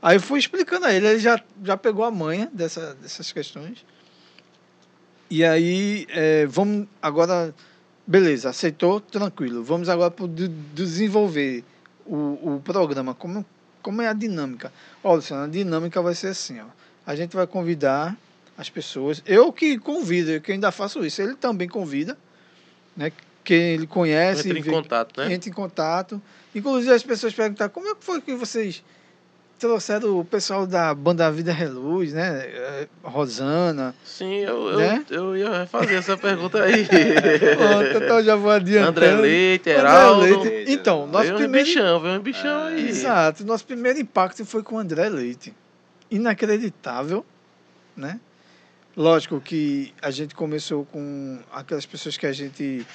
Aí eu fui explicando a ele, ele já, já pegou a manha dessa, dessas questões. E aí, é, vamos agora, beleza, aceitou, tranquilo. Vamos agora para desenvolver o, o programa. Como, como é a dinâmica? Ó, Luciano, a dinâmica vai ser assim, ó. A gente vai convidar as pessoas. Eu que convido, eu que ainda faço isso. Ele também convida, né? Quem ele conhece. Entra em vê- contato, né? entra em contato. Inclusive as pessoas perguntam como é que foi que vocês trouxeram o pessoal da banda Vida Reluz, né? Eh, Rosana. Sim, eu, eu, Né? eu ia fazer essa pergunta aí. Pronto, então já vou adiantando. André Leite, André Heraldo. Leite. Então, nosso Veio um primeiro bichão, veio um bichão aí. Exato. Nosso primeiro impacto foi com o André Leite. Inacreditável, né? Lógico que a gente começou com aquelas pessoas que a gente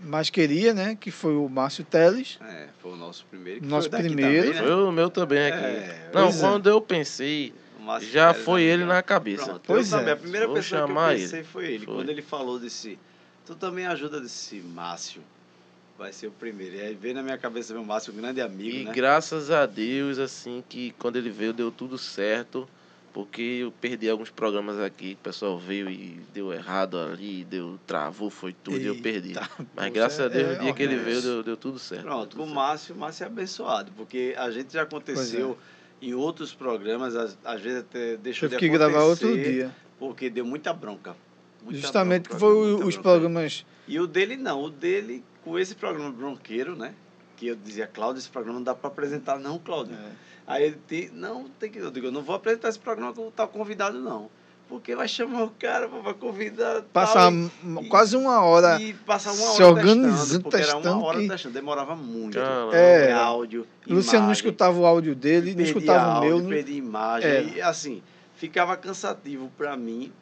mais queria, né? Que foi o Márcio Teles. É, foi o nosso primeiro. que Nosso foi primeiro. também, né? Foi o meu também aqui. É, Não, pois é. quando eu pensei, já Pérez foi da ele na cabeça. Pronto, Pois é. também. A primeira Vou pessoa que eu chamar pensei foi ele. Foi. Quando ele falou desse. Tu também ajuda desse Márcio. Vai ser o primeiro. E aí veio na minha cabeça meu Márcio, um grande amigo, E né? graças a Deus, assim, que quando ele veio deu tudo certo. Porque eu perdi alguns programas aqui, o pessoal veio e deu errado ali, deu, travou, foi tudo, e eu perdi. Eita, Mas graças a Deus, é no dia que ele veio, deu, deu tudo certo. Pronto, com o tudo Márcio, o Márcio é abençoado, porque a gente já aconteceu em outros programas, às, às vezes até deixou Tive de que gravar outro acontecer, dia. porque deu muita bronca. Muita Justamente bronca, que foi os bronca. programas. E o dele não, o dele, com esse programa bronqueiro, né? Que eu dizia, Cláudio, esse programa não dá para apresentar, não, Cláudio. É. Aí ele tem, não, tem que, eu digo, eu não vou apresentar esse programa com tal convidado, não. Porque vai chamar o cara para convidar. Passar e- quase uma hora. e passar uma se hora organizando, testando, porque era testando uma hora que- testando, demorava muito. Caramba. É. áudio, Luciano não escutava o áudio dele, não escutava o áudio, meu. não- perdi imagem, É. e assim, ficava cansativo para mim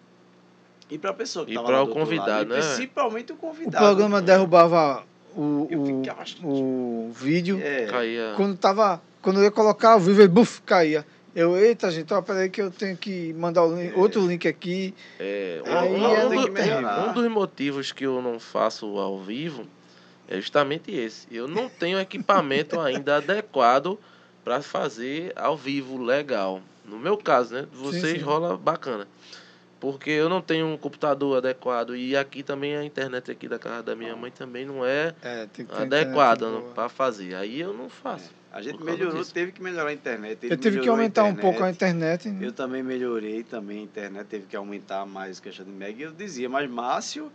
e para a pessoa que E estava pra lá o do outro convidado, lado, né? e principalmente o O convidado. programa derrubava o, Eu o, o vídeo. É, Caía. Quando, tava, quando eu ia colocar ao vivo, ele buf, caía. Eu, eita, gente, ó, peraí que eu tenho que mandar link- outro link aqui. É, Aí um, é um tem do- um dos motivos que eu não faço ao vivo é justamente esse. Eu não tenho equipamento ainda adequado para fazer ao vivo legal. No meu caso, né? Vocês sim. rola bacana. Porque eu não tenho um computador adequado e aqui também a internet aqui da casa da minha mãe também não é É, adequada para fazer. Aí eu não faço. A gente melhorou, disso. teve que melhorar a internet. ele Eu tive que aumentar um pouco a internet. né? Eu também melhorei também a internet, teve que aumentar mais a questão de mega. E eu dizia, mas Márcio,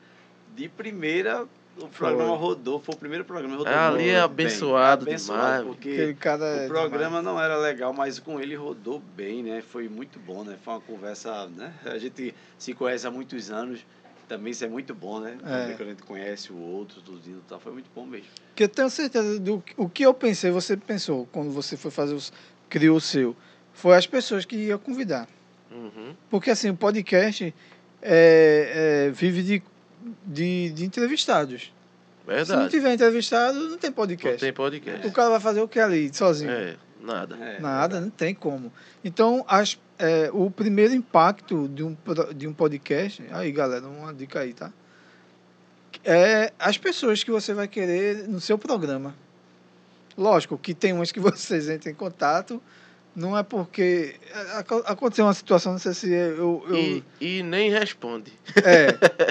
de primeira, o programa rodou, foi o primeiro programa que rodou. Ah, ali é bem, abençoado demais. Porque cara é o programa demais. não era legal, mas com ele rodou bem, né? Foi muito bom, né? Foi uma conversa, né? A gente se conhece há muitos anos, também isso é muito bom, né? É. Quando a gente conhece o outro, tudo e tal, foi muito bom mesmo. Que eu tenho certeza do o que eu pensei, você pensou quando você foi fazer os criou o seu. Foi as pessoas que ia convidar. Uhum. Porque assim, o podcast é, é, vive de, de, de entrevistados. Se não Verdade. tiver entrevistado, não tem Não podcast. tem podcast. O cara vai fazer o que ali, sozinho? É, nada. É, Nada, não tem como. Então, as, é, o primeiro impacto de um, de um podcast, aí galera, uma dica aí, tá? É as pessoas que você vai querer no seu programa. Lógico que tem umas que vocês entram em contato, não é porque. é, aco- Aconteceu uma situação, não sei se eu. eu E, e nem responde. é,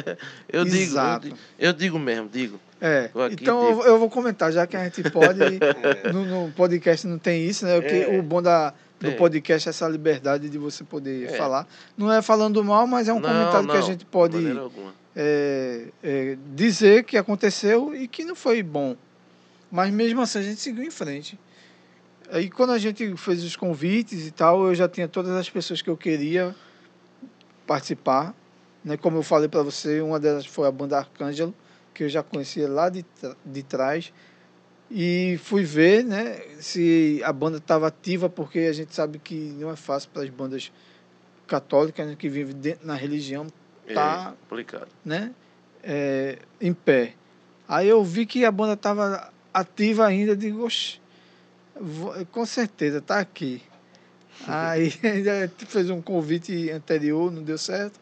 Eu digo, eu exato. digo, eu digo mesmo, digo. É. Então eu, eu vou comentar, já que a gente pode. É. no, no podcast não tem isso, né? O, que, É. o bom da, do Tem. podcast é essa liberdade de você poder É. falar. Não é falando mal, mas é um Não, comentário que a não, gente De pode é, é, dizer que aconteceu e que não foi bom. Mas mesmo assim a gente seguiu em frente. Aí quando a gente fez os convites e tal, eu já tinha todas as pessoas que eu queria participar. Né? Como eu falei para você, uma delas foi a banda Arcângelo, que eu já conhecia lá de, de trás. E fui ver né, se a banda estava ativa, porque a gente sabe que não é fácil para as bandas católicas né, que vivem dentro, na religião Tá. É complicado. né, é, em pé. Aí eu vi que a banda estava ativa ainda, digo, "Oxe, vou- com certeza, tá aqui. Aí ainda fez um convite anterior, não deu certo.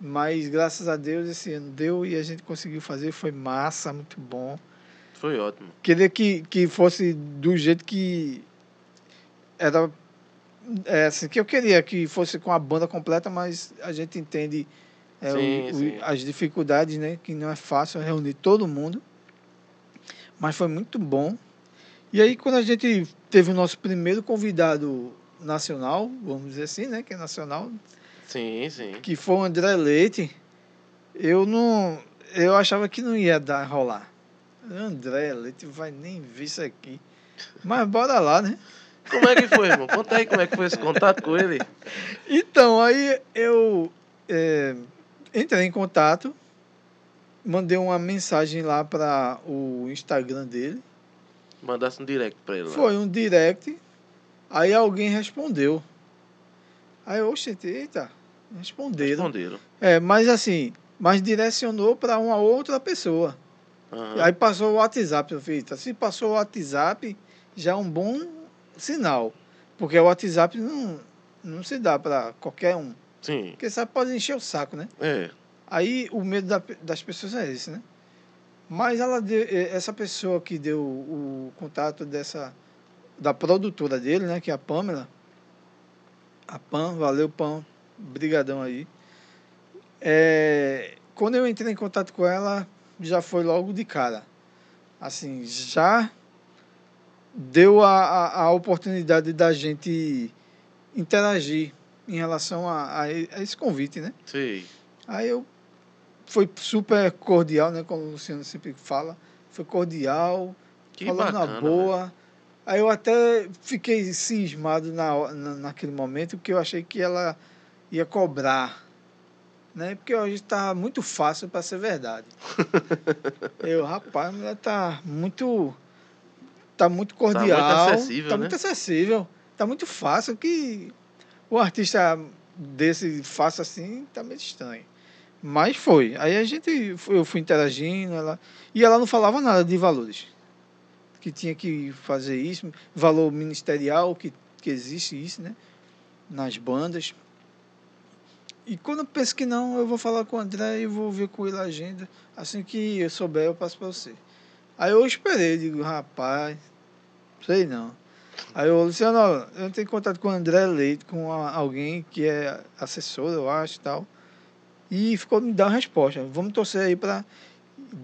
Mas graças a Deus esse ano deu e a gente conseguiu fazer, foi massa, muito bom. Foi ótimo. Queria que, que fosse do jeito que era é, assim, que eu queria que fosse com a banda completa, mas a gente entende é, Sim, o- o- sim. as dificuldades, né? Que não é fácil reunir todo mundo. Mas foi muito bom. E aí, quando a gente teve o nosso primeiro convidado nacional, vamos dizer assim, né? Que é nacional, Sim, sim. que foi o André Leite, eu não. Eu achava que não ia dar rolar. André Leite vai nem ver isso aqui. Mas bora lá, né? Como é que foi, irmão? Conta aí como é que foi esse contato com ele. Então, aí eu é, entrei em contato, mandei uma mensagem lá para o Instagram dele. Mandasse um direct pra ele lá. Foi um direct, aí alguém respondeu. Aí eu, oxente, eita, responderam. Responderam. É, mas assim, mas direcionou para uma outra pessoa. Aham. Aí passou o WhatsApp, eu eita, se passou o WhatsApp, já é um bom sinal. Porque o WhatsApp não, não se dá para qualquer um. Sim. Porque sabe, pode encher o saco, né? É. Aí o medo da- das pessoas é esse, né? Mas ela deu, essa pessoa que deu o contato dessa da produtora dele, né, que é a Pamela. A Pam, valeu Pam, brigadão aí. É, quando eu entrei em contato com ela, já foi logo de cara. Assim, já deu a, a, a oportunidade da gente interagir em relação a, a esse convite, né? Sei. Aí eu foi super cordial, né? Como o Luciano sempre fala. Foi cordial, Que falou bacana. na boa. Aí eu até fiquei cismado na, na, naquele momento, porque eu achei que ela ia cobrar. Né? Porque hoje está muito fácil para ser verdade. eu, rapaz, a mulher tá muito. Tá muito cordial. acessível, tá né? muito acessível. Tá muito fácil que o artista desse faça assim, tá meio estranho. Mas foi. Aí a gente, eu fui interagindo, ela, e ela não falava nada de valores. Que tinha que fazer isso, valor ministerial, que, que existe isso, né? Nas bandas. E quando eu penso que não, eu vou falar com o André e vou ver com ele a agenda. Assim que eu souber, eu passo para você. Aí eu esperei, digo, rapaz, sei não. Aí eu, Luciano, eu entrei em contato com o André Leite, com a- alguém que é assessor, eu acho e tal. E ficou me dar uma resposta. Vamos torcer aí para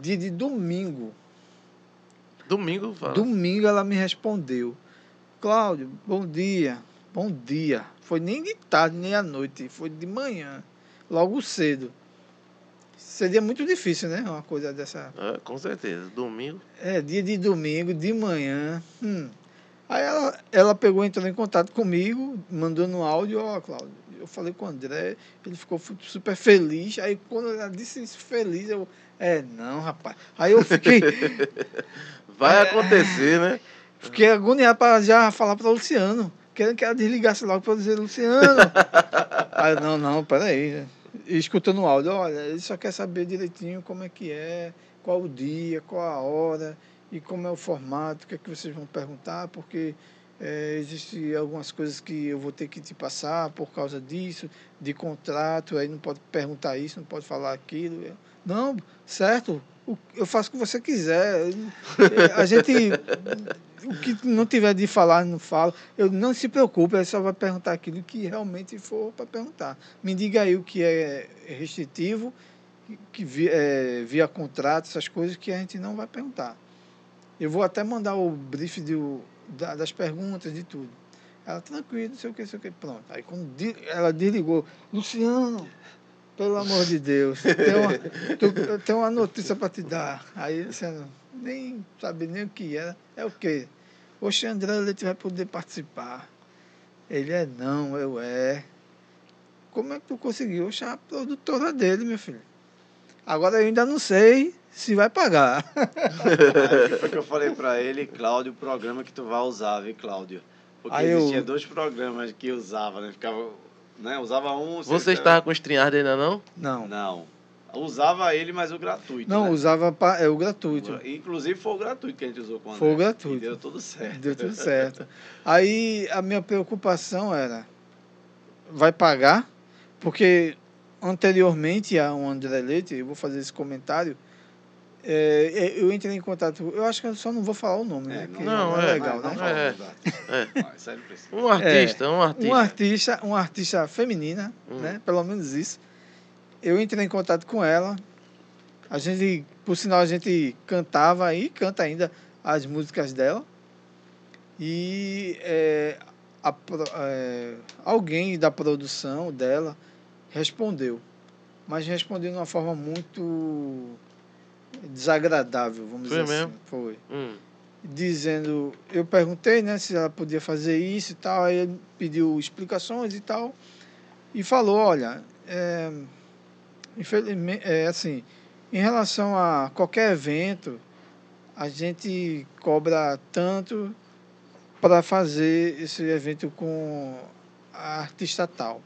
dia de domingo. Domingo, fala. Domingo ela me respondeu. Cláudio, bom dia. Bom dia. Foi nem de tarde, nem à noite. Foi de manhã. Logo cedo. Seria muito difícil, né? Uma coisa dessa. É, com certeza. Domingo. É, dia de domingo, de manhã. Hum. Aí ela, ela pegou, entrou em contato comigo, mandou no áudio, ó, Cláudio, eu falei com o André, ele ficou super feliz. Aí quando ela disse isso feliz, eu, é, não, rapaz. Aí eu fiquei, Vai É. acontecer, né? fiquei agoniado para já falar para o Luciano, querendo que ela desligasse logo para dizer, Luciano. Aí não, não, peraí. E escutando o áudio, olha, ele só quer saber direitinho como é que é, qual o dia, qual a hora e como é o formato, o que é que vocês vão perguntar, porque é, existem algumas coisas que eu vou ter que te passar por causa disso, de contrato, aí não pode perguntar isso, não pode falar aquilo. Não, certo, eu faço o que você quiser. A gente, o que não tiver de falar, não falo. Eu não se preocupe, ele só vai perguntar aquilo que realmente for para perguntar. Me diga aí o que é restritivo, que via, é, via contrato, essas coisas que a gente não vai perguntar. Eu vou até mandar o brief do, da- das perguntas, de tudo. Ela, tranquilo, não sei o que, não sei o que. Pronto. Aí quando de- ela desligou, Luciano, pelo amor de Deus, tem uma, tenho uma notícia para te dar. Aí, Luciano, nem sabe nem o que era. É o quê? Oxe, André Leite vai poder participar. Ele é não, eu é. Como é que tu conseguiu? Oxe, a produtora dele, meu filho. Agora eu ainda não sei se vai pagar. Aí foi que eu falei pra ele, Cláudio, o programa que tu vai usar, viu, Cláudio? Porque Aí eu- existia dois programas que usava, né? Ficava, né? Usava um... Você estava com o StreamYard ainda não? Não. Não. Usava ele, mas o gratuito, Não, né? usava pa- é o gratuito. Inclusive foi o gratuito que a gente usou com o André. Foi o gratuito. E deu tudo certo. Deu tudo certo. Aí a minha preocupação era, vai pagar? Porque anteriormente a um André Leite, eu vou fazer esse comentário. é, é, eu entrei em contato. Eu acho que eu só não vou falar o nome, né? que não, é é, legal, não, né? fala É. Não, não. Um artista, um artista. Um artista, uma artista feminina, Hum. né? Pelo menos isso. Eu entrei em contato com ela. A gente, por sinal, a gente cantava e canta ainda as músicas dela. E é, a é, alguém da produção dela respondeu. Mas respondeu de uma forma muito desagradável, vamos Foi dizer mesmo? assim. Foi Hum, dizendo, eu perguntei, né, se ela podia fazer isso e tal, aí ele pediu explicações e tal, e falou, olha, é, infelizmente, é assim, em relação a qualquer evento, a gente cobra tanto para fazer esse evento com a artista tal.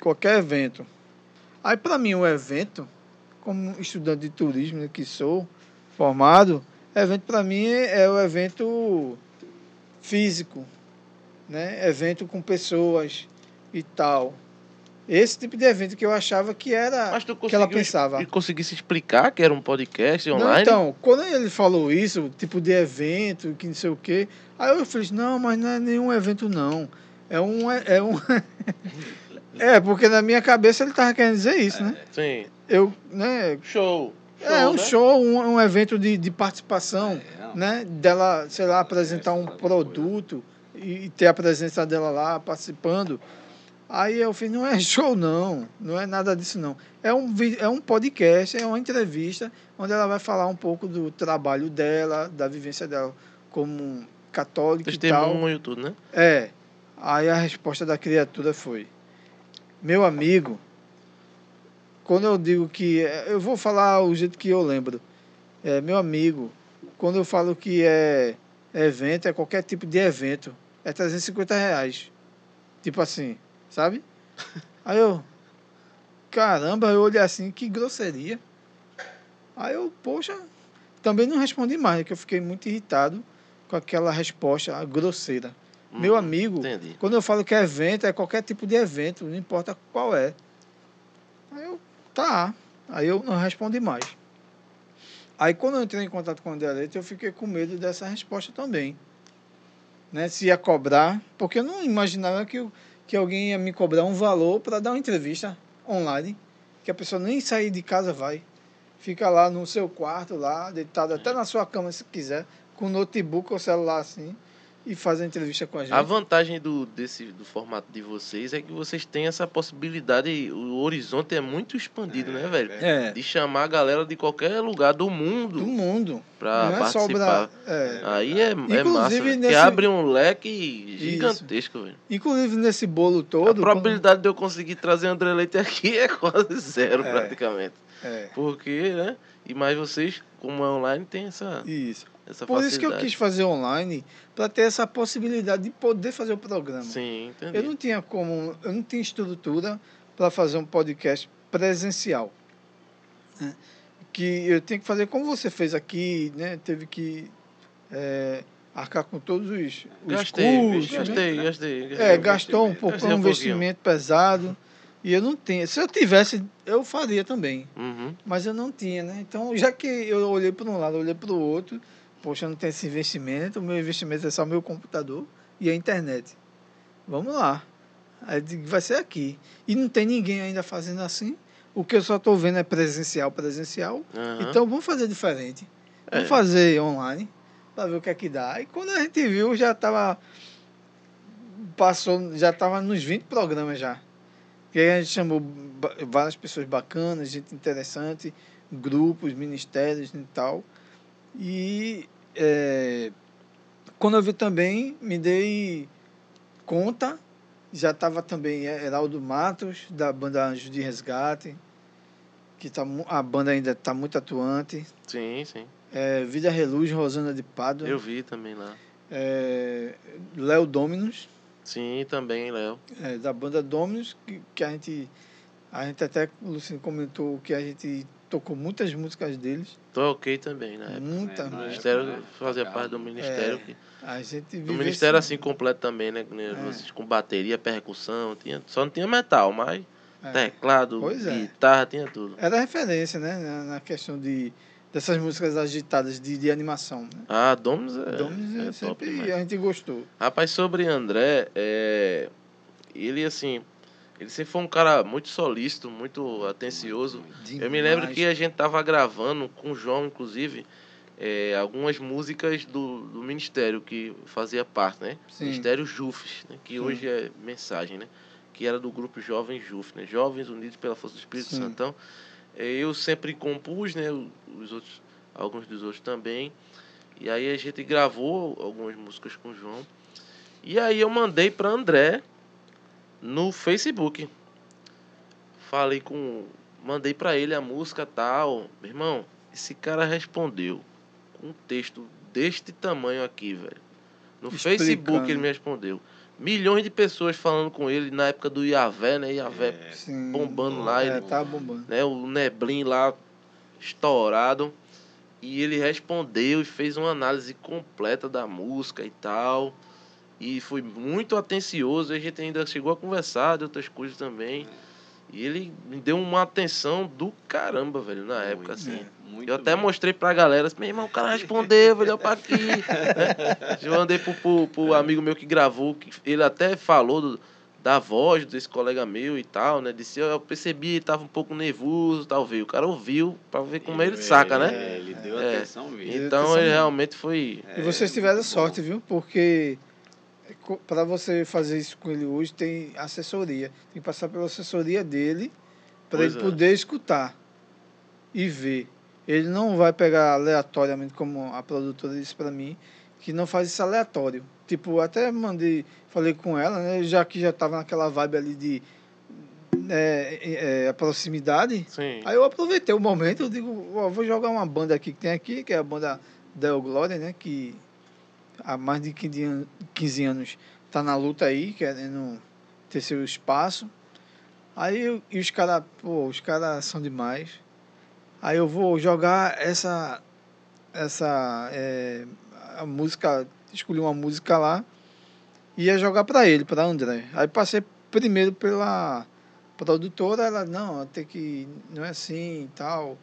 Qualquer evento. Aí, para mim, o evento, como estudante de turismo que sou, formado, evento para mim é o evento físico, né? Evento com pessoas e tal. Esse tipo de evento que eu achava que era Mas tu que ela pensava. e conseguisse explicar que era um podcast Não, online? então, quando ele falou isso, tipo de evento, que não sei o quê, aí eu falei, não, mas não é nenhum evento não. É um é um É, porque na minha cabeça ele tava querendo dizer isso, né? Sim. Eu, né, Show. é um né? show, um, um evento de, de participação. É, não. né, dela, sei lá, apresentar um produto e e ter a presença dela lá participando. Aí eu fiz, não é show não, não é nada disso não. É um, é um podcast, é uma entrevista onde ela vai falar um pouco do trabalho dela, da vivência dela como católica e tal. Testemunho, tudo, né? É. Aí a resposta da criatura foi: Meu amigo, quando eu digo que. Eu vou falar o jeito que eu lembro. É, meu amigo, quando eu falo que é evento, é qualquer tipo de evento, é 350 reais. Tipo assim, sabe? Aí eu. Caramba, eu olhei assim, que grosseria. Aí eu, poxa, também não respondi mais, que eu fiquei muito irritado com aquela resposta grosseira. Meu Hum, amigo, Entendi. quando eu falo que é evento, é qualquer tipo de evento, não importa qual é. Aí eu, tá. Aí eu não respondi mais. Aí quando eu entrei em contato com o André Leite, eu fiquei com medo dessa resposta também. Né? Se ia cobrar, porque eu não imaginava que, eu- que alguém ia me cobrar um valor para dar uma entrevista online, que a pessoa nem sair de casa vai. Fica lá no seu quarto, lá, deitado até na sua cama se quiser, com notebook ou celular assim, e faz a entrevista com a gente. A vantagem do, desse, do formato de vocês é que vocês têm essa possibilidade, o horizonte é muito expandido, né, velho? É. De chamar a galera de qualquer lugar do mundo do mundo. pra não é participar. É. Aí é, é massa, Inclusive, velho, que nesse- abre um leque gigantesco, velho. Inclusive nesse bolo A todo. probabilidade de eu conseguir trazer André Leite aqui é quase zero, É. praticamente. É, Porque, né? E mais vocês, como é online, tem essa, isso. Essa Por isso que eu quis fazer online, para ter essa possibilidade de poder fazer o programa. Sim, entendi. Eu não tinha como, eu não tinha estrutura para fazer um podcast presencial. né? Que eu tenho que fazer como você fez aqui, né? Teve que é, arcar com todos os, os Gastei, custos. né? gastei, gastei, gastei. É, gastou um pouco, Gastei um investimento pesado. E eu não tinha. Se eu tivesse, eu faria também. Uhum. Mas eu não tinha, né? Então, já que eu olhei para um lado, olhei para o outro, poxa, eu não tenho esse investimento, o meu investimento é só meu computador e a internet. Vamos lá. Vai ser aqui. E não tem ninguém ainda fazendo assim. O que eu só estou vendo é presencial, presencial. Aham. Então vamos fazer diferente. Vamos É. fazer online para ver o que é que dá. E quando a gente viu, já estava passou, já estava nos 20 programas já. E aí a gente chamou várias pessoas bacanas, gente interessante, grupos, ministérios e tal. E é, quando eu vi também, me dei conta, já estava também Heraldo Matos, da banda Anjos de Resgate, que tá, a banda ainda está muito atuante. Sim, sim. É, Vida Reluz, Rosana de Pádua. Eu vi também lá. É, Léo Dominus, Sim, também, Léo. é, da banda Dominus, que, que a gente. A gente até, o Luciano comentou que a gente tocou muitas músicas deles. Toquei também época. Muita É, O ministério época, né? fazia Tocava parte do muito. ministério. É. que- A gente O ministério esse- assim completo também, né? né, É. Vocês com bateria, percussão, tinha, só não tinha metal, mas É. Teclado, Pois é. guitarra, tinha tudo. Era referência, né? Na, questão de dessas músicas agitadas de, de animação. Né? Ah, Dominus é, Dominus é é top sempre demais. a gente gostou. Rapaz, sobre André, é... ele assim, ele sempre foi um cara muito solícito, muito atencioso. Eu me lembro Demais. que a gente tava gravando com o João, inclusive, é, algumas músicas do, do ministério que fazia parte, né? Sim. Ministério JUFs, né? que Sim. hoje é mensagem, né? Que era do grupo Jovens JUF, né? Jovens Unidos pela Força do Espírito Sim. Santo. Então, é, eu sempre compus, né? Os outros, alguns dos outros também. E aí a gente gravou algumas músicas com o João. E aí eu mandei para André no Facebook. Falei com. Mandei para ele a música tal. Meu irmão, esse cara respondeu com um texto deste tamanho aqui, velho. No Explicando. Facebook ele me respondeu. Milhões de pessoas falando com ele na época do Iavé, né? Iavé, É, Sim. bombando lá, É, ele- tá bombando. né? O Neblin lá estourado. E ele respondeu e fez uma análise completa da música e tal. E foi muito atencioso. A gente ainda chegou a conversar de outras coisas também. E ele me deu uma atenção do caramba, velho, na época, Muito, assim. muito Eu até bom. mostrei pra galera, assim, meu irmão, o cara respondeu, velho, olha pra aqui. né? Eu mandei pro, pro, pro amigo meu que gravou, que ele até falou do- da voz desse colega meu e tal, né? Disse, eu percebi, ele tava um pouco nervoso, talvez. O cara ouviu pra ver como ele saca, né? É, ele deu É. atenção mesmo. Ele- Então ele mesmo. realmente foi. E vocês tiveram muito bom. sorte, viu? Porque para você fazer isso com ele hoje tem assessoria. Tem que passar pela assessoria dele para ele é. poder escutar e ver. Ele não vai pegar aleatoriamente, como a produtora disse para mim, que não faz isso aleatório. Tipo, até mandei, falei com ela, né? Já que já tava naquela vibe ali de é, é, a proximidade. Sim. Aí eu aproveitei o momento, eu digo, ó, vou jogar uma banda aqui que tem aqui, que é a banda Del Glória, né? Que há mais de 15 an- 15 anos tá na luta aí, querendo ter seu espaço. Aí eu- e os caras, pô, os caras são demais. Aí eu vou jogar essa essa é, a música, escolhi uma música lá e ia jogar para ele, para André. Aí passei primeiro pela produtora, ela não, tem que não é assim e tal.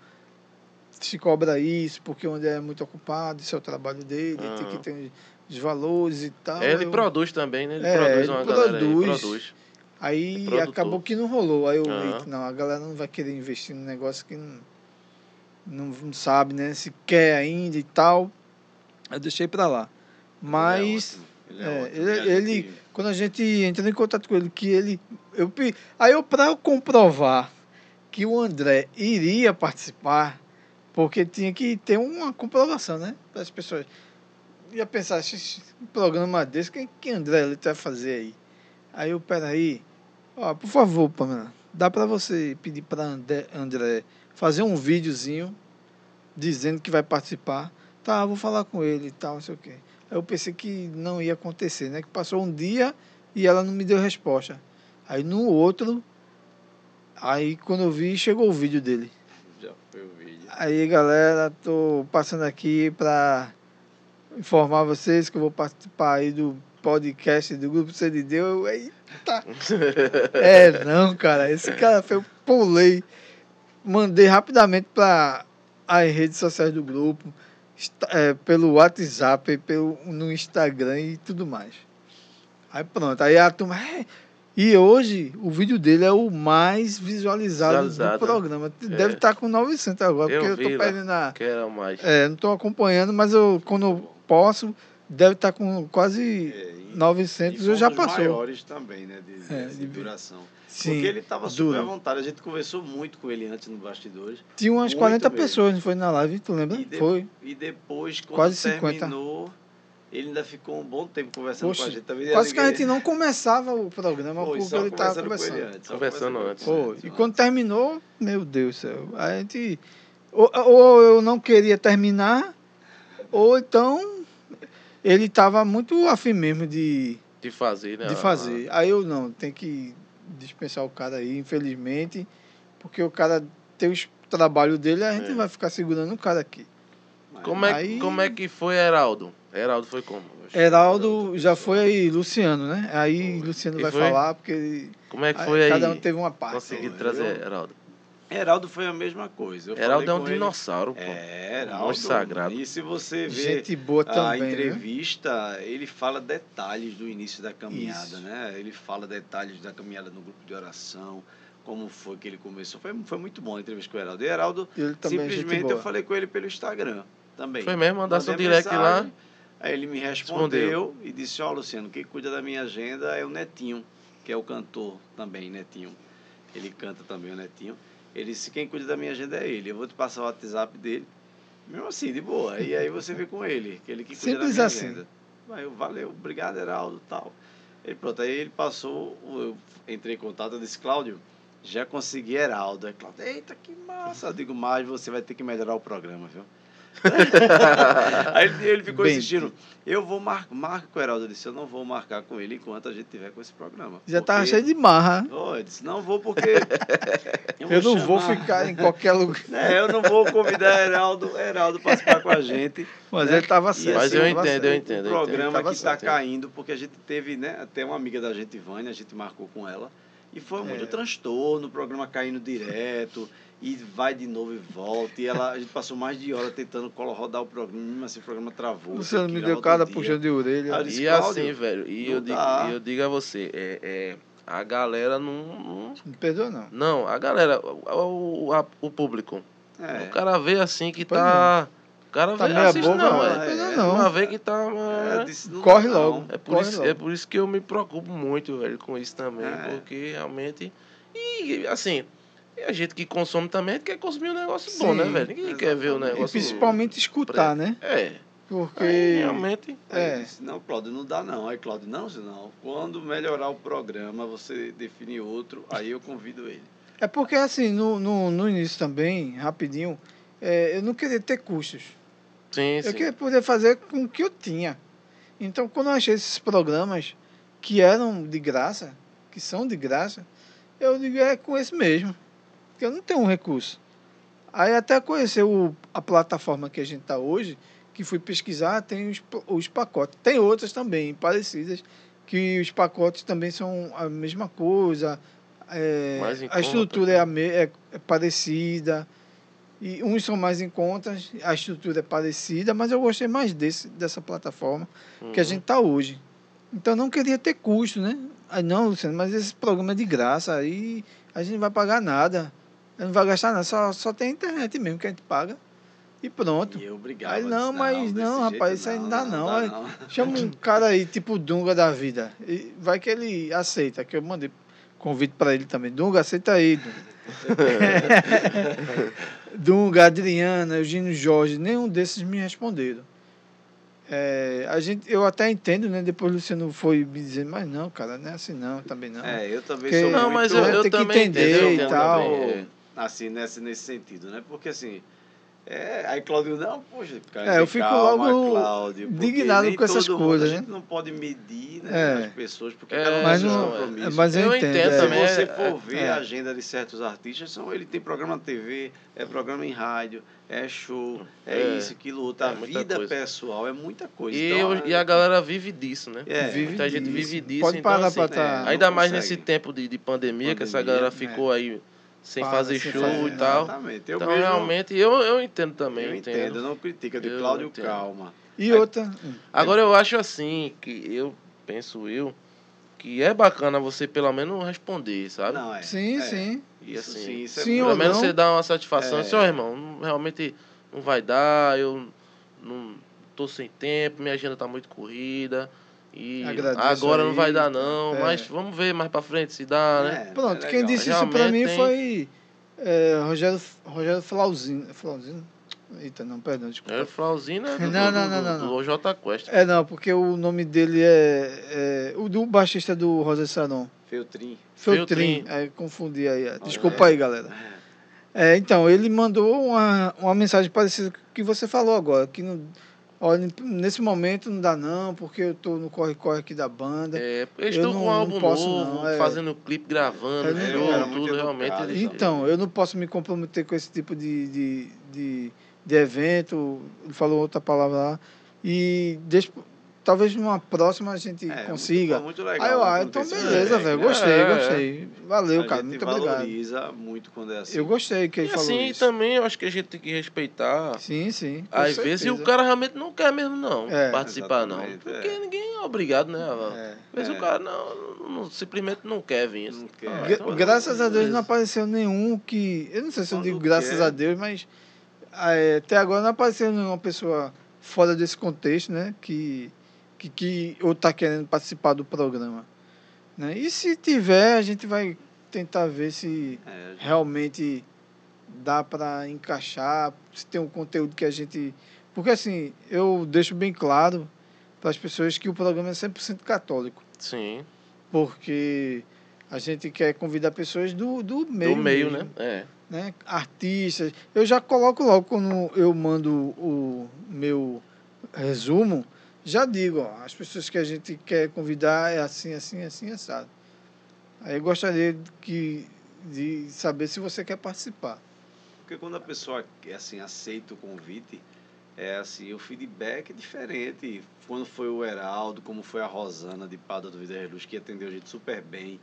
Se cobra isso porque o André é muito ocupado, isso é o trabalho dele, tem que Aham. ter os valores e tal. É, ele Eu- produz também, né? Ele É, produz ele uma galera aí, produz. produz. Aí É acabou que não rolou. Aí eu, não, a galera não vai querer investir num negócio que não, não, não sabe, né? Se quer ainda e tal. Eu deixei pra lá. Mas Ele é é, ótimo. ele- E a gente- ele- quando a gente entrou em contato com ele, que ele. Eu, aí eu, pra eu comprovar que o André iria participar, porque tinha que ter uma comprovação, né? Para as pessoas. Ia pensar, "Esse- um programa desse, quem que André ele vai fazer aí? Aí eu, peraí, ó, por favor, Pamela, dá para você pedir para André, André fazer um videozinho dizendo que vai participar? Tá, vou falar com ele e tal, não sei o quê. Aí eu pensei que não ia acontecer, né? Que passou um dia e ela não me deu resposta. Aí no outro, aí quando eu vi, chegou o vídeo dele. Já foi o vídeo. Aí galera, tô passando aqui para informar vocês que eu vou participar aí do podcast do Grupo C de Deus. Eita! É, não, cara. Esse cara foi, eu pulei, mandei rapidamente para as redes sociais do grupo, é, pelo WhatsApp, pelo, no Instagram e tudo mais. Aí pronto, aí a turma. "É". E hoje o vídeo dele é o mais visualizado, Visualizado, do programa. Deve É. estar com 900 agora, Eu porque eu lá. perdendo a. Que era mais. É, não estou acompanhando, mas eu, quando eu posso, deve estar com quase É, e- 900, e eu já passou. maiores também, né? De, É, de de- duração. Sim, Porque ele estava super à vontade. A gente conversou muito com ele antes no bastidores. Tinha umas Muito 40 mesmo. pessoas, não foi na live, tu lembra? E de- Foi. E depois, quando Quase 50. terminou, ele ainda ficou um bom tempo conversando Poxa, com a gente. Talvez Quase que a gente não começava o programa Foi, porque ele estava conversando com ele conversando. antes, Conversando conversando antes. Foi. E antes. quando terminou, meu Deus do céu, a gente. Ou, ou eu não queria terminar, ou então ele estava muito afim mesmo de, De fazer, né? de fazer. Aí eu não, tem que dispensar o cara aí, infelizmente, porque o cara tem o trabalho dele, a gente É. vai ficar segurando o cara aqui. Como é, Aí- como é que foi Heraldo? Heraldo foi como? Heraldo já foi aí, Luciano, né? Aí Foi. Luciano E vai foi? falar, porque ele- Como é que foi aí? cada um teve uma parte. Consegui Foi. trazer Eu- Heraldo. Heraldo foi a mesma coisa. Eu Heraldo é um com ele- dinossauro, pô. É, Um Heraldo. monstro sagrado. E se você vê Gente boa a também, né? entrevista, ele fala detalhes do início da caminhada, Isso. né? Ele fala detalhes da caminhada no grupo de oração, como foi que ele começou. Foi, foi muito bom a entrevista com o Heraldo. E Heraldo, Ele é simplesmente, eu falei com ele pelo Instagram também. Foi mesmo? Mandasse um direct lá. mensagem, Aí ele me respondeu, e disse, ó, Luciano, quem cuida da minha agenda é o Netinho, que é o cantor também, Netinho. Ele canta também, o Netinho. Ele disse, quem cuida da minha agenda é ele. Eu vou te passar o WhatsApp dele. Mesmo assim, de boa. E aí você vê com ele, que ele que cuida Simples da minha assim. agenda. Aí eu, valeu, obrigado, Heraldo, tal. E pronto, aí ele passou, eu entrei em contato, eu disse, Cláudio, já consegui Heraldo. Aí Cláudio, eita, que massa. Eu digo, mas você vai ter que melhorar o programa, viu? Aí ele, ficou Bem, insistindo. Eu vou marcar, marca com o Heraldo. Eu disse, eu não vou marcar com ele enquanto a gente tiver com esse programa. Já tava Porque- cheio de marra. Oh, eu disse, não vou porque. Eu não vou chamar- ficar em qualquer lugar. É, eu não vou convidar Heraldo, Heraldo para participar com a gente. Mas né? ele tava certo. Mas eu tava entendo, certo. eu entendo. O eu programa Tava que está caindo, porque a gente teve, né? Até uma amiga da gente, Vânia, a gente marcou com ela. E foi muito É. transtorno, o programa caindo direto, e vai de novo e volta. E ela, a gente passou mais de hora tentando rodar o programa, assim, o programa travou. Luciano teve me deu cada puxão de orelha. Disse, E assim, velho, e não eu digo, e eu digo a você, é, é, a galera não, não. Não perdoa, não. Não, a galera, o, o, a- o público. É. O cara vê assim que Pois tá. O cara Tá vê meia assiste, boca, não, não, é, perdoa é, não. Uma vez que tá. É, é, disse, não Corre não. logo. É por, Corre isso, logo. é por isso que eu me preocupo muito, velho, com isso também. É. Porque realmente. E assim, e a gente que consome também quer consumir um negócio bom, Sim, né, velho? Ninguém quer ver o exatamente. E negócio. principalmente escutar, né? É. Porque. Aí, realmente. É. disse, não, Cláudio, não dá não. Aí Cláudio, não, não. Quando melhorar o programa, você define outro, aí eu convido ele. É porque, assim, no, no, no início também, rapidinho, é, eu não queria ter custos. Sim, sim. Eu queria poder fazer com o que eu tinha. Então, quando eu achei esses programas que eram de graça, que são de graça, eu digo, é com esse mesmo. Porque eu não tenho um recurso. Aí até conhecer o, a plataforma que a gente está hoje, que fui pesquisar, tem os, os pacotes. Tem outras também, parecidas, que os pacotes também são a mesma coisa. é, a estrutura é, a me- é- é parecida. E uns são mais em conta, a estrutura é parecida, mas eu gostei mais desse, dessa plataforma que a Uhum. gente está hoje. Então eu não queria ter custo, né? Aí não, Luciano, mas esse programa é de graça, aí a gente não vai pagar nada. Não vai gastar nada, só, só tem a internet mesmo que a gente paga. E pronto. E eu brigava. Aí não, mas não, jeito rapaz, isso aí não dá não. dá Aí Chama um cara aí, tipo o Dunga da vida. E vai que ele aceita, que eu mandei convite para ele também. Dunga, aceita aí, Dunga. Dunga, Adriana, Eugênio Jorge, nenhum desses me responderam. É, a gente, eu até entendo, né? Depois o Luciano foi me dizer, mas não, cara, não é assim não, também não. É, eu também Porque- sou Não, muito... mas eu, eu Tem que também entender entendo, eu e tal. também, é. Assim, nesse, nesse sentido, né? Porque assim... É, aí Cláudio, não, poxa, cara, É, eu fico calma, logo Cláudio, indignado com essas mundo, coisas, A né? gente não pode medir né, É. as pessoas, porque É, cada um mas tem seus não- compromissos. mas eu, Eu entendo. entendo é. também. Se você é- for ver é. a agenda de certos artistas, são, ele tem programa na TV, é programa em rádio, é show, é, É. isso, aquilo, outro. É A vida coisa. pessoal é muita coisa. E, Então, eu- e a galera vive disso, né? É, Vive Muita gente disso. vive disso. Pode então, parar assim, pra tá... Ainda mais consegue. nesse tempo de, de pandemia, que essa Pandemia, galera é. ficou aí sem Para, fazer sem show fazer, e tal. Exatamente. Eu então, mesmo, realmente, eu, eu entendo também. eu entendo. entendo, eu não critico. Digo, Eu Cláudio, entendo. calma. E outra. Agora, eu acho assim, que eu penso eu, que é bacana você pelo menos responder, sabe? Não, é. Sim, é. sim. E Isso assim, sim, isso sim é ou pelo menos não. você dá uma satisfação. É. Assim, irmão, realmente não vai dar, eu não tô sem tempo, minha agenda tá muito corrida. E Agradeço agora não aí, vai dar, não. é. Mas vamos ver mais pra frente se dá, né? É, Pronto, é quem disse isso pra Realmente mim tem- foi é, Rogério, Rogério Flauzino. Flauzino? Eita, não, perdão, É desculpa. Flauzina é do, Não, do, não, do, não, do, não, do J Quest. É, não, porque o nome dele é, é o do baixista do Rosa Saron. Feltrin. Feltrin. Feltrin. É, confundi aí. é. Desculpa é. aí, galera. É, então, ele mandou uma, uma mensagem parecida com o que você falou agora, que não, olha, nesse momento não dá não, porque eu tô no corre-corre aqui da banda. É, eles Eu estão com um álbum posso, novo, não, é. fazendo clipe, gravando, É, show, muito tudo, educado, realmente. Eles? Então, eu não posso me comprometer com esse tipo de, de, de de evento, ele falou outra palavra lá. E deixa, talvez numa próxima a gente É, consiga. Muito, muito legal. Aí eu, né, ah, quando então beleza, feedback, velho. né? Gostei, É, gostei. Valeu, a cara. gente Muito obrigado. valoriza muito quando é assim. Eu gostei que E ele falou assim, isso. também eu acho que a gente tem que respeitar. Sim, sim. com Às vezes o cara realmente não quer mesmo, não, É. participar, não. Porque é. ninguém é obrigado, né? Às É. vezes É. o cara não, não- simplesmente não quer vir. Não Ah, quer. Gra- então, graças a Deus não apareceu nenhum que. Eu não sei se eu digo graças quer. a Deus, mas é, até agora não apareceu nenhuma pessoa fora desse contexto, né? Que, que, que ou está querendo participar do programa. Né? E se tiver, a gente vai tentar ver se É, realmente dá para encaixar, se tem um conteúdo que a gente. Porque assim, eu deixo bem claro para as pessoas que o programa é 100% católico Sim, porque a gente quer convidar pessoas do, do meio. do meio, mesmo, né? É. né? Artistas. Eu já coloco logo quando eu mando o meu resumo, já digo, ó, as pessoas que a gente quer convidar é assim, assim, assim, assado. Aí eu gostaria de que, de saber se você quer participar. Porque quando a pessoa assim, aceita o convite, é assim, o feedback é diferente. Quando foi o Heraldo, como foi a Rosana de Pada do Vida Luz, que atendeu a gente super bem.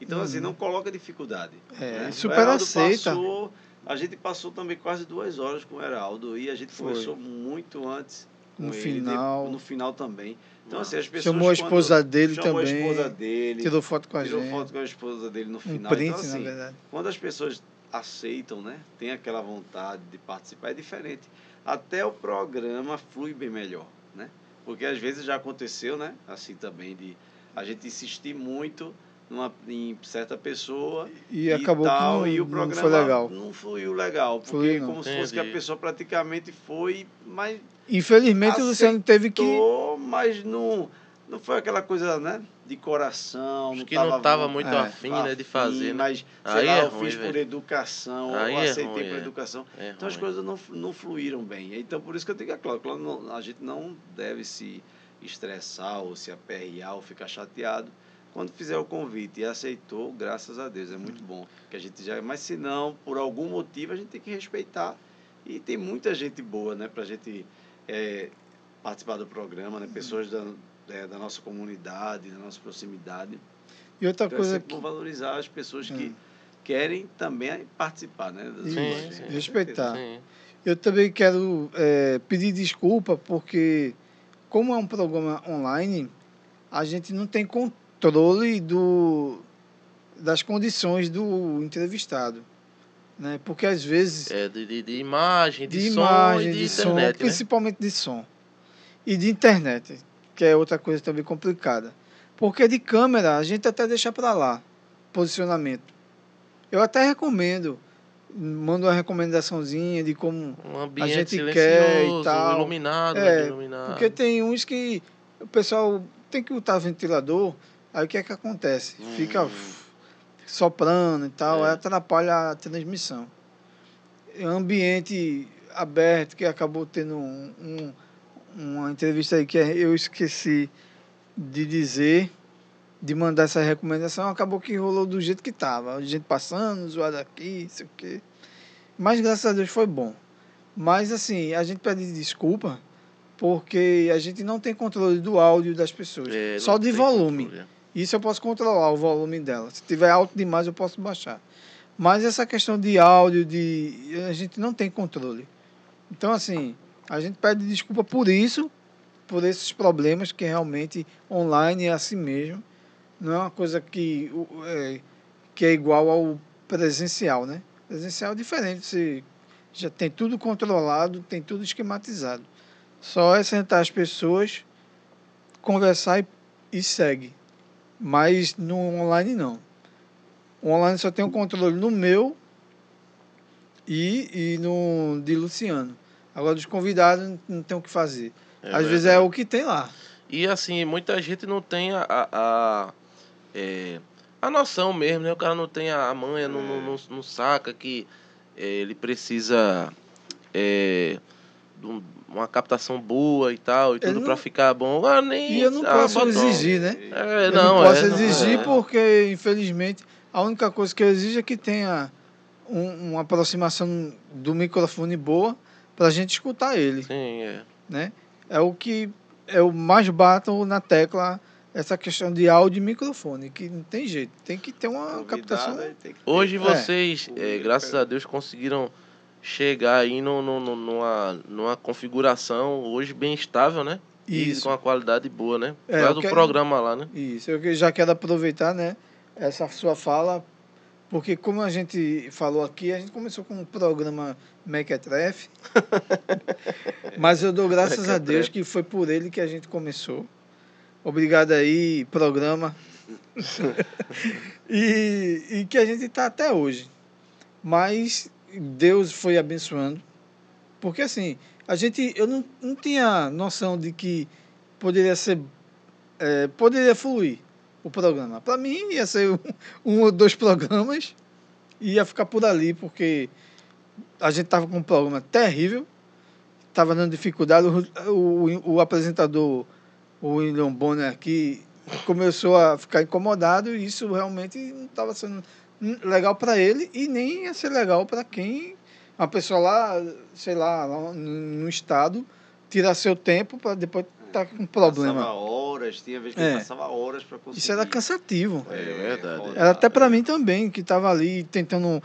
Então, assim, Uhum. não coloca dificuldade. É, né? super aceita. Passou, a gente passou também quase duas horas com o Heraldo e a gente Foi. conversou muito antes. No com ele, final. no final também. Então, assim, as pessoas. Chamou a quando- esposa dele chamou também. a esposa dele. Tirou foto com a tirou gente. foto com a esposa dele no um final. print, então, assim, na verdade. quando as pessoas aceitam, né, tem aquela vontade de participar, é diferente. Até o programa flui bem melhor, né? Porque às vezes já aconteceu, né, assim também de a gente insistir muito numa, em certa pessoa E, acabou tal, que não, e o não programa foi legal. não fluiu legal, porque Fluiu não. como se fosse que a Entendi. pessoa praticamente foi, mas Infelizmente o Luciano teve que. mas não não foi aquela coisa, né, de coração, Acho não que não tava muito É. afim, né, de fazer, né? mas sei Aí lá, é eu ruim, fiz por velho. educação, Aí eu é aceitei ruim, por é. educação. É Então as coisas não, não fluíram bem. Então por isso que eu tenho que, claro, claro, não- a gente não deve se estressar ou se aperrear ou ficar chateado. Quando fizer o convite e aceitou, graças a Deus, é muito bom. Que a gente já, mas se não, por algum motivo, a gente tem que respeitar. E tem muita gente boa, né, pra gente é, participar do programa, né? Pessoas da, é, da nossa comunidade, da nossa proximidade. E outra Então é coisa sempre que. valorizar as pessoas que Hum. querem também participar, né? das sim. Com respeitar. Sim. Eu também quero é, pedir desculpa, porque, como é um programa online, a gente não tem controle do, das condições do entrevistado. Né? Porque, às vezes, É, de, de, de imagem, de, de som imagem, de, de, som, internet, né? principalmente de som. E de internet, que é outra coisa também complicada. Porque de câmera, a gente até deixa para lá, posicionamento. Eu até recomendo, mando uma recomendaçãozinha de como Um ambiente gente quer e tal. iluminado, É, iluminado. Porque tem uns que o pessoal tem que botar ventilador, aí o que é que acontece? Fica Hum. soprando e tal, É. aí atrapalha a transmissão. É um ambiente aberto que acabou tendo um, um- uma entrevista aí que eu esqueci de dizer, de mandar essa recomendação, acabou que rolou do jeito que estava. Gente passando, zoado aqui, não sei o quê. Mas graças a Deus foi bom. Mas assim, a gente pede desculpa porque a gente não tem controle do áudio das pessoas. É, só de volume. controle. Isso eu posso controlar o volume dela. Se tiver alto demais, eu posso baixar. Mas essa questão de áudio, de a gente não tem controle. Então, assim, a gente pede desculpa por isso, por esses problemas que realmente online é assim mesmo. Não é uma coisa que, é, que é igual ao presencial, né? Presencial é diferente. Você já tem tudo controlado, tem tudo esquematizado. Só é sentar as pessoas, conversar e, e segue. Mas no online não. O online só tem o controle no meu e, e no de Luciano. Agora dos convidados não tem o que fazer. É Às vezes verdade. é o que tem lá. E assim, muita gente não tem a, a, a, é, a noção mesmo, né? O cara não tem a manha, não, não, não, não saca que é, ele precisa é, de um- uma captação boa e tal, e tudo não- pra ficar bom. Ah, nem, E eu não ah, posso bota- exigir, né? É, eu não, não posso é, exigir é. porque, infelizmente, a única coisa que eu exijo é que tenha um- uma aproximação do microfone boa para a gente escutar ele, Sim, é. né? É o que eu mais bato na tecla essa questão de áudio e microfone, que não tem jeito, tem que ter uma Convidado, captação. que ter. Hoje É. vocês, é, graças a Deus, conseguiram chegar aí no, no- no- numa, numa configuração hoje bem estável, né? E Isso. com uma qualidade boa, né? É, Por causa eu do quero- programa lá, né? Isso, eu já quero aproveitar, né, essa sua fala, porque como a gente falou aqui, a gente começou com um programa Mequetrefe, mas eu dou graças a Deus que foi por ele que a gente começou. Obrigado aí, programa. e, e que a gente está até hoje. Mas Deus foi abençoando, porque assim, a gente, eu não, não tinha noção de que poderia ser é, poderia fluir o programa. Para mim, ia ser um, um ou dois programas e ia ficar por ali, porque a gente estava com um programa terrível, estava dando dificuldade. O, o, o apresentador, o William Bonner aqui, começou a ficar incomodado e isso realmente não estava sendo legal para ele e nem ia ser legal para quem, uma pessoa lá, sei lá, lá no estado, tirar seu tempo para depois estar com problema. Passava horas, tinha vez que É. passava horas para conseguir. Isso era cansativo. É verdade. rodar, Era até para é. mim também, que estava ali tentando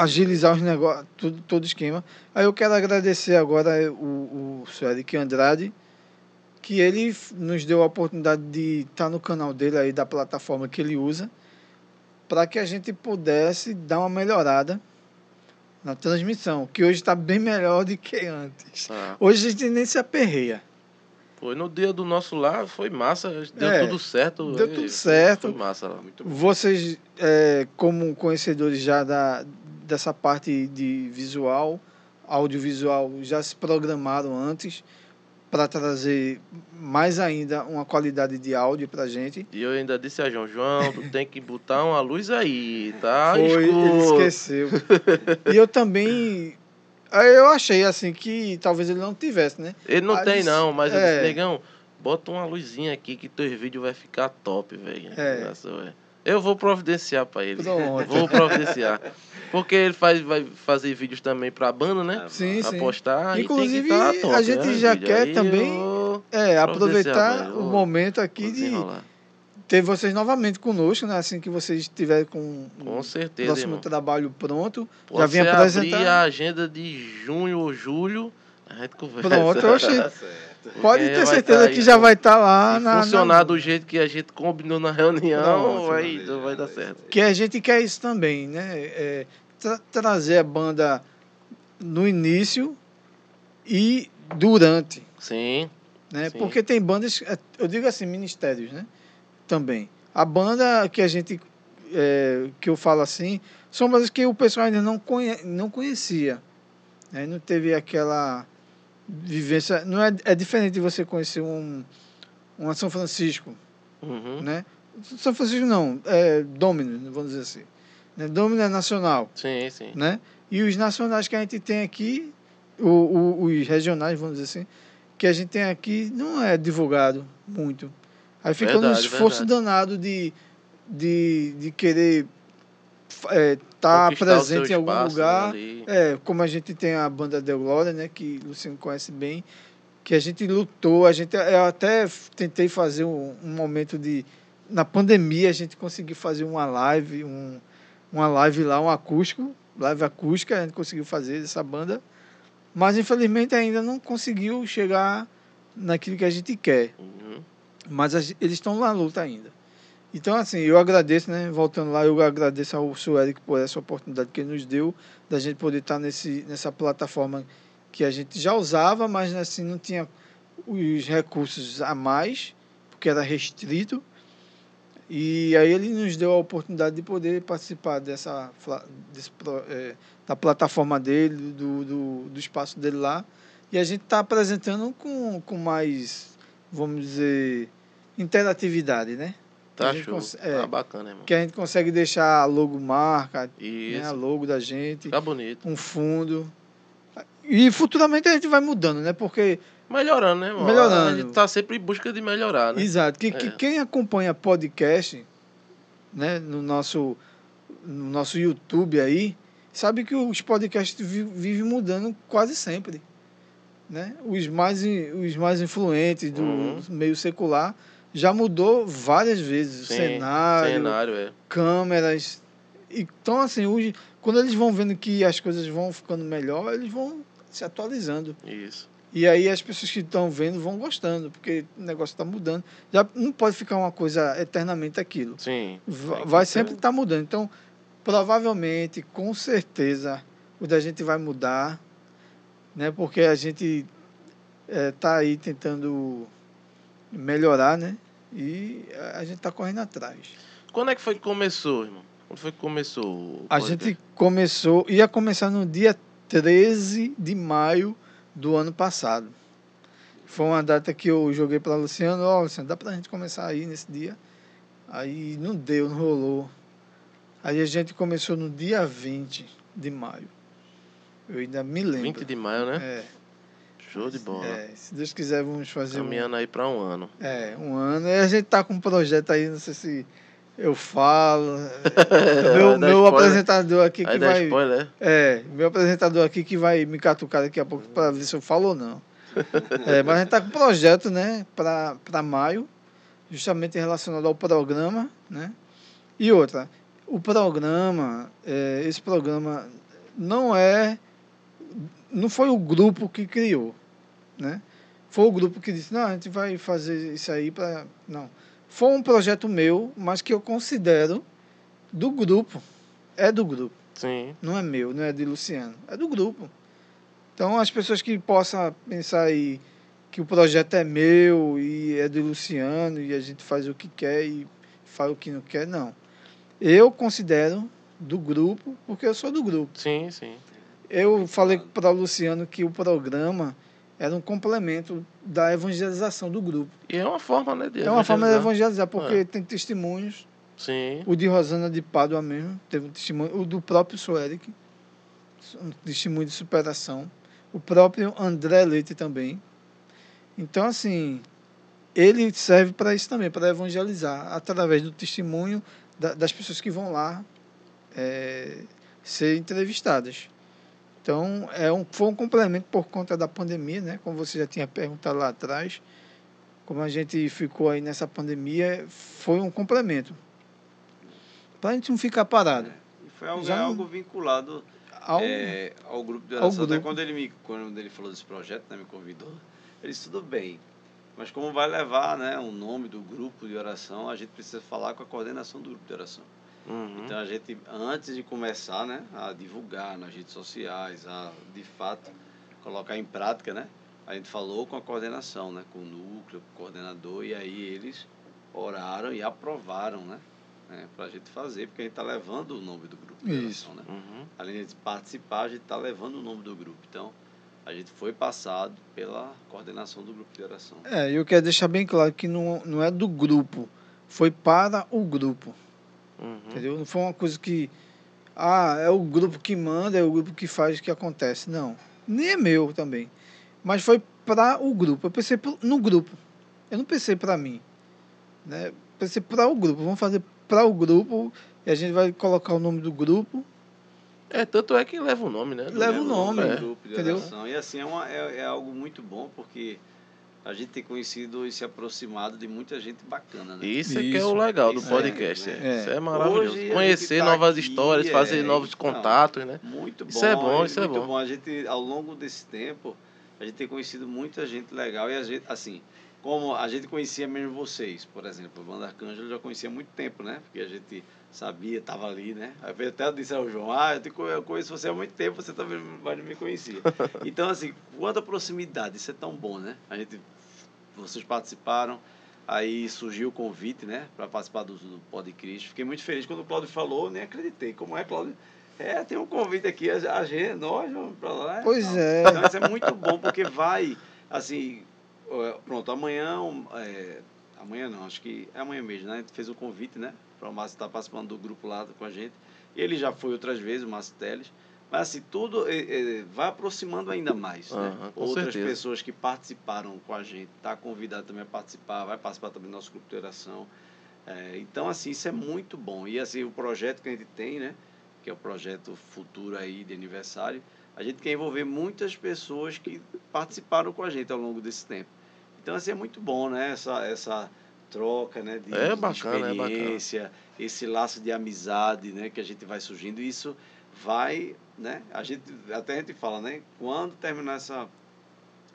agilizar os negócios, tudo, todo o esquema. Aí eu quero agradecer agora o, o Sr. Eric Andrade, que ele nos deu a oportunidade de estar no canal dele aí, da plataforma que ele usa, para que a gente pudesse dar uma melhorada na transmissão, que hoje está bem melhor do que antes. Ah, Hoje a gente nem se aperreia. foi no dia do nosso lá, foi massa, deu É, tudo certo. deu tudo certo. Foi massa lá. Muito bom. Vocês, é, como conhecedores já da, dessa parte de visual, audiovisual, já se programaram antes para trazer mais ainda uma qualidade de áudio para gente. E eu ainda disse a João, João, tu tem que botar uma luz aí, tá Foi, ele escuro. esqueceu. e eu também, eu achei assim que talvez ele não tivesse, né? Ele não tem não, mas eu é. disse, negão, bota uma luzinha aqui que teus vídeos vai ficar top, velho. É. Nossa, velho. Eu vou providenciar pra ele. Vou providenciar. Porque ele faz, vai fazer vídeos também pra banda, né? Sim, Pra sim. postar. Inclusive, tá top, a gente né, já vídeo. quer Aí também É, aproveitar o momento aqui de ter vocês novamente conosco, né? Assim que vocês estiverem com Com o certeza, próximo irmão. trabalho pronto. Pode já vim apresentar. abrir a agenda de junho ou julho, a gente conversa. Pronto, oxi. Tá. Pode Porque ter certeza tá aí, que já pô. vai estar lá Se na, funcionar na- do jeito que a gente combinou na reunião, Pronto, vai, vai dar é certo. aí. Que a gente quer isso também, né? É, tra- trazer a banda no início e durante, Sim, né? Sim. Porque tem bandas, é, eu digo assim, ministérios, né? Também. A banda que a gente, é, que eu falo assim, são bandas que o pessoal ainda não, conhe, não conhecia. Né? Não teve aquela vivência. Não é, é diferente de você conhecer um, uma São Francisco, uhum. né? São Francisco não, é Domino, vamos dizer assim. Né? Domino é nacional, sim, sim. né? E os nacionais que a gente tem aqui, o, o- os regionais, vamos dizer assim, que a gente tem aqui, não é divulgado muito. Aí fica um Verdade, esforço verdade. danado de, de, de querer estar tá presente em algum espaço, lugar. né, ali. É, como a gente tem a banda Del Glória, né, que o Luciano conhece bem, que a gente lutou, a gente eu até tentei fazer um, um momento de na pandemia a gente conseguiu fazer uma live, um, uma live lá, um acústico, live acústica, a gente conseguiu fazer dessa banda, mas infelizmente ainda não conseguiu chegar naquilo que a gente quer. Uhum. Mas a eles estão na luta ainda. Então, assim, eu agradeço, né? Voltando lá, eu agradeço ao Sr. Eric por essa oportunidade que ele nos deu, da gente poder estar nesse, nessa plataforma que a gente já usava, mas assim, não tinha os recursos a mais, porque era restrito. E aí ele nos deu a oportunidade de poder participar dessa desse, eh, da plataforma dele, do, do, do espaço dele lá. E a gente está apresentando com, com mais, vamos dizer, interatividade, né? Tá show. é. Tá bacana, irmão. Que a gente consegue deixar a logo marca, né, a logo da gente, Fica bonito. um fundo. E futuramente a gente vai mudando, né? Porque, Melhorando, né, irmão? Melhorando. A gente tá sempre em busca de melhorar, né? exato, que, que É. quem acompanha podcast, né, no nosso, no nosso YouTube aí, sabe que os podcasts vi- vivem mudando quase sempre. Né? Os, mais, os mais influentes do Uhum. meio secular já mudou várias vezes. O Sim, cenário, Cenário, é. câmeras. Então, assim, hoje, quando eles vão vendo que as coisas vão ficando melhor, eles vão se atualizando. Isso. E aí as pessoas que estão vendo vão gostando, porque o negócio está mudando. Já não pode ficar uma coisa eternamente aquilo. Sim. Vai ter sempre estar mudando. Então, provavelmente, com certeza, o da gente vai mudar, né? Porque a gente está aí tentando melhorar, né? E a gente está correndo atrás. Quando é que foi que começou, irmão? Quando foi que começou A gente começou, ia começar no dia 13 de maio do ano passado. Foi uma data que eu joguei para Luciano, ó, Luciano, dá pra gente começar aí nesse dia? Aí não deu, não rolou. Aí a gente começou no dia 20 de maio. Eu ainda me lembro. 20 de maio, né? É, Show de bola. é, se Deus quiser, vamos fazer um, Caminhando aí pra um ano. é, um ano. E a gente tá com um projeto aí, não sei se eu falo. meu meu apresentador aqui que vai. spoiler. É, meu apresentador aqui que vai me catucar daqui a pouco para ver se eu falo ou não. É, mas a gente tá com um projeto, né, para maio, justamente relacionado ao programa, né? E outra, o programa, é, esse programa não é, não foi o grupo que criou, né? Foi o grupo que disse, não, a gente vai fazer isso aí para, não. Foi um projeto meu, mas que eu considero do grupo, é do grupo Sim. não é meu, não é de Luciano, é do grupo. Então as pessoas que possam pensar aí que o projeto é meu e é do Luciano e a gente faz o que quer e faz o que não quer, não. Eu considero do grupo, porque eu sou do grupo. Sim, sim. Eu falei para o Luciano que o programa era um complemento da evangelização do grupo. E é uma forma, né? De É uma forma de evangelizar. porque tem testemunhos Sim. o de Rosana de Pádua mesmo, teve um testemunho. O do próprio Sueric, um testemunho de superação. O próprio André Leite também. Então, assim, ele serve para isso também, para evangelizar, através do testemunho da- das pessoas que vão lá é, ser entrevistadas. Então, é um, foi um complemento por conta da pandemia, né? Como você já tinha perguntado lá atrás. Como a gente ficou aí nessa pandemia, foi um complemento. Para a gente não ficar parado. E foi algo, Já- algo vinculado Ao, é, ao grupo de oração. Até quando ele, me, quando ele falou desse projeto, né, me convidou, ele disse, tudo bem. Mas como vai levar né, o nome do grupo de oração, a gente precisa falar com a coordenação do grupo de oração. Uhum. Então a gente, antes de começar né, a divulgar nas redes sociais, a de fato colocar em prática, né, a gente falou com a coordenação, né, com o núcleo, com o coordenador, e aí eles oraram e aprovaram, né, né para a gente fazer, porque a gente está levando o nome do grupo de Isso. Né? Uhum. Além de participar, a gente está levando o nome do grupo. Então, a gente foi passado pela coordenação do grupo de oração. É, eu quero deixar bem claro que não, não é do grupo, foi para o grupo, Uhum. entendeu? Não foi uma coisa que, ah, é o grupo que manda, é o grupo que faz o que acontece. Não, nem é meu também, mas foi para o grupo. Eu pensei no grupo, eu não pensei para mim, né? Pensei para o grupo, vamos fazer para o grupo e a gente vai colocar o nome do grupo. É, tanto é que leva o nome, né? Leva o nome, do É. grupo de entendeu? oração. E assim, é, uma, é, é algo muito bom, porque a gente tem conhecido e se aproximado de muita gente bacana, né? Isso, é que é o legal do é, podcast. né? é. Isso é É. maravilhoso. Hoje Conhecer tá novas aqui, histórias, fazer é, novos então. contatos, né? Muito bom. Isso é bom, isso é muito bom. A gente, ao longo desse tempo, a gente tem conhecido muita gente legal. E a gente, assim, como a gente conhecia mesmo vocês, por exemplo, o Banda Arcângelo já conhecia há muito tempo, né? Porque a gente sabia, estava ali, né? Aí eu até disse ao João, ah, eu, te eu conheço você há muito tempo, você também vai me conhecer. Então, assim, quanta proximidade, isso é tão bom, né? A gente, vocês participaram, aí surgiu o convite, né? Para participar do, do Pod Cristo. Fiquei muito feliz quando o Cláudio falou, nem acreditei. Como é, Cláudio? É, tem um convite aqui, a, gente, nós vamos para lá. Pois é. Então, isso é muito bom, porque vai, assim, pronto, amanhã, é, amanhã não, acho que é amanhã mesmo, né? A gente fez o convite, né? O Márcio estar participando do grupo lá com a gente. Ele já foi outras vezes, o Márcio Teles. Mas, assim, tudo é, é, vai aproximando ainda mais, né? Aham, com Outras certeza. pessoas que participaram com a gente, tá convidado também a participar, vai participar também do nosso grupo de oração. É, então, assim, isso é muito bom. E, assim, o projeto que a gente tem, né? que é o projeto futuro aí de aniversário, a gente quer envolver muitas pessoas que participaram com a gente ao longo desse tempo. Então, assim, é muito bom, né? Essa, essa troca, né? De, É de bacana, é bacana. experiência, esse laço de amizade, né? Que a gente vai surgindo. E isso vai, né? A gente, até a gente fala, né? Quando terminar essa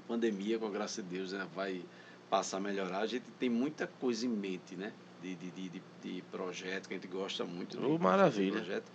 pandemia, com a graça de Deus, né? Vai passar a melhorar. A gente tem muita coisa em mente, né? De, de, de, de, projeto que a gente gosta muito. fazer maravilha. projeto.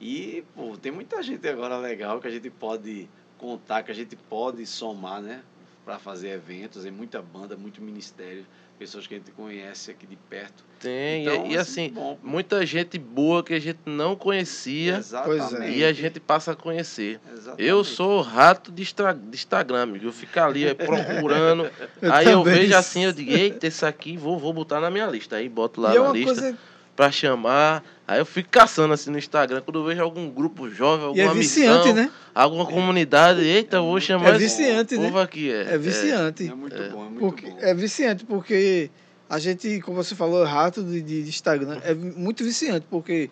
E, pô, tem muita gente agora legal que a gente pode contar, que a gente pode somar, né? Para fazer eventos, tem muita banda, muito ministério, pessoas que a gente conhece aqui de perto. Tem, e- Então, e assim, bom, muita gente boa que a gente não conhecia exatamente. e a gente passa a conhecer. Exatamente. Eu sou o rato de, de Instagram, amigo. Eu fico ali aí, procurando. Eu aí eu vejo assim, eu digo, eita, esse aqui vou, vou botar na minha lista. Aí boto lá e é na uma lista coisa pra chamar. Aí eu fico caçando assim no Instagram. Quando eu vejo algum grupo jovem, e é alguma viciante, missão, né? alguma comunidade, eita, eu vou chamar É esse viciante, né? aqui. É, É viciante. É muito bom, é muito Porque, bom. é viciante, porque a gente, como você falou, rato de, de Instagram, é muito viciante, porque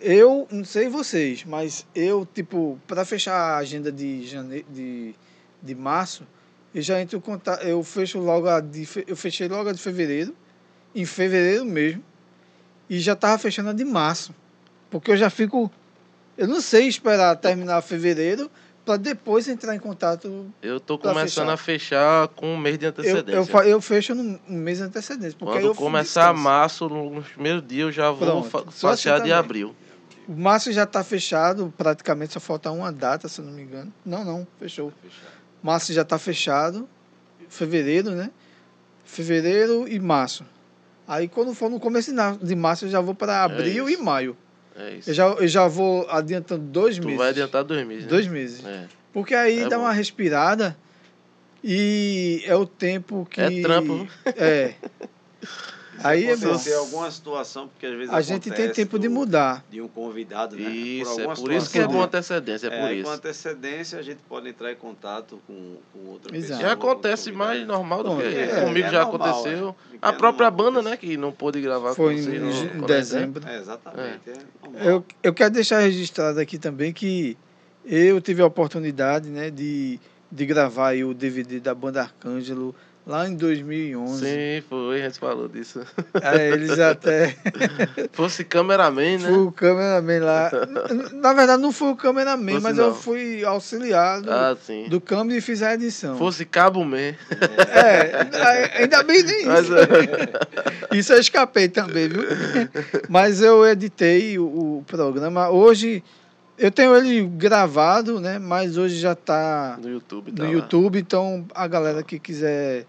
eu, não sei vocês, mas eu, tipo, para fechar a agenda de, jane... de, de março, eu já entro em contato, eu fecho logo a de, fe- eu fechei logo a de fevereiro, em fevereiro mesmo, e já tava fechando a de março, porque eu já fico, eu não sei esperar terminar fevereiro para depois entrar em contato Eu tô começando fechar. a fechar com um mês de eu, antecedência. eu, fa- eu fecho no mês de antecedência. Porque Quando eu começar março, no- nos primeiros dias, eu já vou Pronto, assim fechar de também. abril. O março já está fechado, praticamente só falta uma data, se eu não me engano. Não, não, fechou. Março já está fechado. Fevereiro, né? Fevereiro e março. Aí quando for no começo de março, eu já vou para abril e isso. maio. É isso. Eu já, eu já vou adiantando dois tu meses. vai adiantar dois meses. né? Dois meses. É. Porque aí É dá bom. uma respirada e é o tempo que. É trampo. É. Aí é acontecer alguma situação, porque às vezes A gente tem tempo de do- mudar. de um convidado, né? Isso, é alguma por isso que é bom antecedência, é por É, isso. com antecedência a gente pode entrar em contato com, com outra Exato. pessoa. Já outro acontece mais normal do que é, comigo é já normal, aconteceu. é. A É própria banda, né, que não pôde gravar Foi com em, vocês. no- quando dezembro. É, exatamente. É. Eu, eu quero deixar registrado aqui também que eu tive a oportunidade né, de, de gravar aí o DVD da banda Arcângelo lá em 2011. Sim, foi, a gente falou disso. Aí eles até. Fosse cameraman, né? Fui o cameraman lá. Na verdade, não fui o cameraman, Fosse mas não. eu fui auxiliado Ah, sim. do câmbio e fiz a edição. Fosse cabo man. É, ainda bem nem Mas, isso. é, Isso eu escapei também, viu? Mas eu editei o, o programa. Hoje eu tenho ele gravado, né? Mas hoje já está no YouTube, tá no lá. YouTube, então a galera que quiser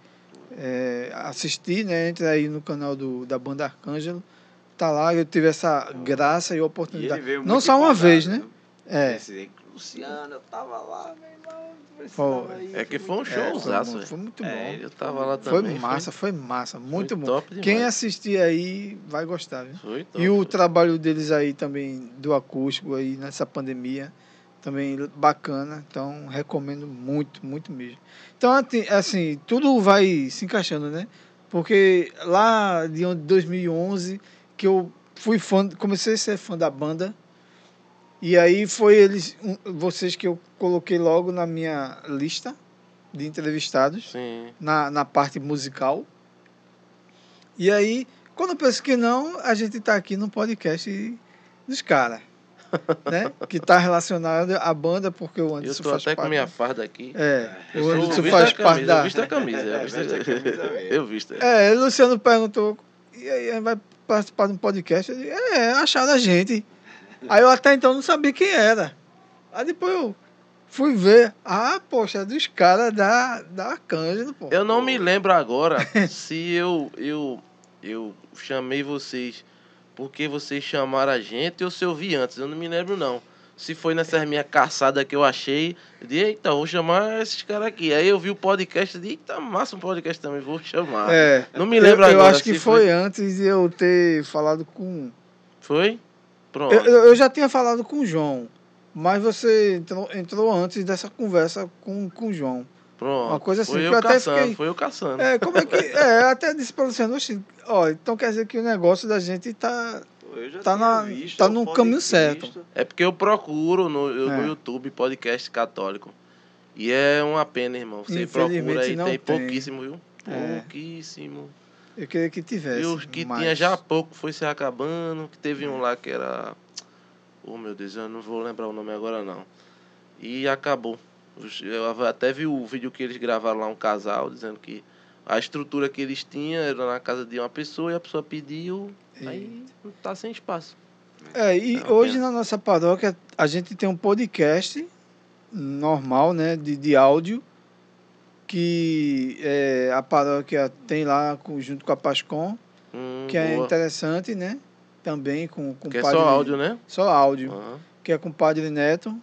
é, assistir, né? Entra aí no canal do, da banda Arcângelo. Tá lá, eu tive essa graça e E oportunidade. veio Não só uma vez, né? É. Esse Luciano, eu tava lá, meu irmão. Pô, ir, É que foi um É, showzaço, foi, velho. foi muito É, bom. Eu tava lá Foi também. massa, foi massa, muito bom. top demais. Quem assistir aí vai gostar, viu? Foi top. E o trabalho deles aí também, do acústico aí nessa pandemia, também bacana. Então, recomendo muito, muito mesmo. Então, assim, tudo vai se encaixando, né? Porque lá de onde- 2011, que eu fui fã, comecei a ser fã da banda. E aí foi eles, um- vocês que eu coloquei logo na minha lista de entrevistados Sim. na, na parte musical. E aí, quando eu penso que não, a gente está aqui no podcast dos caras. né? Que está relacionado à banda, porque o Eu Anderson tô faz até com parte. minha farda aqui. É, Eu o Anderson faz a parte camisa, da. Eu visto a camisa. Eu É, visto, a camisa eu visto. É, o Luciano perguntou, e aí, vai participar de um podcast? Eu disse, é, acharam a gente. Aí eu até então não sabia quem era. Aí depois eu fui ver. Ah, poxa, é dos caras da, da Arcângelo, pô. Eu não me lembro agora se eu, eu, eu chamei vocês porque vocês chamaram a gente ou se eu vi antes. Eu não me lembro, não. Se foi nessa minha caçada que eu achei, eu disse, eita, vou chamar esses caras aqui. Aí eu vi o podcast e disse, eita, massa um podcast também, vou chamar. É. Não me lembro eu, eu agora. acho que se foi antes de eu ter falado com. Foi? Pronto. Eu, eu já tinha falado com o João, mas você entrou, entrou antes dessa conversa com, com o João. Pronto. uma coisa assim, Foi eu eu até caçando, fiquei- foi eu caçando. É, como é que. É, eu até disse para o Luciano, "Oxi, ó, então quer dizer que o negócio da gente tá. Tá na- visto tá no caminho certo. É porque eu procuro no, eu- É. no YouTube podcast católico. E é uma pena, irmão. Você procura aí, tem, tem. pouquíssimo, viu? É. Pouquíssimo. Eu queria que tivesse. E os que mais. tinha já há pouco foi se acabando. Que teve um lá que era. Oh meu Deus, eu não vou lembrar o nome agora não. E acabou. Eu até vi o vídeo que eles gravaram lá, um casal, dizendo que a estrutura que eles tinham era na casa de uma pessoa e a pessoa pediu. Aí não tá sem espaço. É, e É hoje pena. na nossa paróquia a gente tem um podcast normal, né, de, de áudio, que é, a paróquia tem lá junto com a Pascom, Hum, que é boa. interessante, né? Também com, com o é padre. só áudio, né? Só áudio, Aham. que é com o Padre Neto.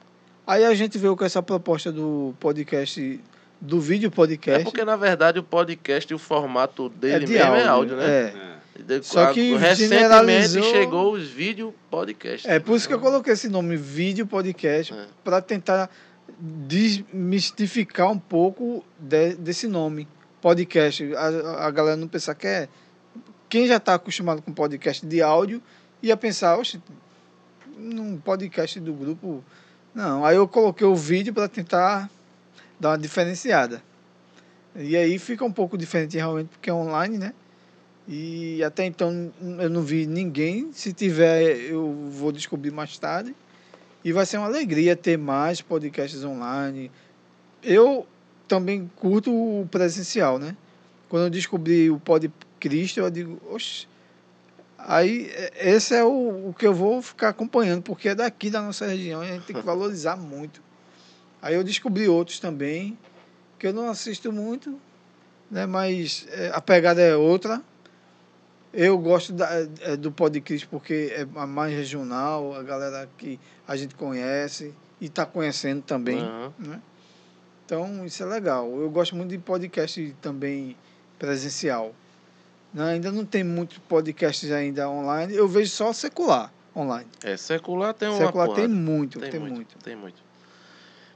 Aí a gente veio com essa proposta do podcast, do vídeo É podcast. porque, na verdade, o podcast, o formato dele de mesmo é áudio, né? É. É. De- Só a- que recentemente chegou os vídeo podcast. É por isso que eu coloquei esse nome, vídeo podcast, É. para tentar desmistificar um pouco de- desse nome, podcast. A, a galera não pensar que é. Quem já está acostumado com podcast de áudio ia pensar, oxe, num podcast do grupo. Não, aí eu coloquei o vídeo para tentar dar uma diferenciada. E aí fica um pouco diferente realmente, porque é online, né? E até então eu não vi ninguém. Se tiver, eu vou descobrir mais tarde. E vai ser uma alegria ter mais podcasts online. Eu também curto o presencial, né? Quando eu descobri o Pod Cristo, eu digo, oxe. Aí, é- esse é o, o que eu vou ficar acompanhando, porque é daqui da nossa região e a gente tem que valorizar muito. Aí eu descobri outros também, que eu não assisto muito, né? Mas é, a pegada é outra. Eu gosto da, é, do podcast porque é a mais regional, a galera que a gente conhece e está conhecendo também. Aham. Né? Então, isso é legal. Eu gosto muito de podcast também presencial. Né? Ainda não tem muitos podcasts ainda online. Eu vejo só secular online. É, secular tem uma secular porrada. tem muito, tem, Tem muito. muito, tem muito.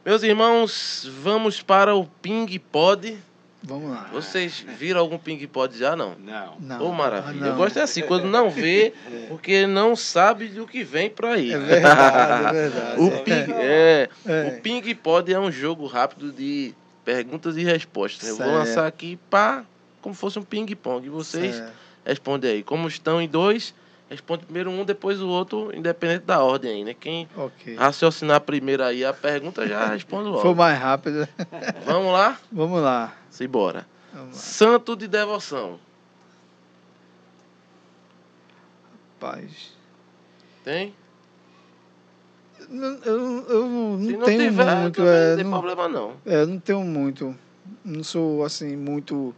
Meus irmãos, vamos para o Ping Pod. Vamos lá. Vocês viram algum Ping Pod já, não? Não. Não, Ô, maravilha. não. Eu gosto é assim, quando não vê, porque não sabe do que vem por aí. É verdade, é verdade. O Ping, é, É. o Ping Pod é um jogo rápido de perguntas e respostas. Eu vou Certo. lançar aqui pá, como fosse um ping-pong. E vocês Certo. respondem aí. Como estão em dois, responde primeiro um, depois o outro, independente da ordem aí, né? Quem Ok. raciocinar primeiro aí a pergunta já responde Foi logo. mais rápido. Vamos lá? Vamos lá. Simbora. Vamos lá. Santo de devoção. Paz. Tem? Não- Eu, eu não Se não tenho tiver, muito. É, não tem problema não. é, eu não tenho muito. Não sou assim, muito.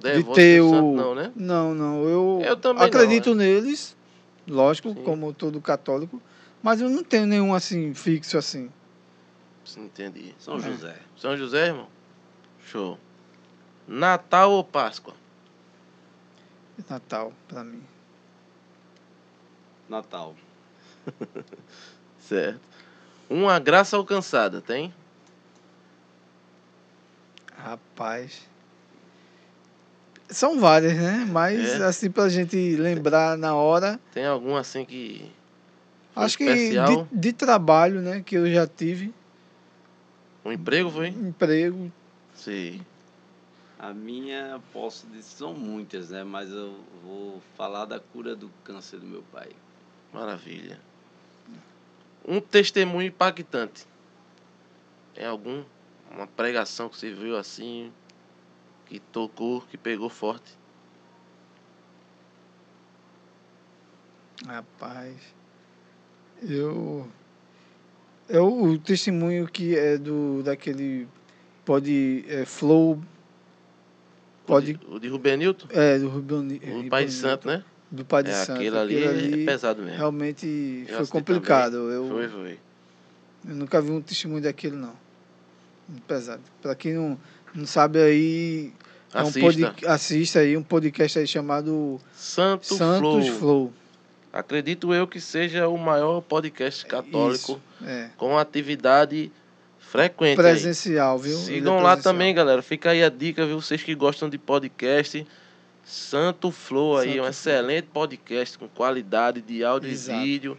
Devoto de ter o. santo, não, né? Não, não. Eu, Eu também não, acredito neles, lógico, Sim. como todo católico, mas eu não tenho nenhum assim fixo assim. Sim, Entendi. São José. São José, irmão? Show. Natal ou Páscoa? Natal, pra mim. Natal. Certo. Uma graça alcançada, tem? Rapaz. São várias, né? Mas É. assim, pra gente lembrar na hora. Tem algum assim que. Acho que especial? de, de trabalho, né? Que eu já tive. Um emprego foi? Emprego. Sim. A minha, posso dizer, são muitas, né? Mas eu vou falar da cura do câncer do meu pai. Maravilha. Um testemunho impactante. Tem algum? Uma pregação que você viu assim, que tocou, que pegou forte? Rapaz. Eu. É o, testemunho que é do daquele pode é, flow pode O de, o de Rubenilton? é do Rubeni, O Pai de Santo, né? do Pai de é, Santo aquele ali, é pesado mesmo. realmente Eu foi complicado eu, Foi, foi. eu nunca vi um testemunho daquele não pesado para quem não, não sabe aí é um Assista. pod, assista aí um podcast aí chamado Santo Santos Flow. Flow, Acredito eu que seja o maior podcast católico Isso, é com atividade frequente. aí. presencial viu Ele é Sigam lá presencial. também, galera. Fica aí a dica, viu? Vocês que gostam de podcast. Santo Flow aí, Santo um Flow. excelente podcast com qualidade de áudio Exato. e vídeo.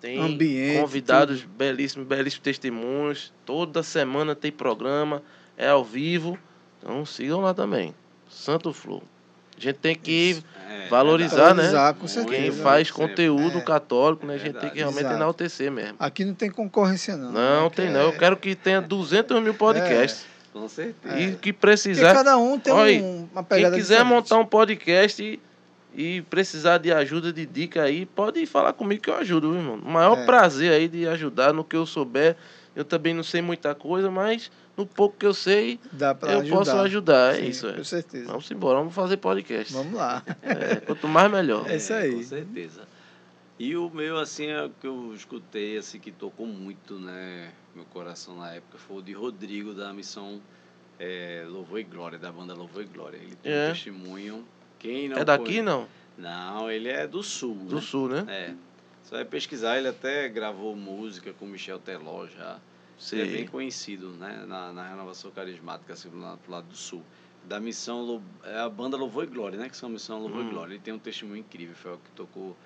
Tem Ambiente, convidados belíssimos, belíssimos testemunhos. Toda semana tem programa, é ao vivo. Então sigam lá também. Santo Flow. A gente tem que É, Valorizar, né? Valorizar, com Muito, certeza. quem faz conteúdo É. católico, né? A É gente tem que realmente Exato. enaltecer mesmo. Aqui não tem concorrência, não. Não, Aqui tem é- não. Eu quero que tenha 200 mil podcasts. Com certeza. E que Porque precisar. cada um tem Olha, um, uma Quem pegada quiser diferente. montar um podcast e, e precisar de ajuda, de dica aí, pode falar comigo que eu ajudo, viu, irmão. O maior É. prazer aí de ajudar no que eu souber. Eu também não sei muita coisa, mas no pouco que eu sei, Dá pra eu ajudar. posso ajudar. É Sim, isso, é. Com certeza. Vamos embora, vamos fazer podcast. Vamos lá. É, quanto mais, melhor. É isso aí. Com certeza. E o meu, assim, é o que eu escutei, assim, que tocou muito, né, meu coração na época, foi o de Rodrigo, da missão é, Louvor e Glória, da banda Louvor e Glória. Ele tem É. um testemunho. Quem não É daqui, conhe- não? Não, ele é do Sul, Do né? sul, né? É. Você vai pesquisar, ele até gravou música com Michel Teló já. Ele é bem conhecido, né? Na, na renovação carismática, assim, lá pro lado do sul. Da missão, é a banda Louvor e Glória, né? Que são a missão Louvor Hum. e Glória. Ele tem um testemunho incrível, foi o que tocou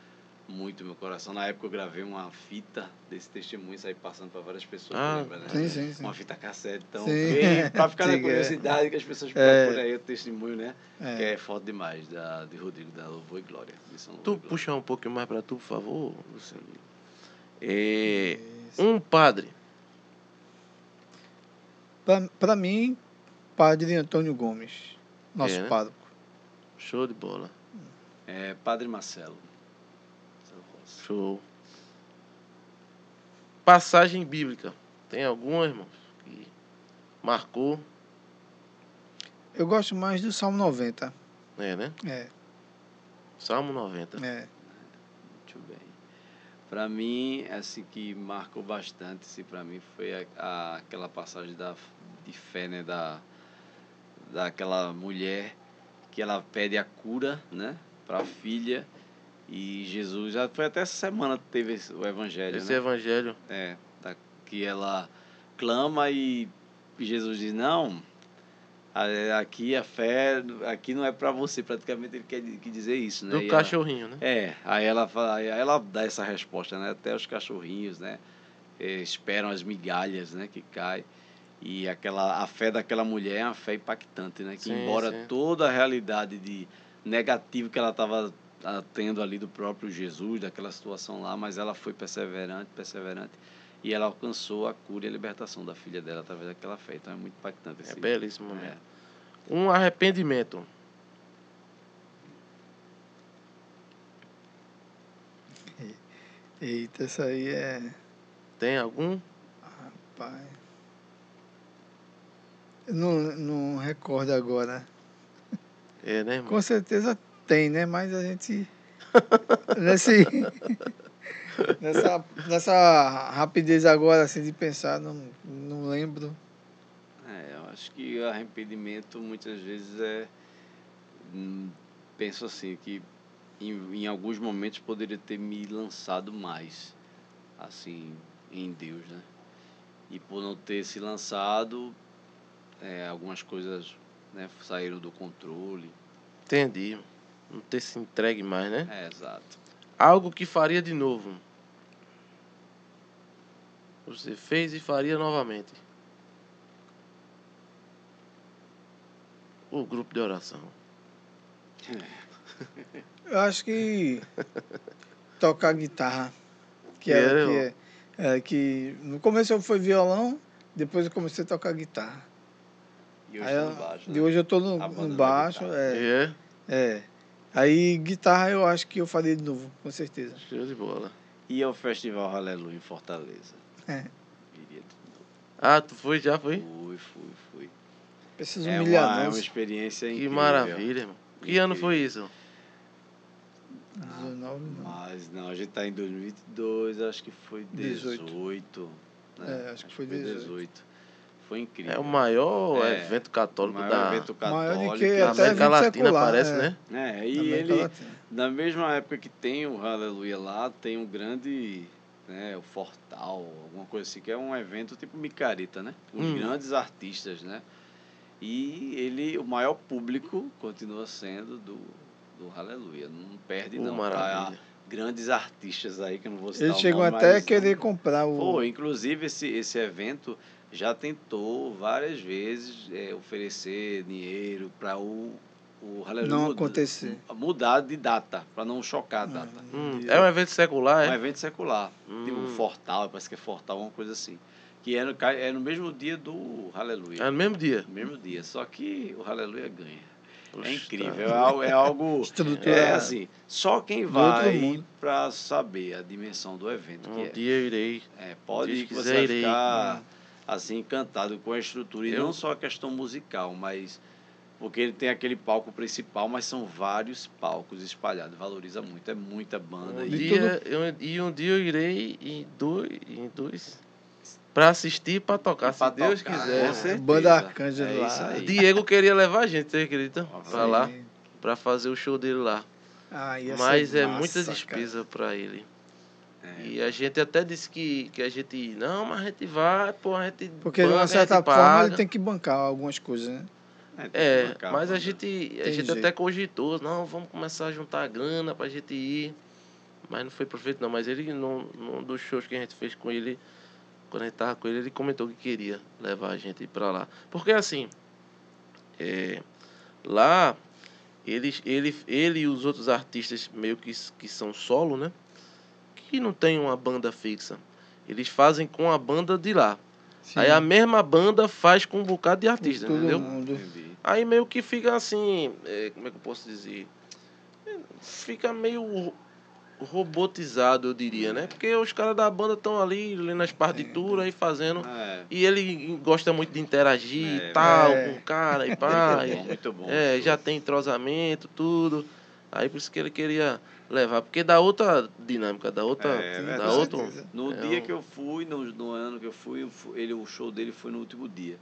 muito meu coração. Na época eu gravei uma fita desse testemunho, saí passando para várias pessoas, Ah, lembra, né? Sim, sim, sim. Uma fita cassete, então, Sim. bem, pra ficar na é. curiosidade que as pessoas É. procuram aí o testemunho, né? É. Que é foto demais, da, de Rodrigo da Louvor e Glória. Missão Louvor Tu e Glória. puxa um pouquinho mais pra tu, por favor, Luciano. É, um padre. Pra mim, Padre Antônio Gomes, nosso É, né? pároco. Show de bola. É Padre Marcelo. Show. Passagem bíblica. Tem alguma, irmãos? Que marcou? Eu gosto mais do Salmo 90. É, né? É, Salmo 90. é. Muito bem. Para mim, assim que marcou bastante, assim, para mim foi a, a- aquela passagem da de fé, né, da daquela mulher que ela pede a cura, né, para a filha e Jesus já foi até essa semana que teve esse- o evangelho, Esse né? evangelho. É, da, que ela clama e Jesus diz não. Aqui a fé, aqui não é para você, praticamente ele quer, quer dizer isso, né? Do E ela- cachorrinho, né? é, aí ela, aí ela dá essa resposta, né? Até os cachorrinhos, né? eh, esperam as migalhas, né? Que cai. E aquela, a fé daquela mulher é uma fé impactante, né? Que Sim, embora sim. toda a realidade de negativo que ela estava tendo ali do próprio Jesus, daquela situação lá, mas ela foi perseverante, perseverante. E ela alcançou a cura e a libertação da filha dela através daquela fé. Então é muito impactante. É esse- belíssimo é. mesmo. Um arrependimento. Eita, isso aí é. Tem algum? Pai. Eu não, não recordo agora. É, né, irmão? Com certeza tem, né? Mas a gente. nesse, nessa, nessa rapidez agora, assim, de pensar, não, não lembro. É, eu acho que o arrependimento muitas vezes é. hum, Penso assim, que em, em alguns momentos poderia ter me lançado mais, assim, em Deus, né? E por não ter se lançado, é, algumas coisas né, saíram do controle. Entendi. Não ter se entregue mais, né? É, exato. Algo que faria de novo. Você fez e faria novamente. O grupo de oração. Eu acho que tocar guitarra. Que Que era que, é, é, que no começo eu fui violão, depois eu comecei a tocar guitarra. E hoje Aí eu- no baixo, de né? hoje eu tô no, no baixo. guitarra. É, É, é. Aí guitarra eu acho que eu faria de novo, com certeza. show de bola. E ao Festival Aleluia em Fortaleza. É. Iria de novo. Ah, tu foi, já foi? Fui, fui, fui. Preciso É humilhar uma, é uma experiência Que incrível. maravilha, irmão. Que ano foi isso? 19 não. Mas não, a gente tá em 2022, acho que foi 18. 18. né? É, acho que foi 18. Foi incrível. É o maior É, evento católico maior da evento Maior católico. de que da América Latina, secular, parece, é. né? É, e América ele, Latina. na mesma época que tem o Aleluia lá, tem um grande, né, o Fortal, alguma coisa assim, que é um evento tipo Micareta, né? Os Hum. grandes artistas, né? E ele, o maior público continua sendo do do Aleluia. Não perde, Pô, não. maravilha. Pra grandes artistas aí, que eu não vou citar Eles chegam nome, até a mas- querer comprar o. Pô, inclusive esse, esse evento já tentou várias vezes é, oferecer dinheiro para o, o Aleluia Não muda- acontecer. mudar de data, para não chocar a Ah, data. Hum, é um evento secular, Um é? evento secular, Hum. tipo Fortal, parece que é Fortal, uma coisa assim. Que é no, é no mesmo dia do Aleluia. É no mesmo dia. No mesmo dia, só que o Aleluia ganha. É Oxe, incrível, tá. é algo, é algo Estrutura é assim, só quem vai para saber a dimensão do evento que Um é. dia eu irei. É, pode ir que você irei. ficar assim encantado com a estrutura e Eu- não só a questão musical, mas porque ele tem aquele palco principal, mas são vários palcos espalhados, valoriza muito, é muita banda Um e dia, eu, e um dia eu irei em dois, em dois para assistir e para tocar, pra se Deus tocar, quiser. com certeza. Banda Arcanjo é lá. Diego queria levar a gente, você acredita? Pra lá, pra fazer o show dele lá. Ah, Mas é massa, muita despesa pra ele. É. E a gente até disse que, que a gente. Não, mas a gente vai, pô, a gente. Porque de banca, uma a certa forma paga. ele tem que bancar algumas coisas, né? que É, bancar mas a gente, a gente jeito. até cogitou, não, vamos começar a juntar grana pra gente ir. Mas não foi perfeito não, mas ele, num, num dos shows que a gente fez com ele, quando a gente tava com ele, ele comentou que queria levar a gente pra lá. Porque assim, é, lá, eles, ele, ele e os outros artistas meio que, que são solo, né? Que não tem uma banda fixa. Eles fazem com a banda de lá. Sim. Aí a mesma banda faz com um bocado de artista, Todo entendeu? mundo. Aí meio que fica assim, é, como é que eu posso dizer? É, Fica meio ro- robotizado, eu diria, né? Porque os caras da banda estão ali lendo as partituras e fazendo. É, E ele gosta muito de interagir É, e tal, é. com o cara e pá. muito bom, muito bom. é, já tem entrosamento, tudo. Aí por isso que ele queria levar. Porque dá outra dinâmica, dá outra. É, dá outro. No É dia um- que eu fui, no, no ano que eu fui, ele, o show dele foi no último dia.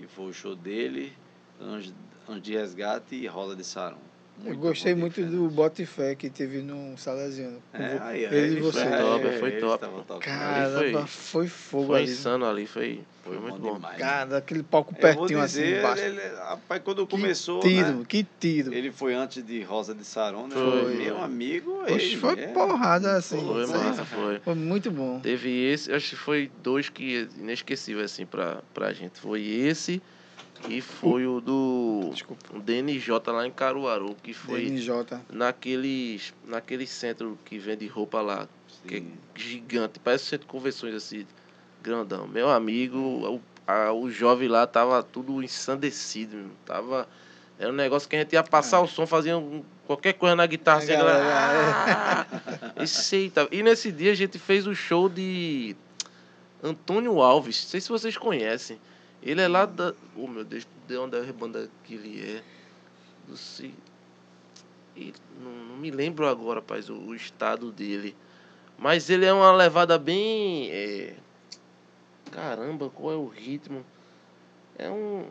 E foi o show dele, Anjo, Anjo de Resgate e Rosa de Sarão. Eu Muito gostei bom, muito do Bote Fé que teve no Salesiano. É, aí, ele e ele você. Foi top, foi ele top. Caramba, foi- foi, fogo Foi ali. insano ali, foi, foi Foi muito bom demais. Cara, aquele palco Eu pertinho assim dizer, embaixo. ele, rapaz, quando Que começou, tiro, né, que tiro. ele foi antes de Rosa de Sarão, né? Foi. Meu amigo, Oxe, ele foi é- porrada assim. Foi, massa, foi. Foi muito bom. Teve esse, acho que foi dois que inesquecível assim pra, pra gente. Foi esse e foi o do Desculpa. DNJ lá em Caruaru, que foi DNJ. naqueles, naquele centro que vende roupa lá, que é Sim. gigante, parece um centro de convenções assim, grandão. Meu amigo, o, a- o jovem lá tava tudo ensandecido, meu. tava era um negócio que a gente ia passar É. o som, fazia um- qualquer coisa na guitarra, assim, a A galera, galera, "Ah!" Esse aí tava- E nesse dia a gente fez o show de Antônio Alves, não sei se vocês conhecem. Ele é lá da. Oh meu Deus, de onde é a banda que ele é? Do C... E não, não me lembro agora, rapaz, o, o estado dele. Mas ele é uma levada bem. é, Caramba, qual é o ritmo? É um.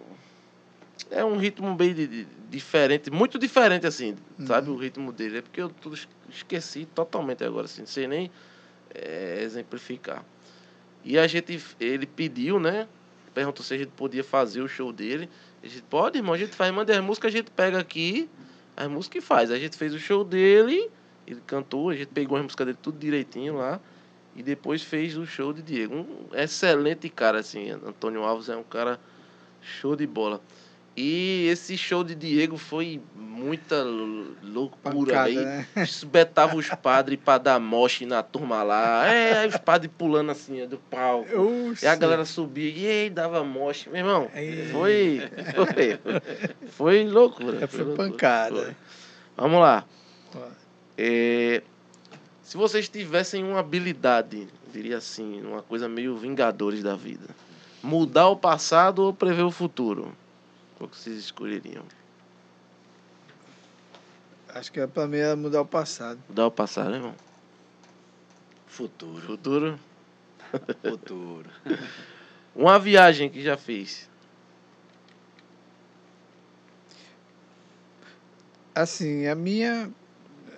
É um ritmo bem di- di- diferente, muito diferente, assim, sabe? O ritmo dele. É porque eu tudo es- esqueci totalmente agora, assim, não sei nem é, exemplificar. E a gente, ele pediu, né? Perguntou se a gente podia fazer o show dele. A gente pode, irmão, a gente faz, manda as músicas, a gente pega aqui, as músicas e faz. A gente fez o show dele, ele cantou, a gente pegou as músicas dele tudo direitinho lá. E depois fez o show de Diego. Um excelente cara, assim. Antônio Alves é um cara show de bola. E esse show de Diego foi muita lou- loucura. Pancada, aí né? Betava os padres pra dar moche na turma lá. É, aí os padres pulando assim, ó, do palco. Oxi. E a galera subia e aí dava moche. Meu irmão, foi, foi. Foi loucura. É, foi loucura, pancada. foi. Vamos lá. É, se vocês tivessem uma habilidade, diria assim, uma coisa meio Vingadores da vida, mudar o passado ou prever o futuro, qual que vocês escolheriam? Acho que é pra mim era mudar o passado. Mudar o passado, né, irmão? Futuro, Futuro. futuro. Uma viagem que já fez. Assim, a minha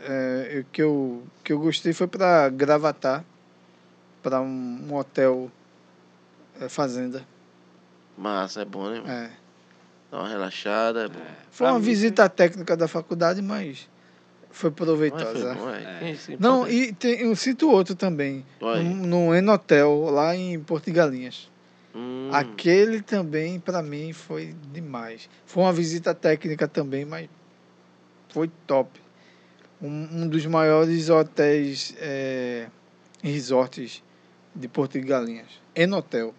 é, o que eu que eu gostei foi para Gravatar, para um, um hotel é, fazenda. Massa, é bom, né, irmão? É. Dá uma relaxada, é bom. Foi Pra uma mim, visita técnica da faculdade, mas foi Mas proveitosa. foi bom, é. É. Não, e tem, eu cito outro também. No, no Enotel, lá em Porto de Galinhas. Hum, Aquele também, para mim, foi demais. Foi uma visita técnica também, mas foi top. Um, um dos maiores hotéis é, e resorts de Porto de Galinhas. Enotel.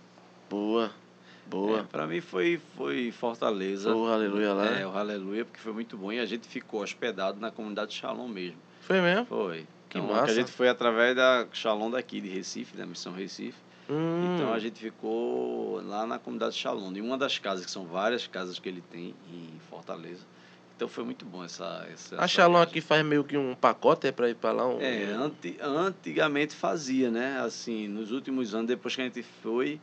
Boa, boa. É, para mim foi, foi Fortaleza. O aleluia lá. É, o Aleluia, porque foi muito bom. E a gente ficou hospedado na comunidade Shalom mesmo. Foi mesmo? Foi. Que Então, massa. a gente foi através da Shalom daqui de Recife, da Missão Recife. Hum, Então a gente ficou lá na comunidade Shalom, em uma das casas, que são várias casas que ele tem em Fortaleza. Então foi muito bom essa. essa a Shalom aqui faz meio que um pacote é pra ir pra lá? Um... É, anti, antigamente fazia, né? Assim, nos últimos anos, depois que a gente foi,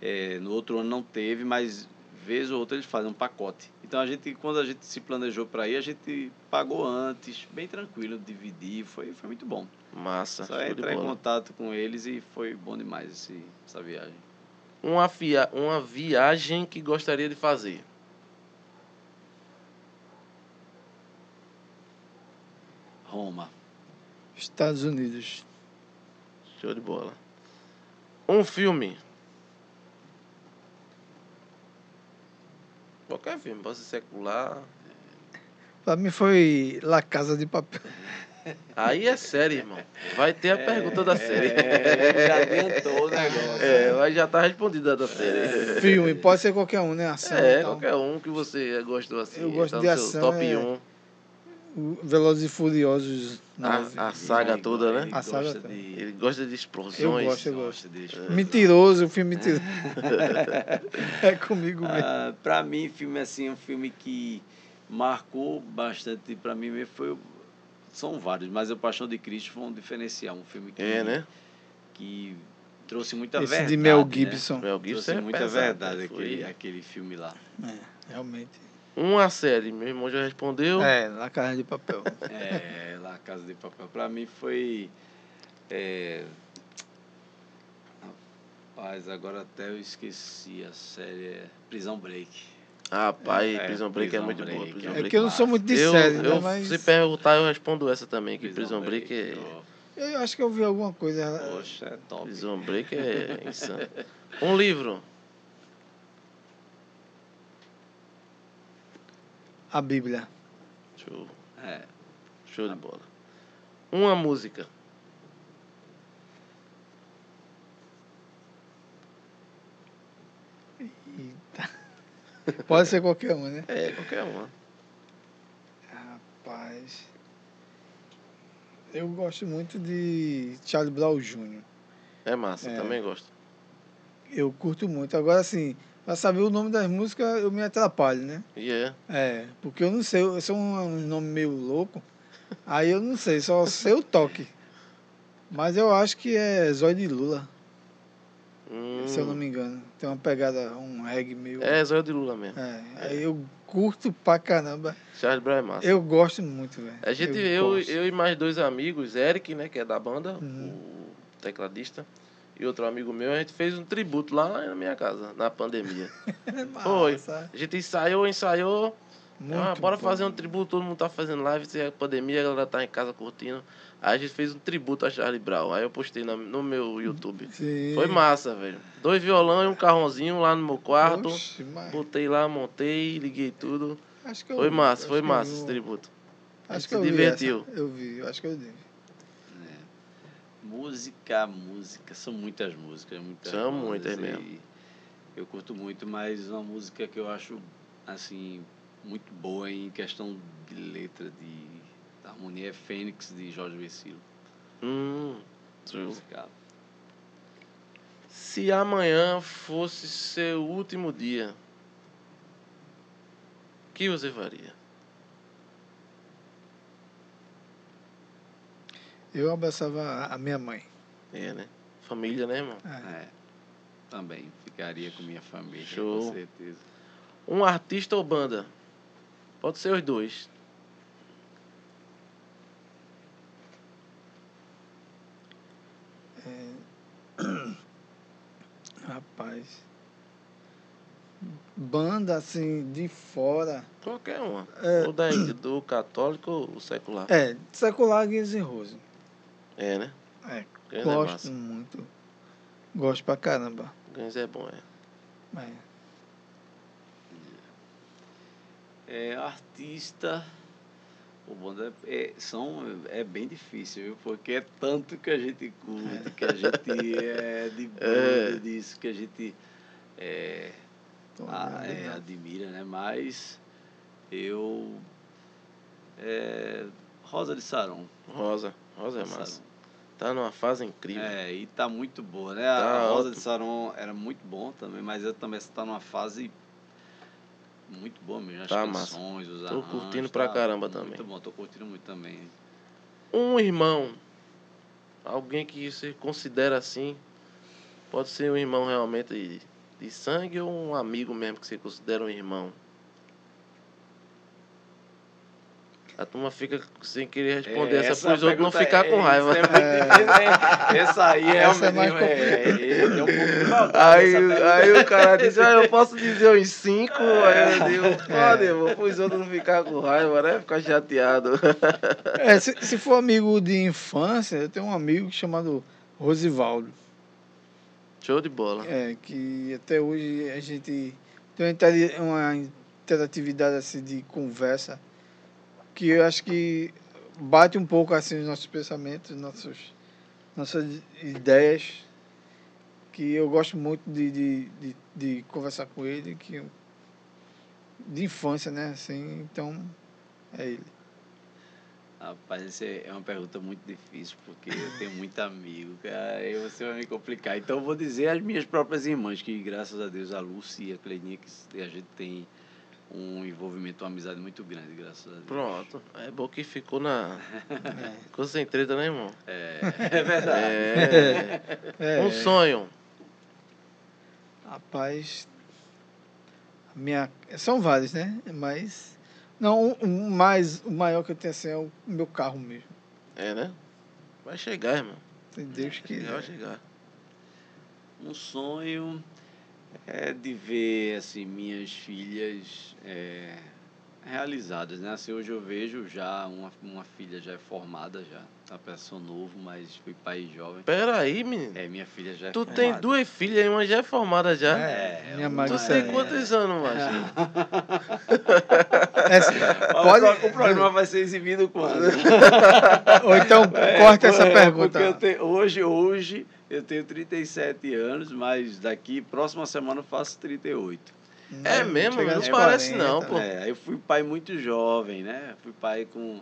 é, no outro ano não teve, mas vez ou outra eles fazem um pacote. Então a gente, quando a gente se planejou para ir, a gente pagou antes, bem tranquilo, dividir, foi, foi muito bom. Massa. Só entrar em contato com eles e foi bom demais esse, essa viagem. Uma, via... uma viagem que gostaria de fazer. Roma. Estados Unidos. Show de bola. Um filme. Qualquer filme, pode ser secular. Para mim foi La Casa de Papel. Aí é série, irmão. Vai ter a pergunta da série. É, já adiantou o negócio. É, mas já tá respondida a da série. Filme, pode ser qualquer um, né? Ação É, qualquer um que você gostou assim. Eu gosto tá no de seu ação, Top é- 1. O Velozes e Furiosos A, 9. a saga Ele toda, né? ele A saga gosta de- Ele gosta de explosões. Eu gosto, eu gosta de- Mentiroso, o filme mentiroso. é comigo mesmo. Ah, pra mim, filme assim, um filme que marcou bastante pra mim mesmo foi. São vários, mas o Paixão de Cristo foi um diferencial, um filme que, É, né? que trouxe muita Esse verdade. de Mel né? Gibson. Mel Gibson Trouxe é muita pesado, verdade né? aquele, aquele filme lá. É, realmente. Uma série, meu irmão já respondeu. É, La Casa de Papel. É, lá Casa de Papel. Pra mim foi. É... Rapaz, agora até eu esqueci a série é Prisão Break. Rapaz, É, Prison Break é Prison muito Break, boa. Prison é É Break. que eu não sou muito de eu, série, eu, né? Mas Se perguntar, eu respondo essa também, que Prison Break é. ó, eu acho que eu vi alguma coisa. Poxa, é top. Prison Break é insano. Um livro. A Bíblia. Show. É. Show de bola. Uma música. Eita. Pode ser qualquer um, né? É, qualquer uma. Rapaz. Eu gosto muito de Charlie Brown Jr. É massa, É. também gosto. Eu curto muito. Agora, assim, pra saber o nome das músicas, eu me atrapalho, né? E é. É, porque eu não sei, eu sou um, nome meio louco. Aí eu não sei, só sei o toque. Mas eu acho que é Zóio de Lula, Hum, se eu não me engano. Tem uma pegada, um reggae meio. É, Zóio de Lula mesmo. É, aí eu curto pra caramba. Charles Brown é massa. Eu gosto muito, velho. A gente, eu, gosto. eu e mais dois amigos, Eric, né, que é da banda, Uhum. o tecladista, e outro amigo meu, a gente fez um tributo lá na minha casa, na pandemia. Foi. A gente ensaiou, ensaiou. Muito ah, bora bom. fazer um tributo, todo mundo tá fazendo live, se é pandemia, a galera tá em casa curtindo. Aí a gente fez um tributo a Charlie Brown. Aí eu postei na- no meu YouTube. Sim. Foi massa, velho. Dois violão e um carrãozinho lá no meu quarto. Oxe, Botei lá, montei, liguei tudo. acho que eu Foi vi, massa, foi eu massa vi esse tributo. Acho que se eu vi divertiu. essa. Eu vi, eu acho que eu vi. Música, música, são muitas músicas, muitas São muitas mesmo. Eu curto muito, mas uma música que eu acho assim muito boa em questão de letra, de harmonia é Fênix de Jorge Vecilo. Hum. Musical. Se amanhã fosse seu último dia, o que você faria? Eu abraçava a- minha mãe. É, né? Família, né, irmão? É. É, também ficaria com minha família, Show. com certeza. Um artista ou banda? Pode ser os dois. Rapaz. banda assim de fora. Qualquer uma. É. Ou da, do católico ou o secular. É, secular Guns N' Roses. É, né? É, Guns é gosto massa. muito. Gosto pra caramba. Guns é bom, é. É. É, artista. O bom é, é, são, é bem difícil, viu? Porque é tanto que a gente curte, que a gente é de banda É. disso, que a gente é, ligado, é, não. admira, né? Mas eu. É, Rosa de Saron. Rosa. Rosa é massa. Tá numa fase incrível. É, e tá muito boa, né? Tá a Rosa ótimo. de Saron era muito bom também, mas eu também está numa fase muito boa mesmo. As Tá massa. canções, os Tô arranjos, curtindo pra tá caramba muito também. bom, tô curtindo muito também. Um irmão. Alguém que você considera assim. Pode ser um irmão realmente de, de sangue ou um amigo mesmo que você considera um irmão. A turma fica sem querer responder É, essa, para os outros não ficar é- com raiva. é é- essa aí é, Essa é mais é, é, é um Aí, essa aí o cara diz, ah, eu posso dizer uns cinco, aí eu digo, pode, eu vou pros outros não ficar com raiva, né? Ficar chateado. É, se, se for amigo de infância, eu tenho um amigo chamado Rosivaldo. Show de bola. É, que até hoje a gente tem uma interatividade assim de conversa que eu acho que bate um pouco assim os nossos pensamentos, nossos, nossas ideias, que eu gosto muito de, de, de, de conversar com ele, que de infância, né? Assim, então é ele. Rapaz, essa é uma pergunta muito difícil, porque eu tenho muito amigo, cara, aí você vai me complicar. Então eu vou dizer as minhas próprias irmãs, que graças a Deus, a Lúcia e a Cleininha, que a gente tem um envolvimento, uma amizade muito grande, graças a Deus. Pronto. É bom que ficou na. É. Ficou sem treta, né, irmão? É, é verdade. É. É, Um sonho. Rapaz, minha, são vários, né? Mas não, o- o mais o maior que eu tenho assim é o meu carro mesmo. É, né? Vai chegar, irmão. Se Deus Vai quiser. chegar. Um sonho é de ver assim minhas filhas é, realizadas, né? Assim, hoje eu vejo já uma, uma filha já é formada já, tá pessoa novo, mas fui pai jovem. Pera aí, menino. É, minha filha já é tu formada. tem duas filhas e uma já é formada já. É, minha uma- Tu tem é- quantos anos, macho? Pode... pode, O programa vai ser exibido quando? ou então É, corta essa é, pergunta. Eu tenho, hoje, hoje eu tenho 37 anos, mas daqui, próxima semana eu faço 38. É mesmo? Chega Não parece não, pô. É, aí eu fui pai muito jovem, né? Fui pai com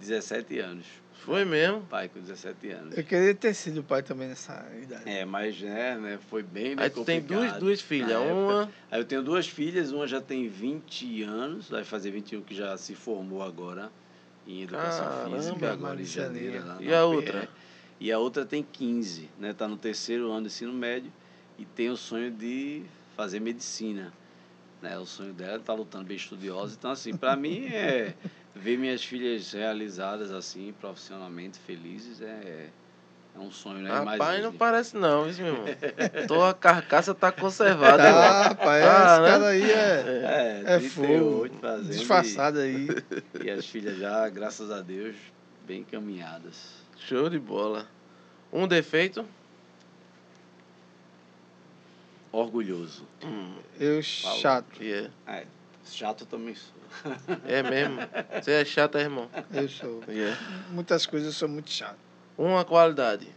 17 anos. Foi mesmo. Pai com 17 anos. Eu queria ter sido pai também nessa idade. É, mas né, né, foi bem, bem Aí tu tem duas, duas filhas. Na época. Uma. Aí eu tenho duas filhas, uma já tem 20 anos, vai fazer 21 que já se formou agora em educação Caramba, física, agora em janeiro. lá E a outra? E a outra tem 15, né? Tá no terceiro ano do ensino médio e tem o sonho de fazer medicina. Né? O sonho dela tá lutando bem estudiosa. Então, assim, para mim é ver minhas filhas realizadas assim, profissionalmente felizes, é, é um sonho, né? Rapaz, Mas, não parece não, viu, meu irmão? Tua carcaça tá conservada. Tá, irmão. rapaz, Ah, esse né? cara aí é, É, é 38 fogo. Disfarçado aí. E, e as filhas já, graças a Deus, bem encaminhadas. Show de bola. Um defeito? Orgulhoso. Hum, Eu chato. que é. É, chato também sou. É mesmo. Você é chato, é, irmão? Eu sou. Que é. Muitas coisas eu sou muito chato. Uma qualidade.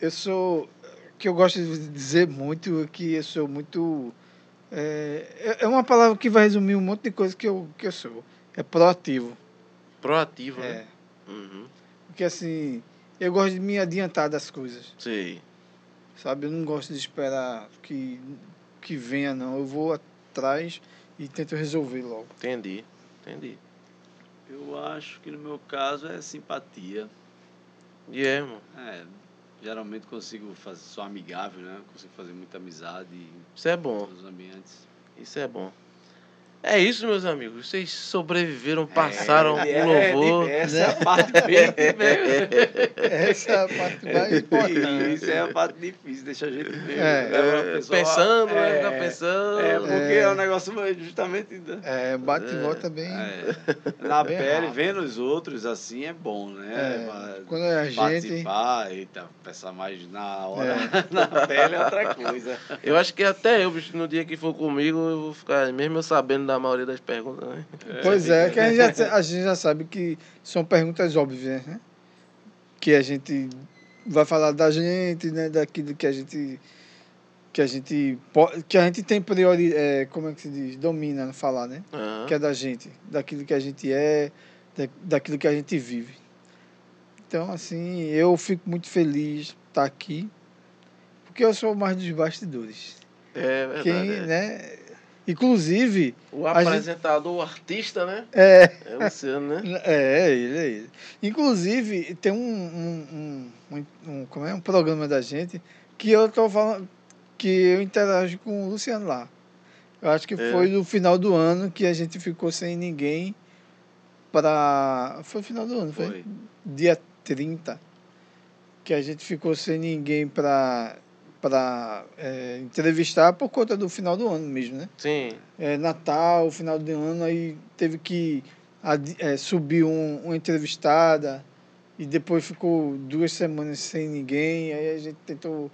Eu sou. O que eu gosto de dizer muito é que eu sou muito. É, é- é uma palavra que vai resumir um monte de coisa que eu, que eu sou. É proativo. Proativo, É. né? Uhum. Porque assim, eu gosto de me adiantar das coisas. Sei. Sabe? Eu não gosto de esperar que, que venha, não. Eu vou atrás e tento resolver logo. Entendi. Entendi. Eu acho que no meu caso é simpatia. E é, irmão. É, geralmente consigo fazer, sou amigável, né? Consigo fazer muita amizade Isso é bom. todos os ambientes. Isso é bom. É isso, meus amigos. Vocês sobreviveram, passaram É, o louvor. é, essa é a parte bem Essa é a parte mais importante. Isso é a parte difícil, deixa a gente ver. É. pessoa- Pensando, né? é, Ficar pensando. É, porque É. é, um negócio justamente É, bate e volta bem. é, na Bem pele, rápido. vendo os outros assim é bom, né? É, quando é a gente. Participar e tá, pensar mais na hora, É. na pele é outra coisa. Eu acho que até eu, bicho, no dia que for comigo, eu vou ficar, mesmo eu sabendo da maioria das perguntas, né? Pois é, que a gente, já, a gente já sabe que são perguntas óbvias, né? Que a gente vai falar da gente, né? Daquilo que a gente que a gente que a gente tem priori, é, como é que se diz, domina falar, né? Aham. Que é da gente, daquilo que a gente é, da, daquilo que a gente vive. Então, assim, eu fico muito feliz de estar aqui, porque eu sou mais dos bastidores. É verdade. Quem, é. né? Inclusive, O a gente- apresentador, o artista, né? é, É o Luciano, né? É, ele, é ele. Inclusive, tem um, um, um, um- um- como é? um programa da gente que eu tô falando que eu interajo com o Luciano lá. Eu acho que É. foi no final do ano que a gente ficou sem ninguém para. Foi no final do ano, foi? Foi. Dia 30. Que a gente ficou sem ninguém para para entrevistar por conta do final do ano mesmo, né? Sim. é, Natal, final de ano, aí teve que é, subir um, uma entrevistada e depois ficou duas semanas sem ninguém, aí a gente tentou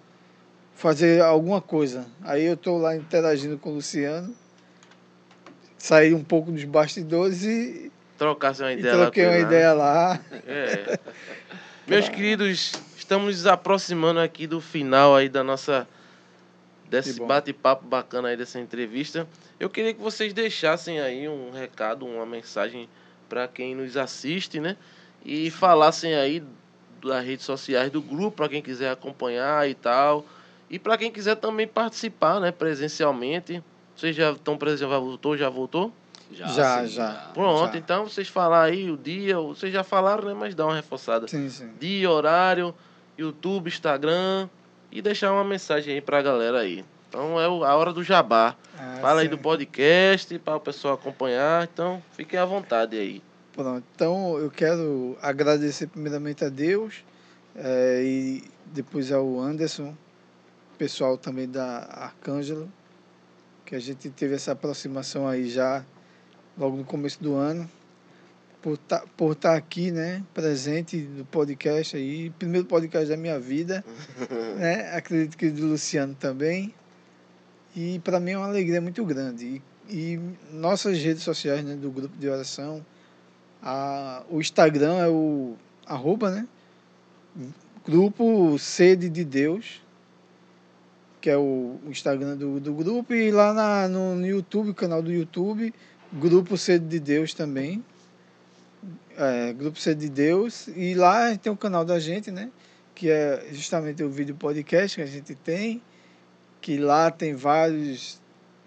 fazer alguma coisa. Aí eu estou lá interagindo com o Luciano, saí um pouco dos bastidores e, Trocasse uma e ideia lá troquei uma ideia lá. É. Meus queridos, estamos nos aproximando aqui do final aí da nossa desse bate-papo bacana aí dessa entrevista. Eu queria que vocês deixassem aí um recado, uma mensagem para quem nos assiste, né? E falassem aí das redes sociais do grupo para quem quiser acompanhar e tal. E para quem quiser também participar, né, presencialmente. Vocês já estão presencial, já voltou, já voltou? Já, sim, já. Pronto, Já. então vocês falar aí o dia, vocês já falaram, né, mas dá uma reforçada Sim, sim. dia, horário, YouTube, Instagram e deixar uma mensagem aí pra galera aí. Então é a hora do jabá. Ah, Fala aí sim. do podcast para o pessoal acompanhar. Então fiquem à vontade aí. Pronto, então eu quero agradecer primeiramente a Deus eh, e depois ao Anderson, pessoal também da Arcângelo, que a gente teve essa aproximação aí já logo no começo do ano, por estar por tá aqui, né, presente no podcast aí, primeiro podcast da minha vida, né, acredito que do Luciano também, e para mim é uma alegria muito grande. E, e nossas redes sociais, né, do grupo de oração, a, o Instagram é o arroba, né? Grupo Sede de Deus, que é o, o Instagram do, do grupo, e lá na, no, no YouTube, canal do YouTube, Grupo Sede de Deus também. É, Grupo Sede de Deus. E lá tem o canal da gente, né? Que é justamente o vídeo podcast que a gente tem, que lá tem vários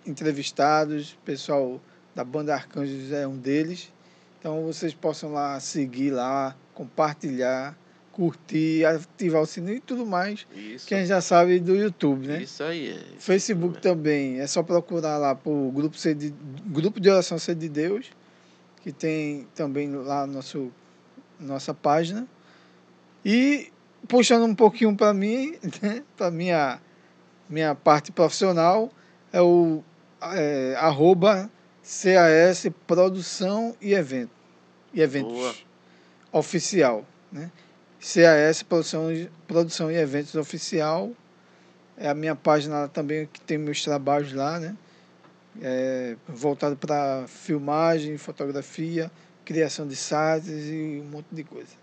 entrevistados, pessoal da banda Arcanjos é um deles. Então vocês possam lá seguir lá, compartilhar, curtir, ativar o sininho e tudo mais. Isso. Que a gente já sabe do YouTube, né? Isso aí. É. Facebook também, é só procurar lá por grupo, Sede de, grupo de oração Sede de Deus, que tem também lá nosso, nossa página. E puxando um pouquinho para mim, né, para minha minha parte profissional, é o é, arroba CAS Produção e Evento. E Eventos Boa. Oficial. Né? CAS Produção, Produção e Eventos Oficial. É a minha página lá também que tem meus trabalhos lá, né? É, voltado para filmagem, fotografia, criação de sites e um monte de coisa.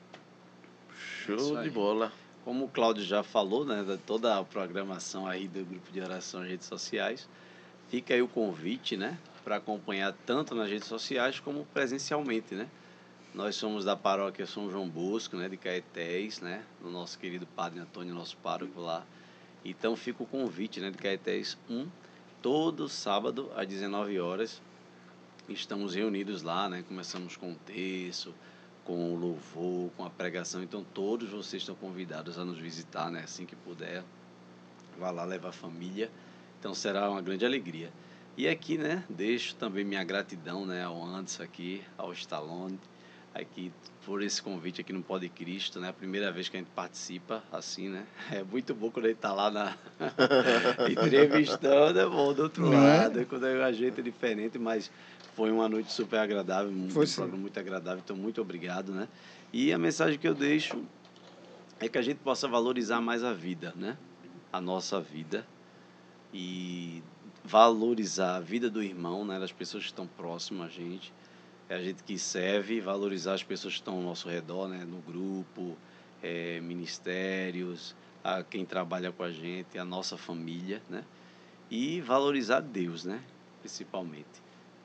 Show de bola. Como o Cláudio já falou, né, de toda a programação aí do grupo de oração nas redes sociais, fica aí o convite, né, para acompanhar tanto nas redes sociais como presencialmente, né? Nós somos da paróquia São João Bosco, né, de Caetés, né, do nosso querido Padre Antônio, nosso pároco lá. Então fica o convite, né, de Caetés 1, todo sábado às 19 horas. Estamos reunidos lá, né? Começamos com o terço, com o louvor, com a pregação. Então todos vocês estão convidados a nos visitar, né? Assim que puder. Vá lá levar a família. Então será uma grande alegria. E aqui, né, deixo também minha gratidão, né, ao Anderson aqui, ao Stallone, aqui por esse convite aqui no Pode Cristo, né? A primeira vez que a gente participa, assim, né? É muito bom quando a gente tá lá na entrevistando, é bom do outro Não é? lado, é? quando a gente é diferente, mas foi uma noite super agradável, um foi programa muito agradável, então muito obrigado, né? E a mensagem que eu deixo é que a gente possa valorizar mais a vida, né? A nossa vida e valorizar a vida do irmão, né? Das pessoas que estão próximas a gente é a gente que serve, valorizar as pessoas que estão ao nosso redor, né? no grupo, é, ministérios, a quem trabalha com a gente, a nossa família, né? E valorizar Deus, né? Principalmente.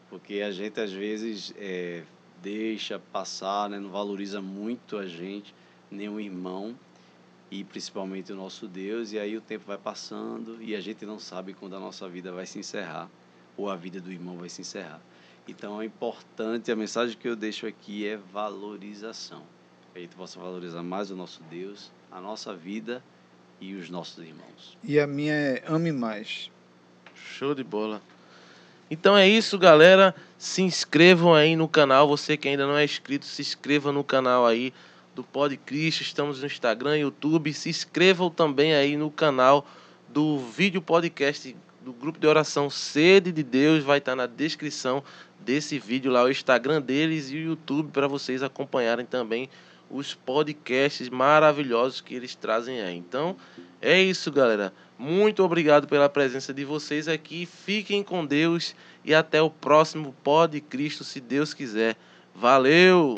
Porque a gente às vezes é, deixa passar, né? não valoriza muito a gente, nem o irmão e principalmente o nosso Deus, e aí o tempo vai passando e a gente não sabe quando a nossa vida vai se encerrar ou a vida do irmão vai se encerrar. Então é importante, a mensagem que eu deixo aqui é valorização. Que a gente possa valorizar mais o nosso Deus, a nossa vida e os nossos irmãos. E a minha é ame mais. Show de bola. Então é isso, galera. Se inscrevam aí no canal. Você que ainda não é inscrito, se inscreva no canal aí do Pod Cristo. Estamos no Instagram, YouTube. Se inscrevam também aí no canal do vídeo podcast do grupo de oração Sede de Deus. Vai estar na descrição desse vídeo lá, o Instagram deles e o YouTube para vocês acompanharem também os podcasts maravilhosos que eles trazem aí. Então, é isso, galera. Muito obrigado pela presença de vocês aqui. Fiquem com Deus e até o próximo Pod Cristo, se Deus quiser. Valeu!